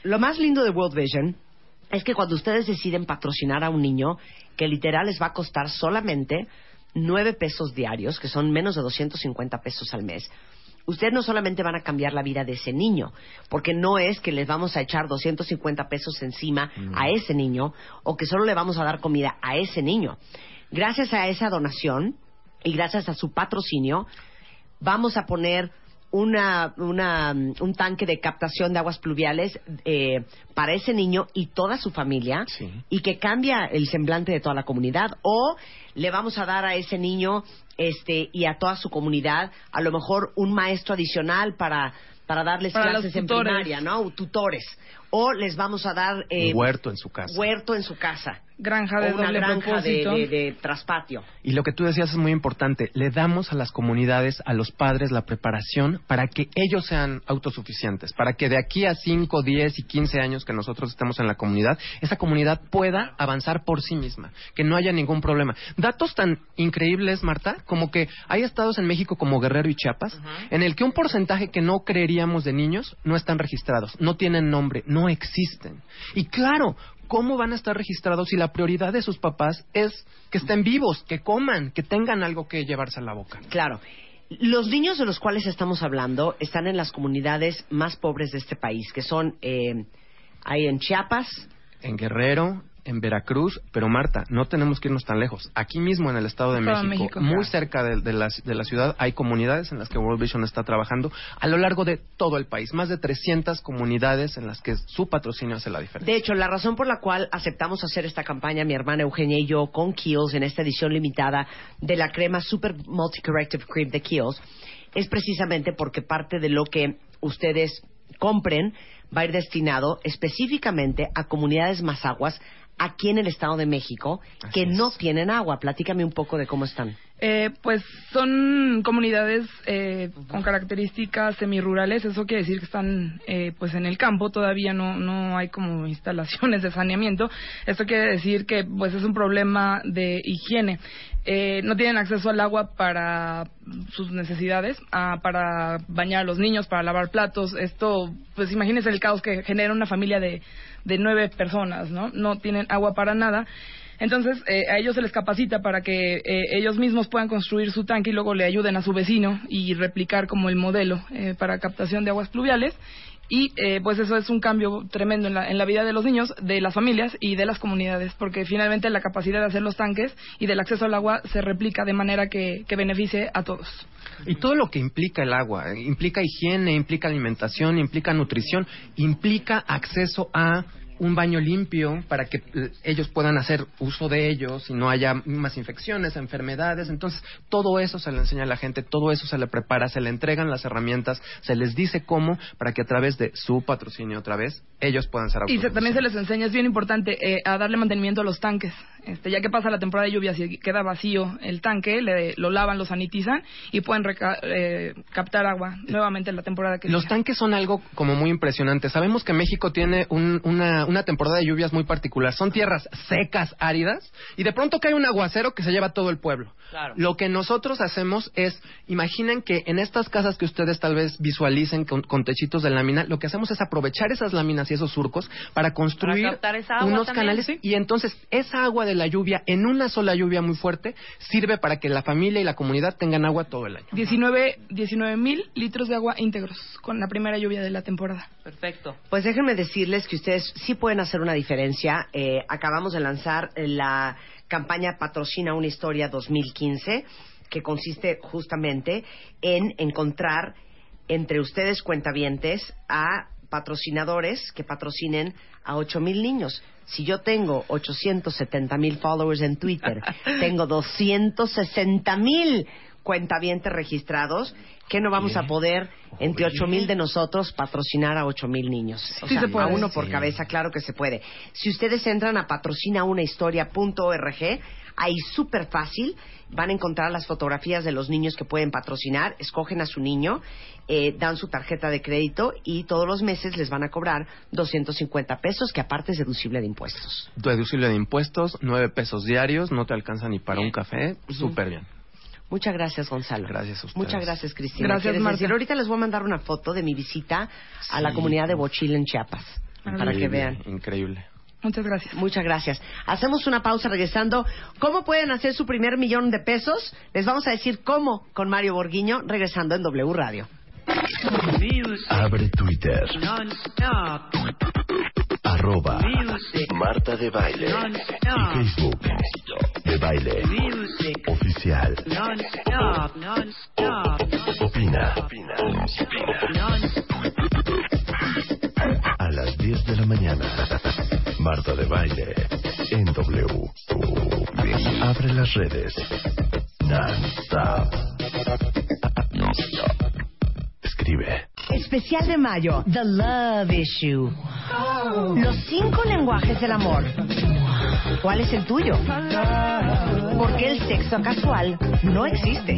Lo más lindo de World Vision es que cuando ustedes deciden patrocinar a un niño, que literal les va a costar solamente nueve pesos diarios, que son menos de 250 pesos al mes, ustedes no solamente van a cambiar la vida de ese niño, porque no es que les vamos a echar 250 pesos encima a ese niño o que solo le vamos a dar comida a ese niño. Gracias a esa donación y gracias a su patrocinio, vamos a poner una, una, mm, un tanque de captación de aguas pluviales eh, para ese niño y toda su familia y que cambia el semblante de toda la comunidad o le vamos a dar a ese niño este y a toda su comunidad a lo mejor un maestro adicional para para darles Para clases en primaria, ¿no? Tutores. O les vamos a dar eh, Un huerto en su casa. huerto en su casa. Granja de o una doble granja de, propósito. de- de traspatio. Y lo que tú decías es muy importante. Le damos a las comunidades, a los padres, la preparación para que ellos sean autosuficientes, para que de aquí a 5, 10 y 15 años que nosotros estemos en la comunidad, esa comunidad pueda avanzar por sí misma, que no haya ningún problema. Datos tan increíbles, Marta, como que hay estados en México como Guerrero y Chiapas, en el que un porcentaje que no creeríamos de niños no están registrados, no tienen nombre, no existen. Y claro, ¿cómo van a estar registrados si la prioridad de sus papás es que estén vivos, que coman, que tengan algo que llevarse a la boca? Claro. Los niños de los cuales estamos hablando están en las comunidades más pobres de este país, que son eh, ahí en Chiapas, En Guerrero, en Veracruz, pero Marta, no tenemos que irnos tan lejos. Aquí mismo en el Estado de México, México, muy claro. cerca de, de la, de la ciudad, hay comunidades en las que World Vision está trabajando a lo largo de todo el país. Más de 300 comunidades en las que su patrocinio hace la diferencia. De hecho, la razón por la cual aceptamos hacer esta campaña, mi hermana Eugenia y yo, con Kiehl's en esta edición limitada de la crema Super Multi Corrective Cream de Kiehl's, es precisamente porque parte de lo que ustedes compren va a ir destinado específicamente a comunidades más aguas aquí en el Estado de México que no tienen agua. Platícame un poco de cómo están. Eh, pues son comunidades eh, con características semirurales, eso quiere decir que están eh, pues en el campo, todavía no, no hay como instalaciones de saneamiento, esto quiere decir que pues es un problema de higiene. Eh, no tienen acceso al agua para sus necesidades, ah, para bañar a los niños, para lavar platos. Esto, pues imagínense el caos que genera una familia de, de nueve personas, ¿no? No tienen agua para nada. Entonces, eh, a ellos se les capacita para que eh, ellos mismos puedan construir su tanque y luego le ayuden a su vecino y replicar como el modelo eh, para captación de aguas pluviales. Y eh, pues eso es un cambio tremendo en la, en la vida de los niños, de las familias y de las comunidades, porque finalmente la capacidad de hacer los tanques y del acceso al agua se replica de manera que, que beneficie a todos. Y todo lo que implica el agua, eh, implica higiene, implica alimentación, implica nutrición, implica acceso a un baño limpio para que eh, ellos puedan hacer uso de ellos y no haya más infecciones, enfermedades. Entonces, todo eso se le enseña a la gente, todo eso se le prepara, se le entregan las herramientas, se les dice cómo para que a través de su patrocinio otra vez ellos puedan ser Y se- también se les enseña, es bien importante, eh, a darle mantenimiento a los tanques. Este, ya que pasa la temporada de lluvias y queda vacío el tanque, le, lo lavan, lo sanitizan y pueden reca- eh, captar agua nuevamente en la temporada que Los tanques son algo como muy impresionante. Sabemos que México tiene un- una, una temporada de lluvias muy particular. Son tierras secas, áridas, y de pronto cae un aguacero que se lleva todo el pueblo. Claro. Lo que nosotros hacemos es, imaginen que en estas casas que ustedes tal vez visualicen con, con techitos de lámina, lo que hacemos es aprovechar esas láminas y esos surcos para construir Para unos también. canales y entonces esa agua de la lluvia, en una sola lluvia muy fuerte, sirve para que la familia y la comunidad tengan agua todo el año. 19 mil litros de agua íntegros con la primera lluvia de la temporada. Perfecto. Pues déjenme decirles que ustedes sí pueden hacer una diferencia. Eh, acabamos de lanzar la campaña Patrocina una historia 2015, que consiste justamente en encontrar entre ustedes cuentavientes a patrocinadores que patrocinen a 8 mil niños. Si yo tengo 870 mil followers en Twitter, tengo 260 mil cuentavientes registrados, que no vamos a poder, entre 8 mil de nosotros, patrocinar a 8 mil niños. O Sí sea, se puede. a uno por cabeza, claro que se puede. Si ustedes entran a patrocinaunahistoria.org, ahí súper fácil, van a encontrar las fotografías de los niños que pueden patrocinar, escogen a su niño, eh, dan su tarjeta de crédito y todos los meses les van a cobrar 250 pesos, que aparte es deducible de impuestos. deducible de impuestos, nueve pesos diarios, no te alcanza ni para un café, súper bien. Muchas gracias, Gonzalo. Gracias a ustedes. Muchas gracias, Cristina. Gracias, ¿Quieres Marta. decir? Ahorita les voy a mandar una foto de mi visita a la comunidad de Bochil en Chiapas, para que vean. Increíble. Muchas gracias. Muchas gracias. Hacemos una pausa regresando. ¿Cómo pueden hacer su primer millón de pesos? Les vamos a decir cómo con Mario Borguiño regresando en W Radio. Abre Twitter. Arroba Marta de Baile. Y Facebook. De Baile. Oficial. O- Opina. A las 10 de la mañana. Marta de Baile. En W. Abre las redes. Non-stop. Non-stop. Escribe. Especial de mayo, The Love Issue. Los cinco lenguajes del amor. ¿Cuál es el tuyo? Porque el sexo casual no existe.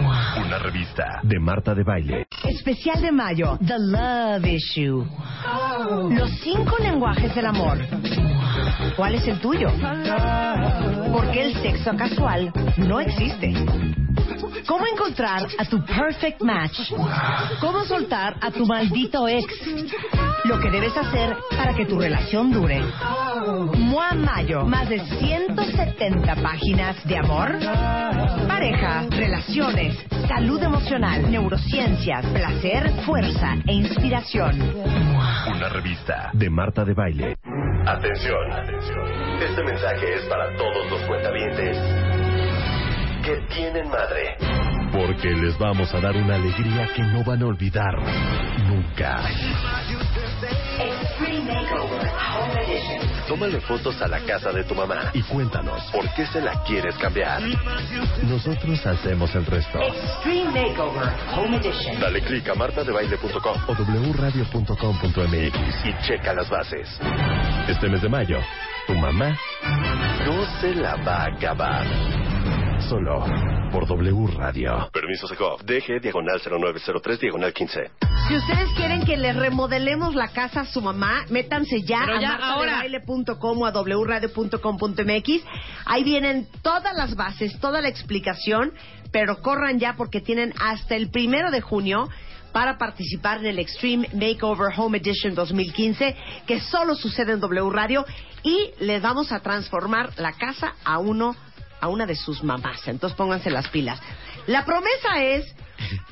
Una revista de Marta de Baile. Especial de mayo, The Love Issue. Los cinco lenguajes del amor. ¿Cuál es el tuyo? Porque el sexo casual no existe. ¿Cómo encontrar a tu perfect match? ¿Cómo soltar a tu maldito ex? Lo que debes hacer para que tu relación dure. Mua Mayo, más de 170 páginas de amor, pareja, relaciones, salud emocional, neurociencias, placer, fuerza e inspiración. Una revista de Marta de Baile. Atención, atención. Este mensaje es para todos los cuentavientes que tienen madre. Porque les vamos a dar una alegría que no van a olvidar nunca. Extreme Tómale fotos a la casa de tu mamá y cuéntanos por qué se la quieres cambiar. Nosotros hacemos el resto. Extreme Makeover Home Edition. Dale click a martadebaile.com o wradio.com.mx y checa las bases. Este mes de mayo, tu mamá no se la va a acabar. Solo por W Radio. Permiso Secov. DG diagonal 0903 diagonal 15. Si ustedes quieren que les remodelemos la casa a su mamá, métanse ya Pero a ya, martadebaile.com o a wradio.com.mx. Ahí vienen todas las bases, toda la explicación, pero corran ya porque tienen hasta el primero de junio para participar en el Extreme Makeover Home Edition 2015, que solo sucede en W Radio, y les vamos a transformar la casa a uno a una de sus mamás. Entonces pónganse las pilas. La promesa es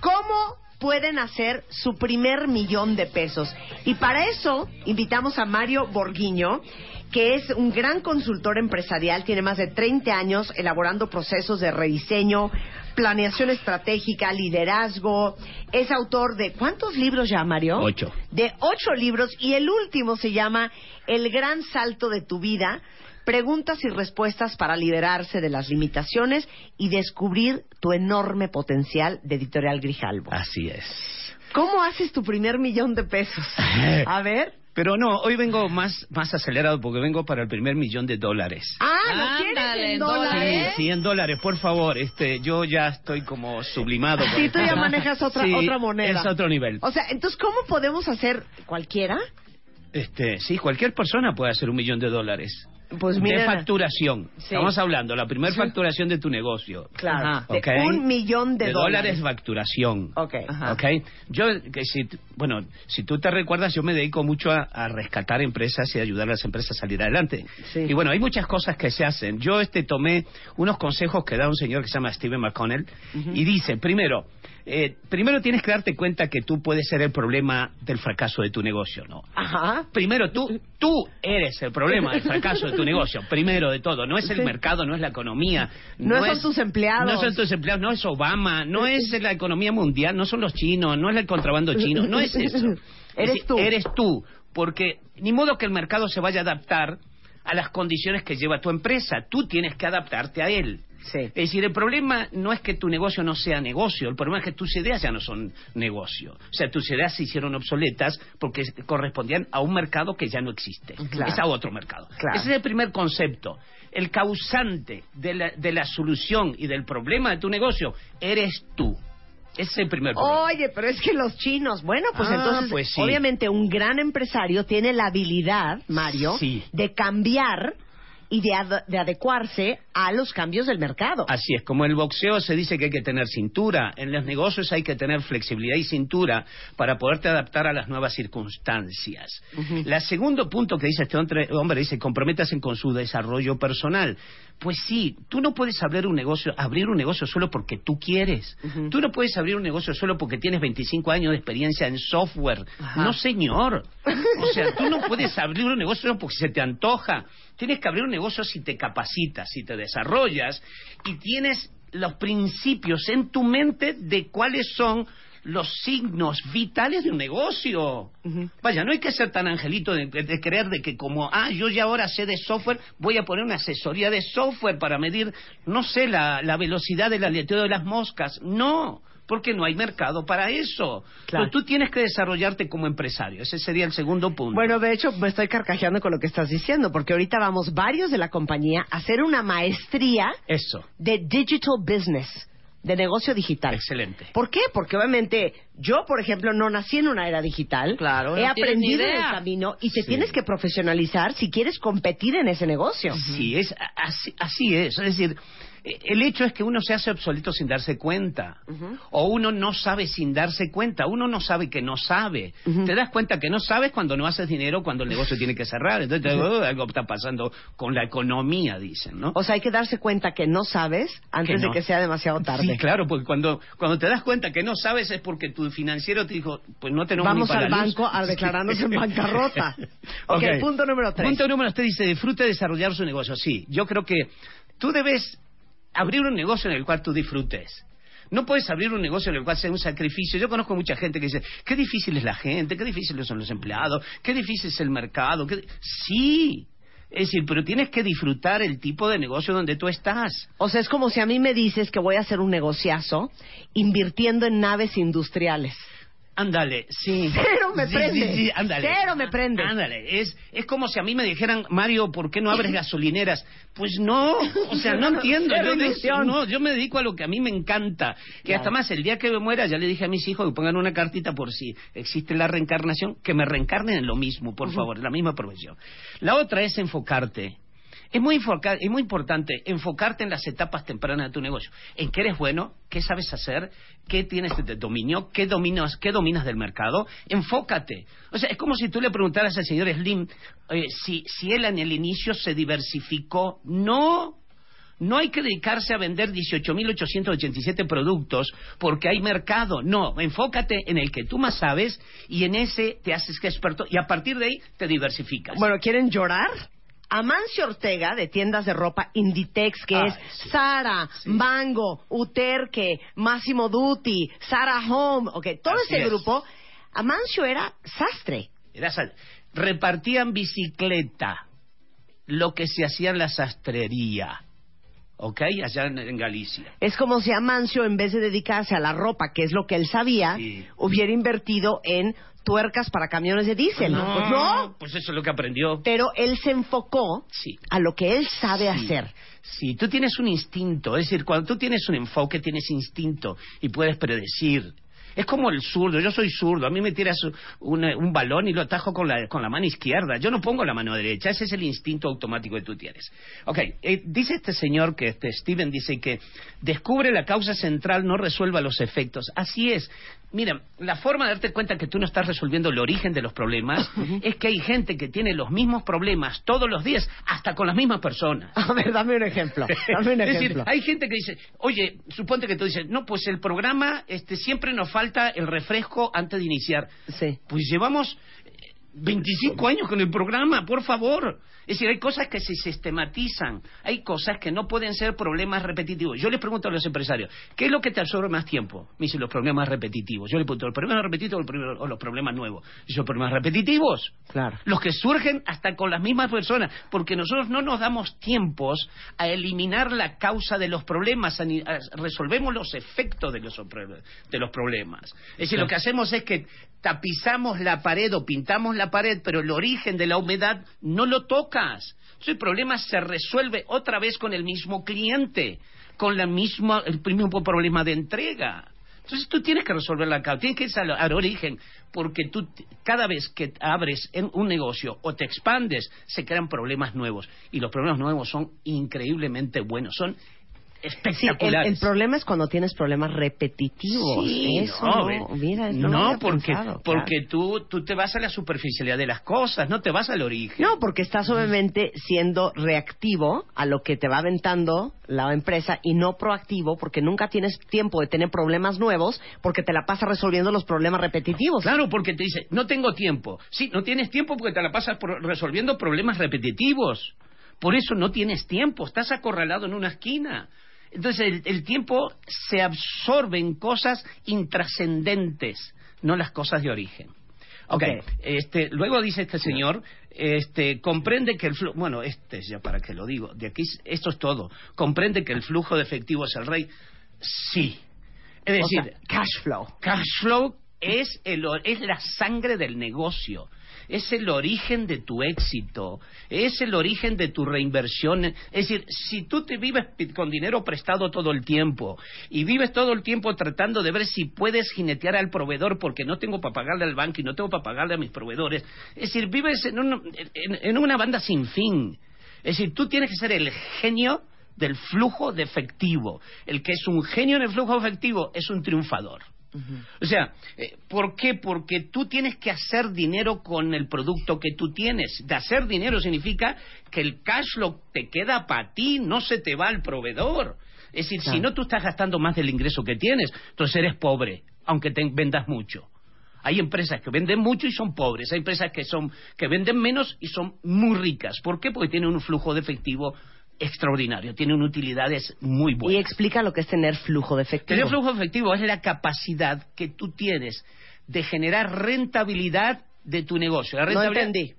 cómo pueden hacer su primer millón de pesos. Y para eso invitamos a Mario Borguiño, que es un gran consultor empresarial, tiene más de 30 años elaborando procesos de rediseño, planeación estratégica, liderazgo. Es autor de ¿cuántos libros ya, Mario? Ocho. De ocho libros y el último se llama El gran salto de tu vida. Preguntas y respuestas para liberarse de las limitaciones y descubrir tu enorme potencial de Editorial Grijalbo. Así es. ¿Cómo haces tu primer millón de pesos? A ver. Pero no, hoy vengo más, más acelerado porque vengo para el primer millón de dólares. Ah, ¿lo quieres Ándale, en dólares? Sí, sí, en dólares, por favor. Este, yo ya estoy como sublimado. por Sí, tú ya manejas otra, Sí, otra moneda. Es otro nivel. O sea, entonces, ¿cómo podemos hacer cualquiera? Este, sí, cualquier persona puede hacer un millón de dólares. Pues de mira. facturación. Sí. Estamos hablando, la primera facturación de tu negocio. Claro. Ajá. De Ok. un millón de, de dólares facturación. Ok. Ajá. ¿Ok? Yo, que si, bueno, si tú te recuerdas, yo me dedico mucho a, a rescatar empresas y ayudar a las empresas a salir adelante. Sí. Y bueno, hay muchas cosas que se hacen. Yo este tomé unos consejos que da un señor que se llama Steven McConnell y dice, primero, eh, primero tienes que darte cuenta que tú puedes ser el problema del fracaso de tu negocio, ¿no? Ajá. Primero, tú, tú eres el problema del fracaso de tu negocio, primero de todo. No es el Sí. mercado, no es la economía. No son es- tus empleados. No son tus empleados, no es Obama, no es la economía mundial, no son los chinos, no es el contrabando chino, no es eso. Eres Es- tú. Eres tú, porque ni modo que el mercado se vaya a adaptar a las condiciones que lleva tu empresa. Tú tienes que adaptarte a él. Sí. Es decir, el problema no es que tu negocio no sea negocio, el problema es que tus ideas ya no son negocio. O sea, tus ideas se hicieron obsoletas porque correspondían a un mercado que ya no existe. Claro. Es a otro mercado. Claro. Ese es el primer concepto. El causante de la, de la solución y del problema de tu negocio eres tú. Ese es el primer problema. Oye, pero es que los chinos, bueno, pues Ah, entonces, pues sí. obviamente un gran empresario tiene la habilidad, Mario, Sí. de cambiar y de, ad- de adecuarse a los cambios del mercado. Así es, como en el boxeo se dice que hay que tener cintura, en los negocios hay que tener flexibilidad y cintura para poderte adaptar a las nuevas circunstancias. El segundo punto que dice este hombre, hombre dice, comprométase con su desarrollo personal. Pues sí, tú no puedes abrir un negocio, abrir un negocio solo porque tú quieres. Tú no puedes abrir un negocio solo porque tienes 25 años de experiencia en software. No, señor. O sea, tú no puedes abrir un negocio solo porque se te antoja. Tienes que abrir un negocio si te capacitas, si te desarrollas y tienes los principios en tu mente de cuáles son los signos vitales de un negocio. Vaya, no hay que ser tan angelito de, de creer de que como, ah, yo ya ahora sé de software, voy a poner una asesoría de software para medir, no sé, la, la velocidad del aleteo de las moscas. No, porque no hay mercado para eso. Claro. Pero tú tienes que desarrollarte como empresario. Ese sería el segundo punto. Bueno, de hecho, me estoy carcajeando con lo que estás diciendo, porque ahorita vamos varios de la compañía a hacer una maestría Eso. de digital business, de negocio digital. Excelente. ¿Por qué? Porque obviamente yo, por ejemplo, no nací en una era digital. Claro, He no aprendido en el camino y te Sí. tienes que profesionalizar si quieres competir en ese negocio. Sí, es así, así es. Es decir, el hecho es que uno se hace obsoleto sin darse cuenta. O uno no sabe sin darse cuenta. Uno no sabe que no sabe. Te das cuenta que no sabes cuando no haces dinero, cuando el negocio tiene que cerrar. Entonces, "Oh, algo está pasando con la economía, dicen, ¿no? O sea, hay que darse cuenta que no sabes antes Que de que sea demasiado tarde. Sí, claro, porque cuando, cuando te das cuenta que no sabes es porque tu financiero te dijo, pues no tenemos Vamos ni para al luz. banco a declararnos en bancarrota. Ok, punto número tres. Punto número tres dice, disfrute de desarrollar su negocio. Sí, yo creo que tú debes abrir un negocio en el cual tú disfrutes. No puedes abrir un negocio en el cual sea un sacrificio. Yo conozco mucha gente que dice, qué difícil es la gente, qué difíciles son los empleados, qué difícil es el mercado. qué-". Sí, es decir, pero tienes que disfrutar el tipo de negocio donde tú estás. O sea, es como si a mí me dices que voy a hacer un negociazo invirtiendo en naves industriales. Ándale, sí. Cero me Sí, prende. sí, sí, ándale. Cero me prende. Ándale, es, es como si a mí me dijeran, Mario, ¿por qué no abres gasolineras? Pues no, o sea, no entiendo. Cero Yo, no, yo me dedico a lo que a mí me encanta. Que hasta más, el día que me muera, ya le dije a mis hijos que pongan una cartita por si existe la reencarnación, que me reencarnen en lo mismo, por favor, en la misma profesión. La otra es enfocarte. Es muy, enfoca- es muy importante enfocarte en las etapas tempranas de tu negocio. En qué eres bueno, qué sabes hacer, qué tienes de dominio, qué dominas, qué dominas del mercado. Enfócate. O sea, es como si tú le preguntaras al señor Slim eh, si, si él en el inicio se diversificó. No. No hay que dedicarse a vender 18.887 productos porque hay mercado. No, enfócate en el que tú más sabes y en ese te haces experto y a partir de ahí te diversificas. Bueno, ¿quieren llorar? Amancio Ortega, de tiendas de ropa Inditex, que es sí. Sara, Mango, Uterque, Massimo Dutti, Sara Home, ok, todo Así ese es. grupo, Amancio era sastre. Era sal- repartían bicicleta, lo que se hacía en la sastrería, ¿ok? Allá en, en Galicia. Es como si Amancio, en vez de dedicarse a la ropa, que es lo que él sabía, Sí. hubiera invertido en tuercas para camiones de diésel. Pues no, pues eso es lo que aprendió. pero él se enfocó Sí. a lo que él sabe Sí. hacer. Sí, tú tienes un instinto, es decir, cuando tú tienes un enfoque tienes instinto y puedes predecir. Es como el zurdo, yo soy zurdo, a mí me tiras un, un balón y lo atajo con la, con la mano izquierda, yo no pongo la mano derecha, ese es el instinto automático que tú tienes. Ok, eh, dice este señor que este Steven dice que descubre la causa central, no resuelva los efectos. Así es. Mira, la forma de darte cuenta que tú no estás resolviendo el origen de los problemas es que hay gente que tiene los mismos problemas todos los días, hasta con las mismas personas. A ver, dame un ejemplo. Dame un es decir, hay gente que dice, oye, suponte que tú dices, no, pues el programa este, siempre nos falta el refresco antes de iniciar. Sí. Pues llevamos 25 años con el programa, por favor. Es decir, hay cosas que se sistematizan, hay cosas que no pueden ser problemas repetitivos. Yo les pregunto a los empresarios, ¿qué es lo que te absorbe más tiempo? Me dicen los problemas repetitivos. Yo les pregunto, ¿los problemas repetitivos o los problemas- nuevos? Y son problemas repetitivos. Claro. Los que surgen hasta con las mismas personas, porque nosotros no nos damos tiempos a eliminar la causa de los problemas, a ni- a- resolvemos los efectos de los, de los problemas. Es decir, lo que hacemos es que tapizamos la pared o pintamos la pared, pero el origen de la humedad no lo tocas. Entonces el problema se resuelve otra vez con el mismo cliente, con la misma, el mismo problema de entrega. Entonces tú tienes que resolver la causa, tienes que ir al, origen, porque tú cada vez que abres un negocio o te expandes, se crean problemas nuevos. Y los problemas nuevos son increíblemente buenos, son Sí, el, problema es cuando tienes problemas repetitivos. Sí, Eso no, no, mira, porque, pensado, porque tú, tú te vas a la superficialidad de las cosas, no te vas al origen. No, porque estás obviamente siendo reactivo a lo que te va aventando la empresa y no proactivo porque nunca tienes tiempo de tener problemas nuevos porque te la pasas resolviendo los problemas repetitivos. Claro, porque te dice, no tengo tiempo. Sí, no tienes tiempo porque te la pasas por- resolviendo problemas repetitivos. Por eso no tienes tiempo, estás acorralado en una esquina. Entonces el, el tiempo se absorbe en cosas intrascendentes, no las cosas de origen. Ok, Ok. este, luego dice este señor, este, comprende que el flujo, bueno, este es ya para que lo digo, de aquí, es- esto es todo, comprende que el flujo de efectivo es el rey. Sí. Es O decir, sea, cash flow. Cash flow es, el, es la sangre del negocio. Es el origen de tu éxito. Es el origen de tu reinversión. Es decir, si tú te vives con dinero prestado todo el tiempo y vives todo el tiempo tratando de ver si puedes jinetear al proveedor porque no tengo para pagarle al banco y no tengo para pagarle a mis proveedores. Es decir, vives en, un- en- en una banda sin fin. Es decir, tú tienes que ser el genio del flujo de efectivo. El que es un genio en el flujo de efectivo es un triunfador. O sea, eh, ¿por qué? Porque tú tienes que hacer dinero con el producto que tú tienes. De hacer dinero significa que el cash flow te queda para ti, no se te va al proveedor. Es decir, si no tú estás gastando más del ingreso que tienes, entonces eres pobre, aunque te vendas mucho. Hay empresas que venden mucho y son pobres, hay empresas que son que venden menos y son muy ricas. ¿Por qué? Porque tienen un flujo de efectivo extraordinario, tiene unas utilidades muy buenas. Y explica lo que es tener flujo de efectivo. Tener flujo efectivo es la capacidad que tú tienes de generar rentabilidad de tu negocio. La No rentabilidad- entendí.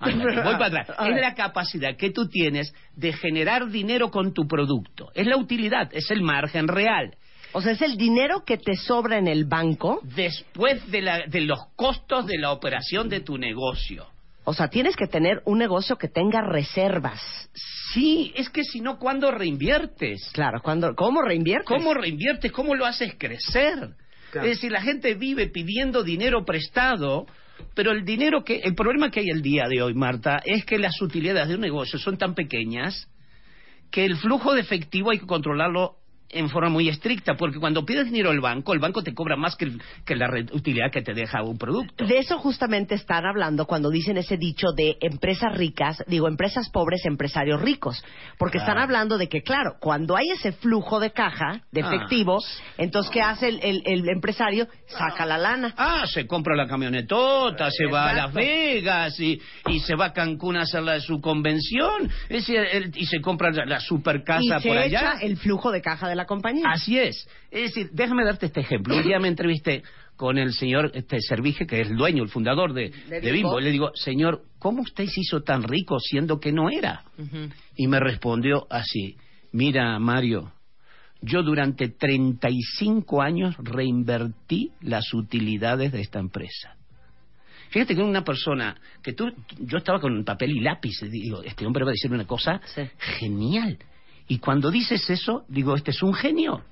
Ándale, voy para atrás. Es la capacidad que tú tienes de generar dinero con tu producto. Es la utilidad, es el margen real. O sea, es el dinero que te sobra en el banco. Después de, la- de los costos de la operación de tu negocio. O sea, tienes que tener un negocio que tenga reservas. Sí, es que si no, ¿cuándo reinviertes? Claro, cuando, ¿cómo reinviertes? ¿Cómo reinviertes? ¿Cómo lo haces crecer? Claro. Es decir, la gente vive pidiendo dinero prestado, pero el dinero que el problema que hay el día de hoy, Marta, es que las utilidades de un negocio son tan pequeñas que el flujo de efectivo hay que controlarlo en forma muy estricta, porque cuando pides dinero al banco, el banco te cobra más que, el- que la utilidad que te deja un producto. De eso justamente están hablando cuando dicen ese dicho de empresas ricas, digo, empresas pobres, empresarios ricos. Porque están Ah. hablando de que, claro, cuando hay ese flujo de caja, de Ah. efectivo, entonces, ¿qué hace el, el- el empresario? Saca la lana. Ah, se compra la camionetota, se va a Las. Vegas y, y se va a Cancún a hacer la, su convención es y se compra la, la super casa y se por echa allá. el flujo de caja de la compañía. Así es. Es decir, déjame darte este ejemplo. Un día me entrevisté con el señor este, Servige, que es el dueño, el fundador de, De de Bimbo. Le digo, señor, ¿cómo usted se hizo tan rico siendo que no era? Y me respondió así, mira, Mario, yo durante 35 años reinvertí las utilidades de esta empresa. Fíjate que una persona que tú, yo estaba con papel y lápiz, y digo, este hombre va a decir una cosa genial. Y cuando dices eso, digo, este es un genio.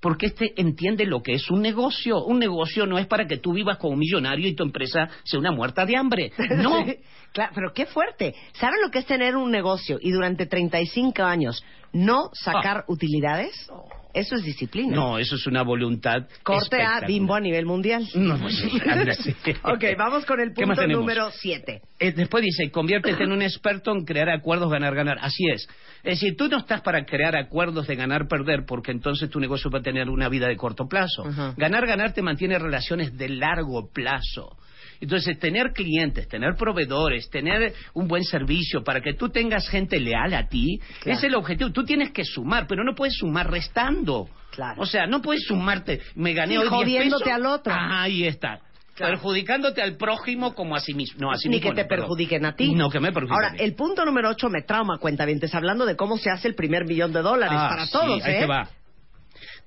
Porque este entiende lo que es un negocio. Un negocio no es para que tú vivas como millonario y tu empresa sea una muerta de hambre. No. Claro, pero qué fuerte. ¿Saben lo que es tener un negocio y durante 35 años no sacar utilidades? Eso es disciplina. No, eso es una voluntad. Corte a. Bimbo a nivel mundial. No, pues sí, ok, vamos con el ¿Qué más punto número 7. Eh, después dice, conviértete en un experto en crear acuerdos, ganar, ganar. Así es. Es decir, tú no estás para crear acuerdos de ganar, perder, porque entonces tu negocio va a tener una vida de corto plazo. Ganar, ganar te mantiene relaciones de largo plazo. Entonces, tener clientes, tener proveedores, tener un buen servicio para que tú tengas gente leal a ti, Claro. es el objetivo. Tú tienes que sumar, pero no puedes sumar restando. Claro. O sea, no puedes sumarte, me gané Sí, hoy 10 jodiéndote pesos. al otro. Ah, ahí está. Claro. Perjudicándote al prójimo como a sí mismo. No, a sí Ni mismo que te no, perdón. perjudiquen a ti. No, que me perjudiquen. Ahora, el punto número 8 me trauma, cuentavientes, hablando de cómo se hace el primer millón de dólares Ah, para sí, todos, ahí ¿eh? te va.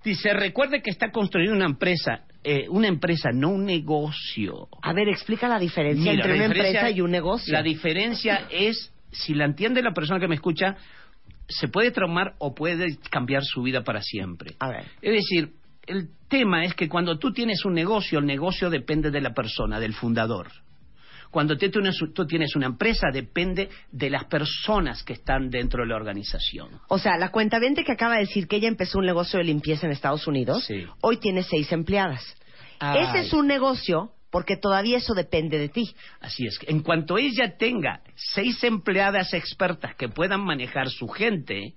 Dice, recuerde que está construyendo una empresa, eh, una empresa, no un negocio. A ver, explica la diferencia Mira, entre la una diferencia- empresa y un negocio. La diferencia es, si la entiende la persona que me escucha, se puede traumar o puede cambiar su vida para siempre. A ver. Es decir, el tema es que cuando tú tienes un negocio, el negocio depende de la persona, del fundador. Cuando tú tienes, una empresa, depende de las personas que están dentro de la organización. O sea, la cuentaviente que acaba de decir que ella empezó un negocio de limpieza en Estados Unidos, Sí. hoy tiene seis empleadas. Ay. Ese es un negocio porque todavía eso depende de ti. Así es. En cuanto ella tenga seis empleadas expertas que puedan manejar su gente,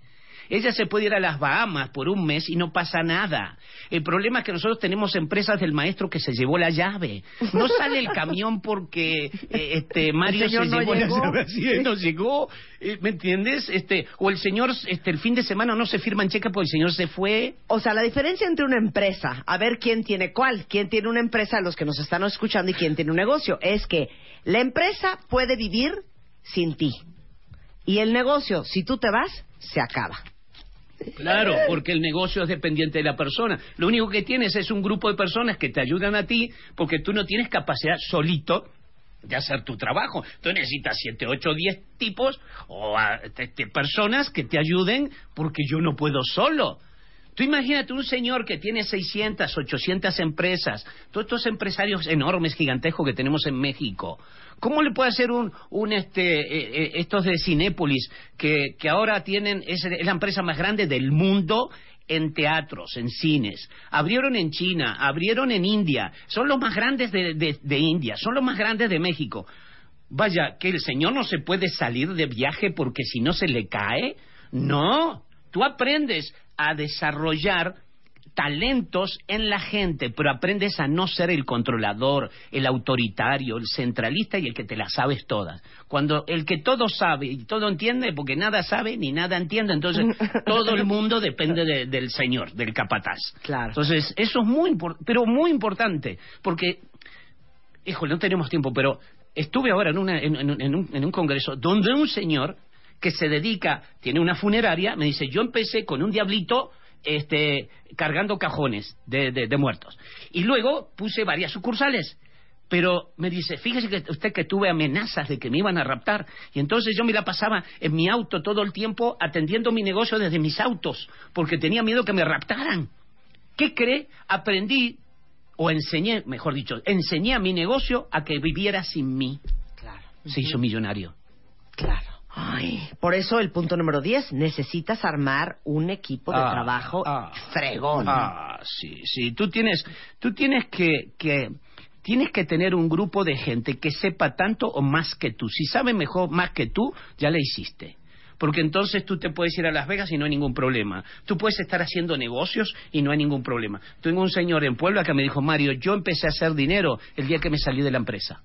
ella se puede ir a las Bahamas por un mes y no pasa nada. El problema es que nosotros tenemos empresas del maestro que se llevó la llave. No sale el camión porque eh, este Mario se no llevó llegó. la llave. Así no llegó. Eh, ¿Me entiendes? Este, o el señor este, el fin de semana no se firman cheques porque el señor se fue. O sea, la diferencia entre una empresa, a ver quién tiene cuál, quién tiene una empresa, los que nos están escuchando y quién tiene un negocio, es que la empresa puede vivir sin ti. Y el negocio, si tú te vas, se acaba. Claro, porque el negocio es dependiente de la persona. Lo único que tienes es un grupo de personas que te ayudan a ti porque tú no tienes capacidad solito de hacer tu trabajo. Tú necesitas siete, ocho, diez tipos o a, este, personas que te ayuden porque yo no puedo solo. Tú imagínate un señor que tiene 600, 800 empresas, todos estos empresarios enormes, gigantescos que tenemos en México. ¿Cómo le puede hacer un, un este, eh, eh, estos de Cinépolis que, que ahora tienen, es, la empresa más grande del mundo en teatros, en cines. Abrieron en China, abrieron en India. Son los más grandes de, de- de India, son los más grandes de México. Vaya, que el señor no se puede salir de viaje porque si no se le cae. No, tú aprendes a desarrollar talentos en la gente, pero aprendes a no ser el controlador, el autoritario, el centralista y el que te las sabes todas. Cuando el que todo sabe y todo entiende, porque nada sabe ni nada entiende, entonces todo el mundo depende de- del señor, del capataz. Claro. Entonces, eso es muy importante, pero muy importante, porque, híjole, no tenemos tiempo, pero estuve ahora en, una- en- en- en un, en un congreso donde un señor que se dedica, tiene una funeraria, me dice, yo empecé con un diablito este, cargando cajones de, de- de muertos. Y luego puse varias sucursales. Pero me dice, fíjese que usted que tuve amenazas de que me iban a raptar. Y entonces yo me la pasaba en mi auto todo el tiempo atendiendo mi negocio desde mis autos, porque tenía miedo que me raptaran. ¿Qué cree? Aprendí, o enseñé, mejor dicho, enseñé a mi negocio a que viviera sin mí. Claro. Se hizo millonario. Claro. Ay, por eso el punto número 10, necesitas armar un equipo de Ah, trabajo ah, fregón. Ah, sí, sí. Tú tienes, tú tienes que, que, tienes que tener un grupo de gente que sepa tanto o más que tú. Si sabe mejor más que tú, ya la hiciste. Porque entonces tú te puedes ir a Las Vegas y no hay ningún problema. Tú puedes estar haciendo negocios y no hay ningún problema. Tengo un señor en Puebla que me dijo, Mario, yo empecé a hacer dinero el día que me salí de la empresa.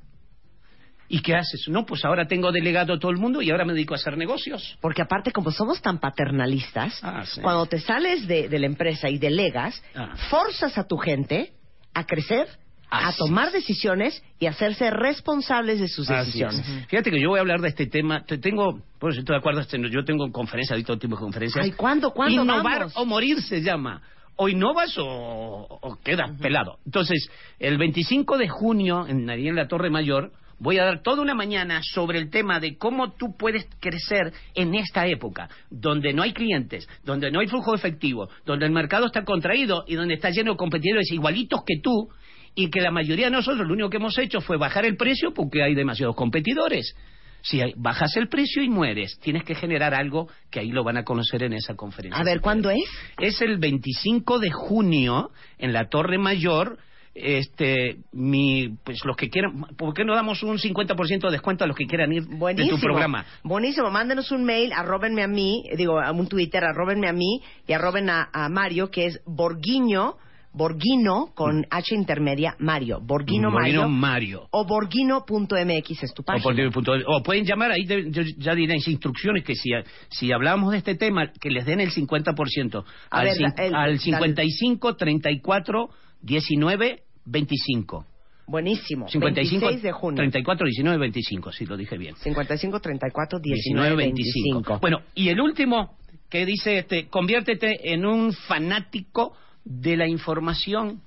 ¿Y qué haces? No, pues ahora tengo delegado a todo el mundo y ahora me dedico a hacer negocios. Porque aparte, como somos tan paternalistas, Ah, sí. cuando te sales de, de la empresa y delegas, Ah. forzas a tu gente a crecer, a tomar decisiones y a hacerse responsables de sus decisiones. es. Fíjate que yo voy a hablar de este tema. Te tengo, por si tú te acuerdas, te- yo tengo conferencias, todo tipo de conferencias. Ay, ¿cuándo, cuándo Innovar vamos? o morir se llama. O innovas o, o quedas pelado. Entonces, el 25 de junio, en, en la Torre Mayor, voy a dar toda una mañana sobre el tema de cómo tú puedes crecer en esta época, donde no hay clientes, donde no hay flujo efectivo, donde el mercado está contraído y donde está lleno de competidores igualitos que tú, y que la mayoría de nosotros lo único que hemos hecho fue bajar el precio porque hay demasiados competidores. Si hay- bajas el precio y mueres, tienes que generar algo que ahí lo van a conocer en esa conferencia. A ver, ¿cuándo es? Es el 25 de junio en la Torre Mayor. Este, mi, pues los que quieran, ¿por qué no damos un 50% de descuento a los que quieran ir de Buenísimo. tu programa? Buenísimo. Mándenos un mail, arrobenme a mí, digo, a un Twitter, arrobenme a mí y arroben a, a Mario, que es Borguiño, Borguino con H intermedia, Mario. Borguino, Borguino Mario. Mario. O borguino.mx es tu página. o pueden llamar ahí, de- yo ya diré instrucciones que si, si hablamos de este tema, que les den el 50%. A al, ver, el- al dale. 55 34 19 25. Buenísimo. 55 26 de junio. 34 19 25, si lo dije bien. 55 34 19 25. Bueno, y el último que dice este, conviértete en un fanático de la información.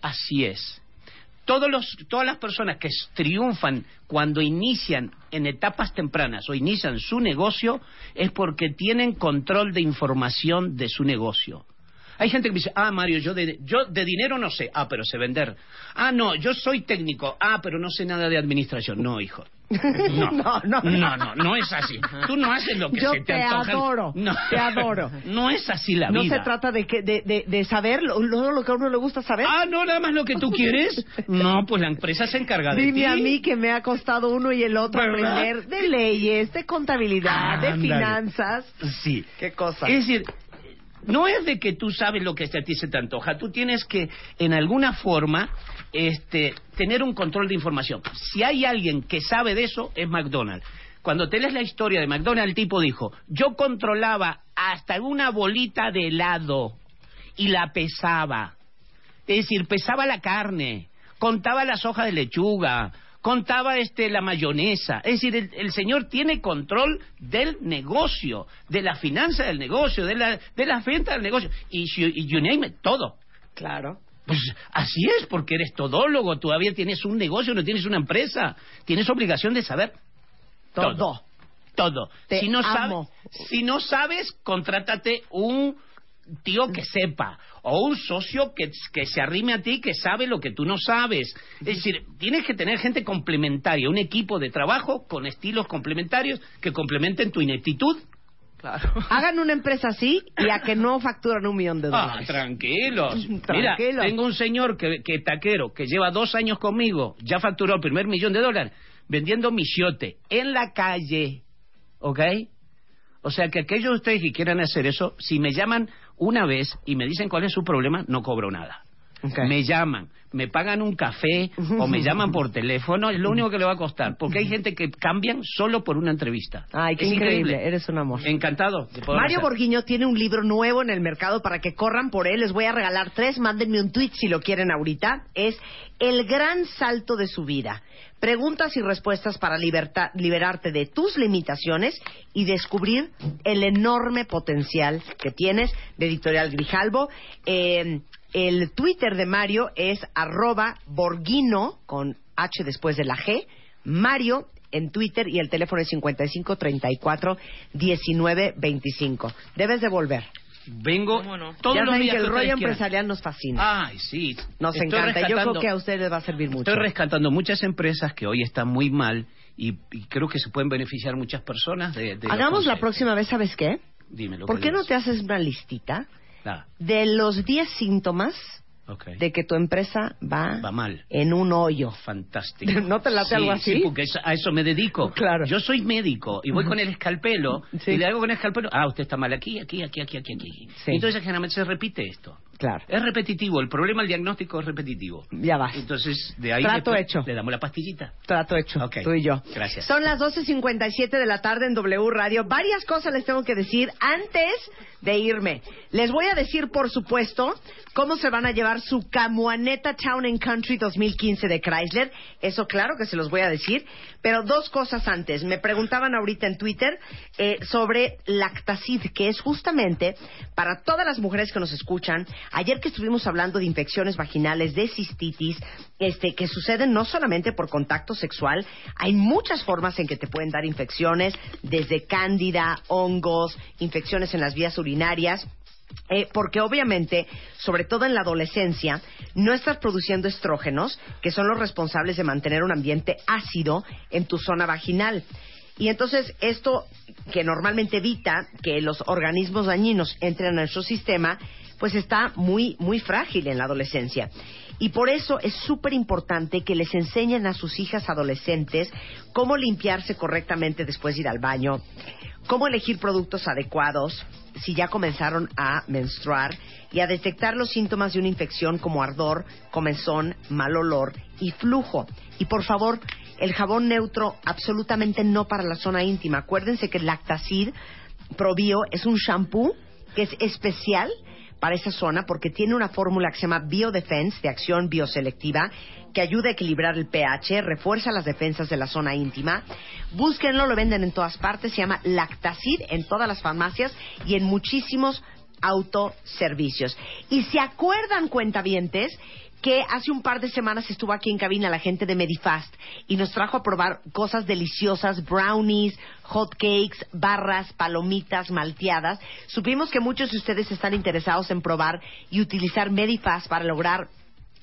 Así es. Todos los, todas las personas que triunfan cuando inician en etapas tempranas o inician su negocio es porque tienen control de información de su negocio. Hay gente que me dice, ah, Mario, yo de, yo de dinero no sé. Ah, pero sé vender. Ah, no, yo soy técnico. Ah, pero no sé nada de administración. No, hijo. No, No, no. no, no, no es así. Tú no haces lo que Yo se te, te antoja. adoro, No. te adoro. No es así la no vida. se trata de, que, de, de, de saber lo, lo, lo que a uno le gusta saber. Ah, no, nada más lo que tú quieres. No, pues la empresa se encarga de ti. Dime a mí que me ha costado uno y el otro ¿Verdad? aprender de leyes, de contabilidad, de finanzas. Sí. Qué cosa. Es decir, no es de que tú sabes lo que a ti se te antoja. Tú tienes que, en alguna forma, este, tener un control de información. Si hay alguien que sabe de eso, es McDonald's. Cuando te lees la historia de McDonald's, el tipo dijo, yo controlaba hasta una bolita de helado y la pesaba. Es decir, pesaba la carne, contaba las hojas de lechuga, contaba este la mayonesa. Es decir, el, el señor tiene control del negocio, de la finanza del negocio, de la de las ventas del negocio y, y you name it, todo. Claro. Pues así es, porque eres todólogo, todavía tienes un negocio, no tienes una empresa, tienes obligación de saber Todo. todo. Todo. Te si no amo. sabes, si no sabes, contrátate un tío que sepa o un socio que, que se arrime a ti que sabe lo que tú no sabes. Es decir, tienes que tener gente complementaria, un equipo de trabajo con estilos complementarios que complementen tu ineptitud. Claro. Hagan una empresa así y a que no facturan un millón de Ah, dólares. tranquilos. Mira, Tranquilos. tengo un señor que, que taquero que lleva dos años conmigo, ya facturó el primer millón de dólares vendiendo michiote en la calle, ¿ok? O sea que aquellos de ustedes que quieran hacer eso, si me llaman una vez y me dicen cuál es su problema, no cobro nada. Me llaman, me pagan un café o me llaman por teléfono, es lo único que le va a costar. Porque hay gente que cambian solo por una entrevista. Ay, qué Es increíble. Eres un amor. Encantado. Mario hacer. Borguiño tiene un libro nuevo en el mercado para que corran por él. Les voy a regalar tres. Mándenme un tweet si lo quieren ahorita. Es El gran salto de su vida. Preguntas y respuestas para liberta- liberarte de tus limitaciones y descubrir el enorme potencial que tienes de Editorial Grijalbo. Eh, el Twitter de Mario es arroba Borguino con H después de la G. Mario en Twitter y el teléfono es 55 34 19 25. Debes de Vengo todos ya los saben días que el rollo empresarial nos fascina. Ay, sí. nos Estoy encanta. Yo creo que a ustedes les va a servir mucho. Estoy rescatando muchas empresas que hoy están muy mal y, y creo que se pueden beneficiar muchas personas de, de Hagamos la próxima vez, ¿sabes qué? Dímelo. ¿Por qué no te haces una listita Ah, de los 10 síntomas de que tu empresa va, Va mal. en un hoyo? Fantástico. ¿No te late Sí, algo así? Sí, porque eso- a eso me dedico. Claro. Yo soy médico y voy con el escalpelo Sí. y le hago con el escalpelo. Ah, usted está mal aquí, aquí, aquí, aquí, aquí, aquí. Sí. Entonces generalmente se repite esto. Claro. Es repetitivo. El problema del diagnóstico es repetitivo. Ya vas. Entonces de ahí Trato después hecho. le damos la pastillita. Trato hecho, Ok. tú y yo. Gracias. Son las 12.57 de la tarde en W Radio. Varias cosas les tengo que decir antes de irme. Les voy a decir, por supuesto, cómo se van a llevar su Camuaneta Town and Country 2015 de Chrysler. Eso claro que se los voy a decir. Pero dos cosas antes. Me preguntaban ahorita en Twitter eh, sobre Lactacid, que es justamente para todas las mujeres que nos escuchan. Ayer que estuvimos hablando de infecciones vaginales, de cistitis, este, que suceden no solamente por contacto sexual, hay muchas formas en que te pueden dar infecciones, desde cándida, hongos, infecciones en las vías urinarias. Eh, porque obviamente, sobre todo en la adolescencia, no estás produciendo estrógenos, que son los responsables de mantener un ambiente ácido en tu zona vaginal. Y entonces esto, que normalmente evita que los organismos dañinos entren a nuestro sistema, pues está muy, muy frágil en la adolescencia. Y por eso es súper importante que les enseñen a sus hijas adolescentes cómo limpiarse correctamente después de ir al baño, cómo elegir productos adecuados si ya comenzaron a menstruar y a detectar los síntomas de una infección como ardor, comezón, mal olor y flujo. Y por favor, el jabón neutro absolutamente no para la zona íntima. Acuérdense que el Lactacid Probio es un shampoo que es especial para esa zona porque tiene una fórmula que se llama Biodefense de acción bioselectiva que ayuda a equilibrar el pH, refuerza las defensas de la zona íntima. Búsquenlo, lo venden en todas partes, se llama Lactacid en todas las farmacias y en muchísimos autoservicios. Y se acuerdan, cuentavientes, que hace un par de semanas estuvo aquí en cabina la gente de Medifast y nos trajo a probar cosas deliciosas, brownies, hot cakes, barras, palomitas, malteadas. Supimos que muchos de ustedes están interesados en probar y utilizar Medifast para lograr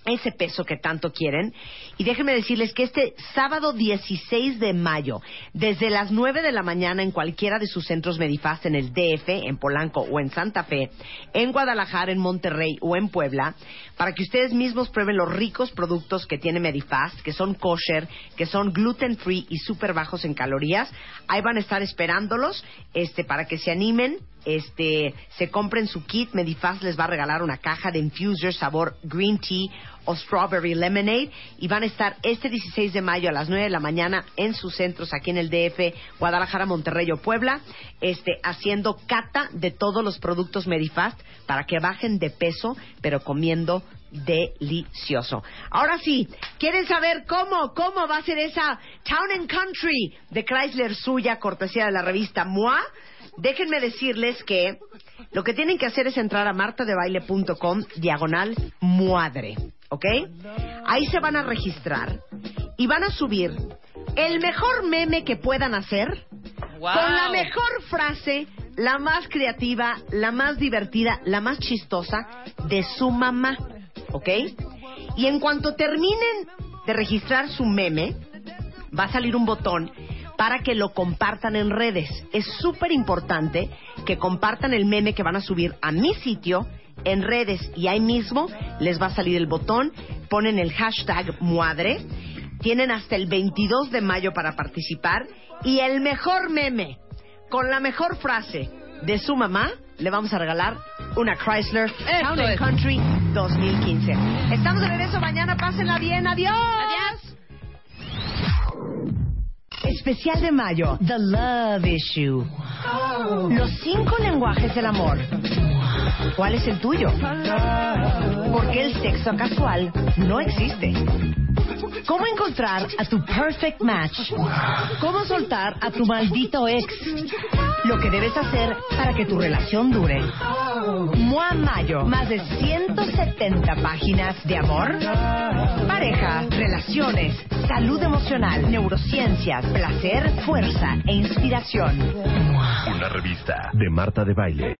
ese peso que tanto quieren. Y déjenme decirles que este sábado 16 de mayo, desde las 9 de la mañana en cualquiera de sus centros Medifast, en el DF, en Polanco o en Santa Fe, en Guadalajara, en Monterrey o en Puebla, para que ustedes mismos prueben los ricos productos que tiene Medifast, que son kosher, que son gluten free y súper bajos en calorías. Ahí van a estar esperándolos este, para que se animen este, se compren su kit, Medifast les va a regalar una caja de infuser sabor green tea o strawberry lemonade y van a estar este 16 de mayo a las 9 de la mañana en sus centros aquí en el DF, Guadalajara, Monterrey o Puebla, este, haciendo cata de todos los productos Medifast para que bajen de peso, pero comiendo delicioso. Ahora sí, ¿quieren saber cómo, cómo va a ser esa Town and Country de Chrysler suya, cortesía de la revista MOA? Déjenme decirles que lo que tienen que hacer es entrar a martadebaile.com diagonal muadre, ¿ok? Ahí se van a registrar y van a subir el mejor meme que puedan hacer Wow. con la mejor frase, la más creativa, la más divertida, la más chistosa de su mamá, ¿ok? Y en cuanto terminen de registrar su meme, va a salir un botón para que lo compartan en redes. Es súper importante que compartan el meme que van a subir a mi sitio en redes y ahí mismo les va a salir el botón, ponen el hashtag Muadre, tienen hasta el 22 de mayo para participar y el mejor meme con la mejor frase de su mamá le vamos a regalar una Chrysler Town and Country 2015. Estamos de regreso mañana, pásenla bien, adiós. Adiós. Especial de mayo, The Love Issue. Los cinco lenguajes del amor. ¿Cuál es el tuyo? Porque el sexo casual no existe. ¿Cómo encontrar a tu perfect match? ¿Cómo soltar a tu maldito ex? Lo que debes hacer para que tu relación dure. Mua Mayo, más de 170 páginas de amor, pareja, relaciones, salud emocional, neurociencias, placer, fuerza e inspiración. Una revista de Marta de Baile.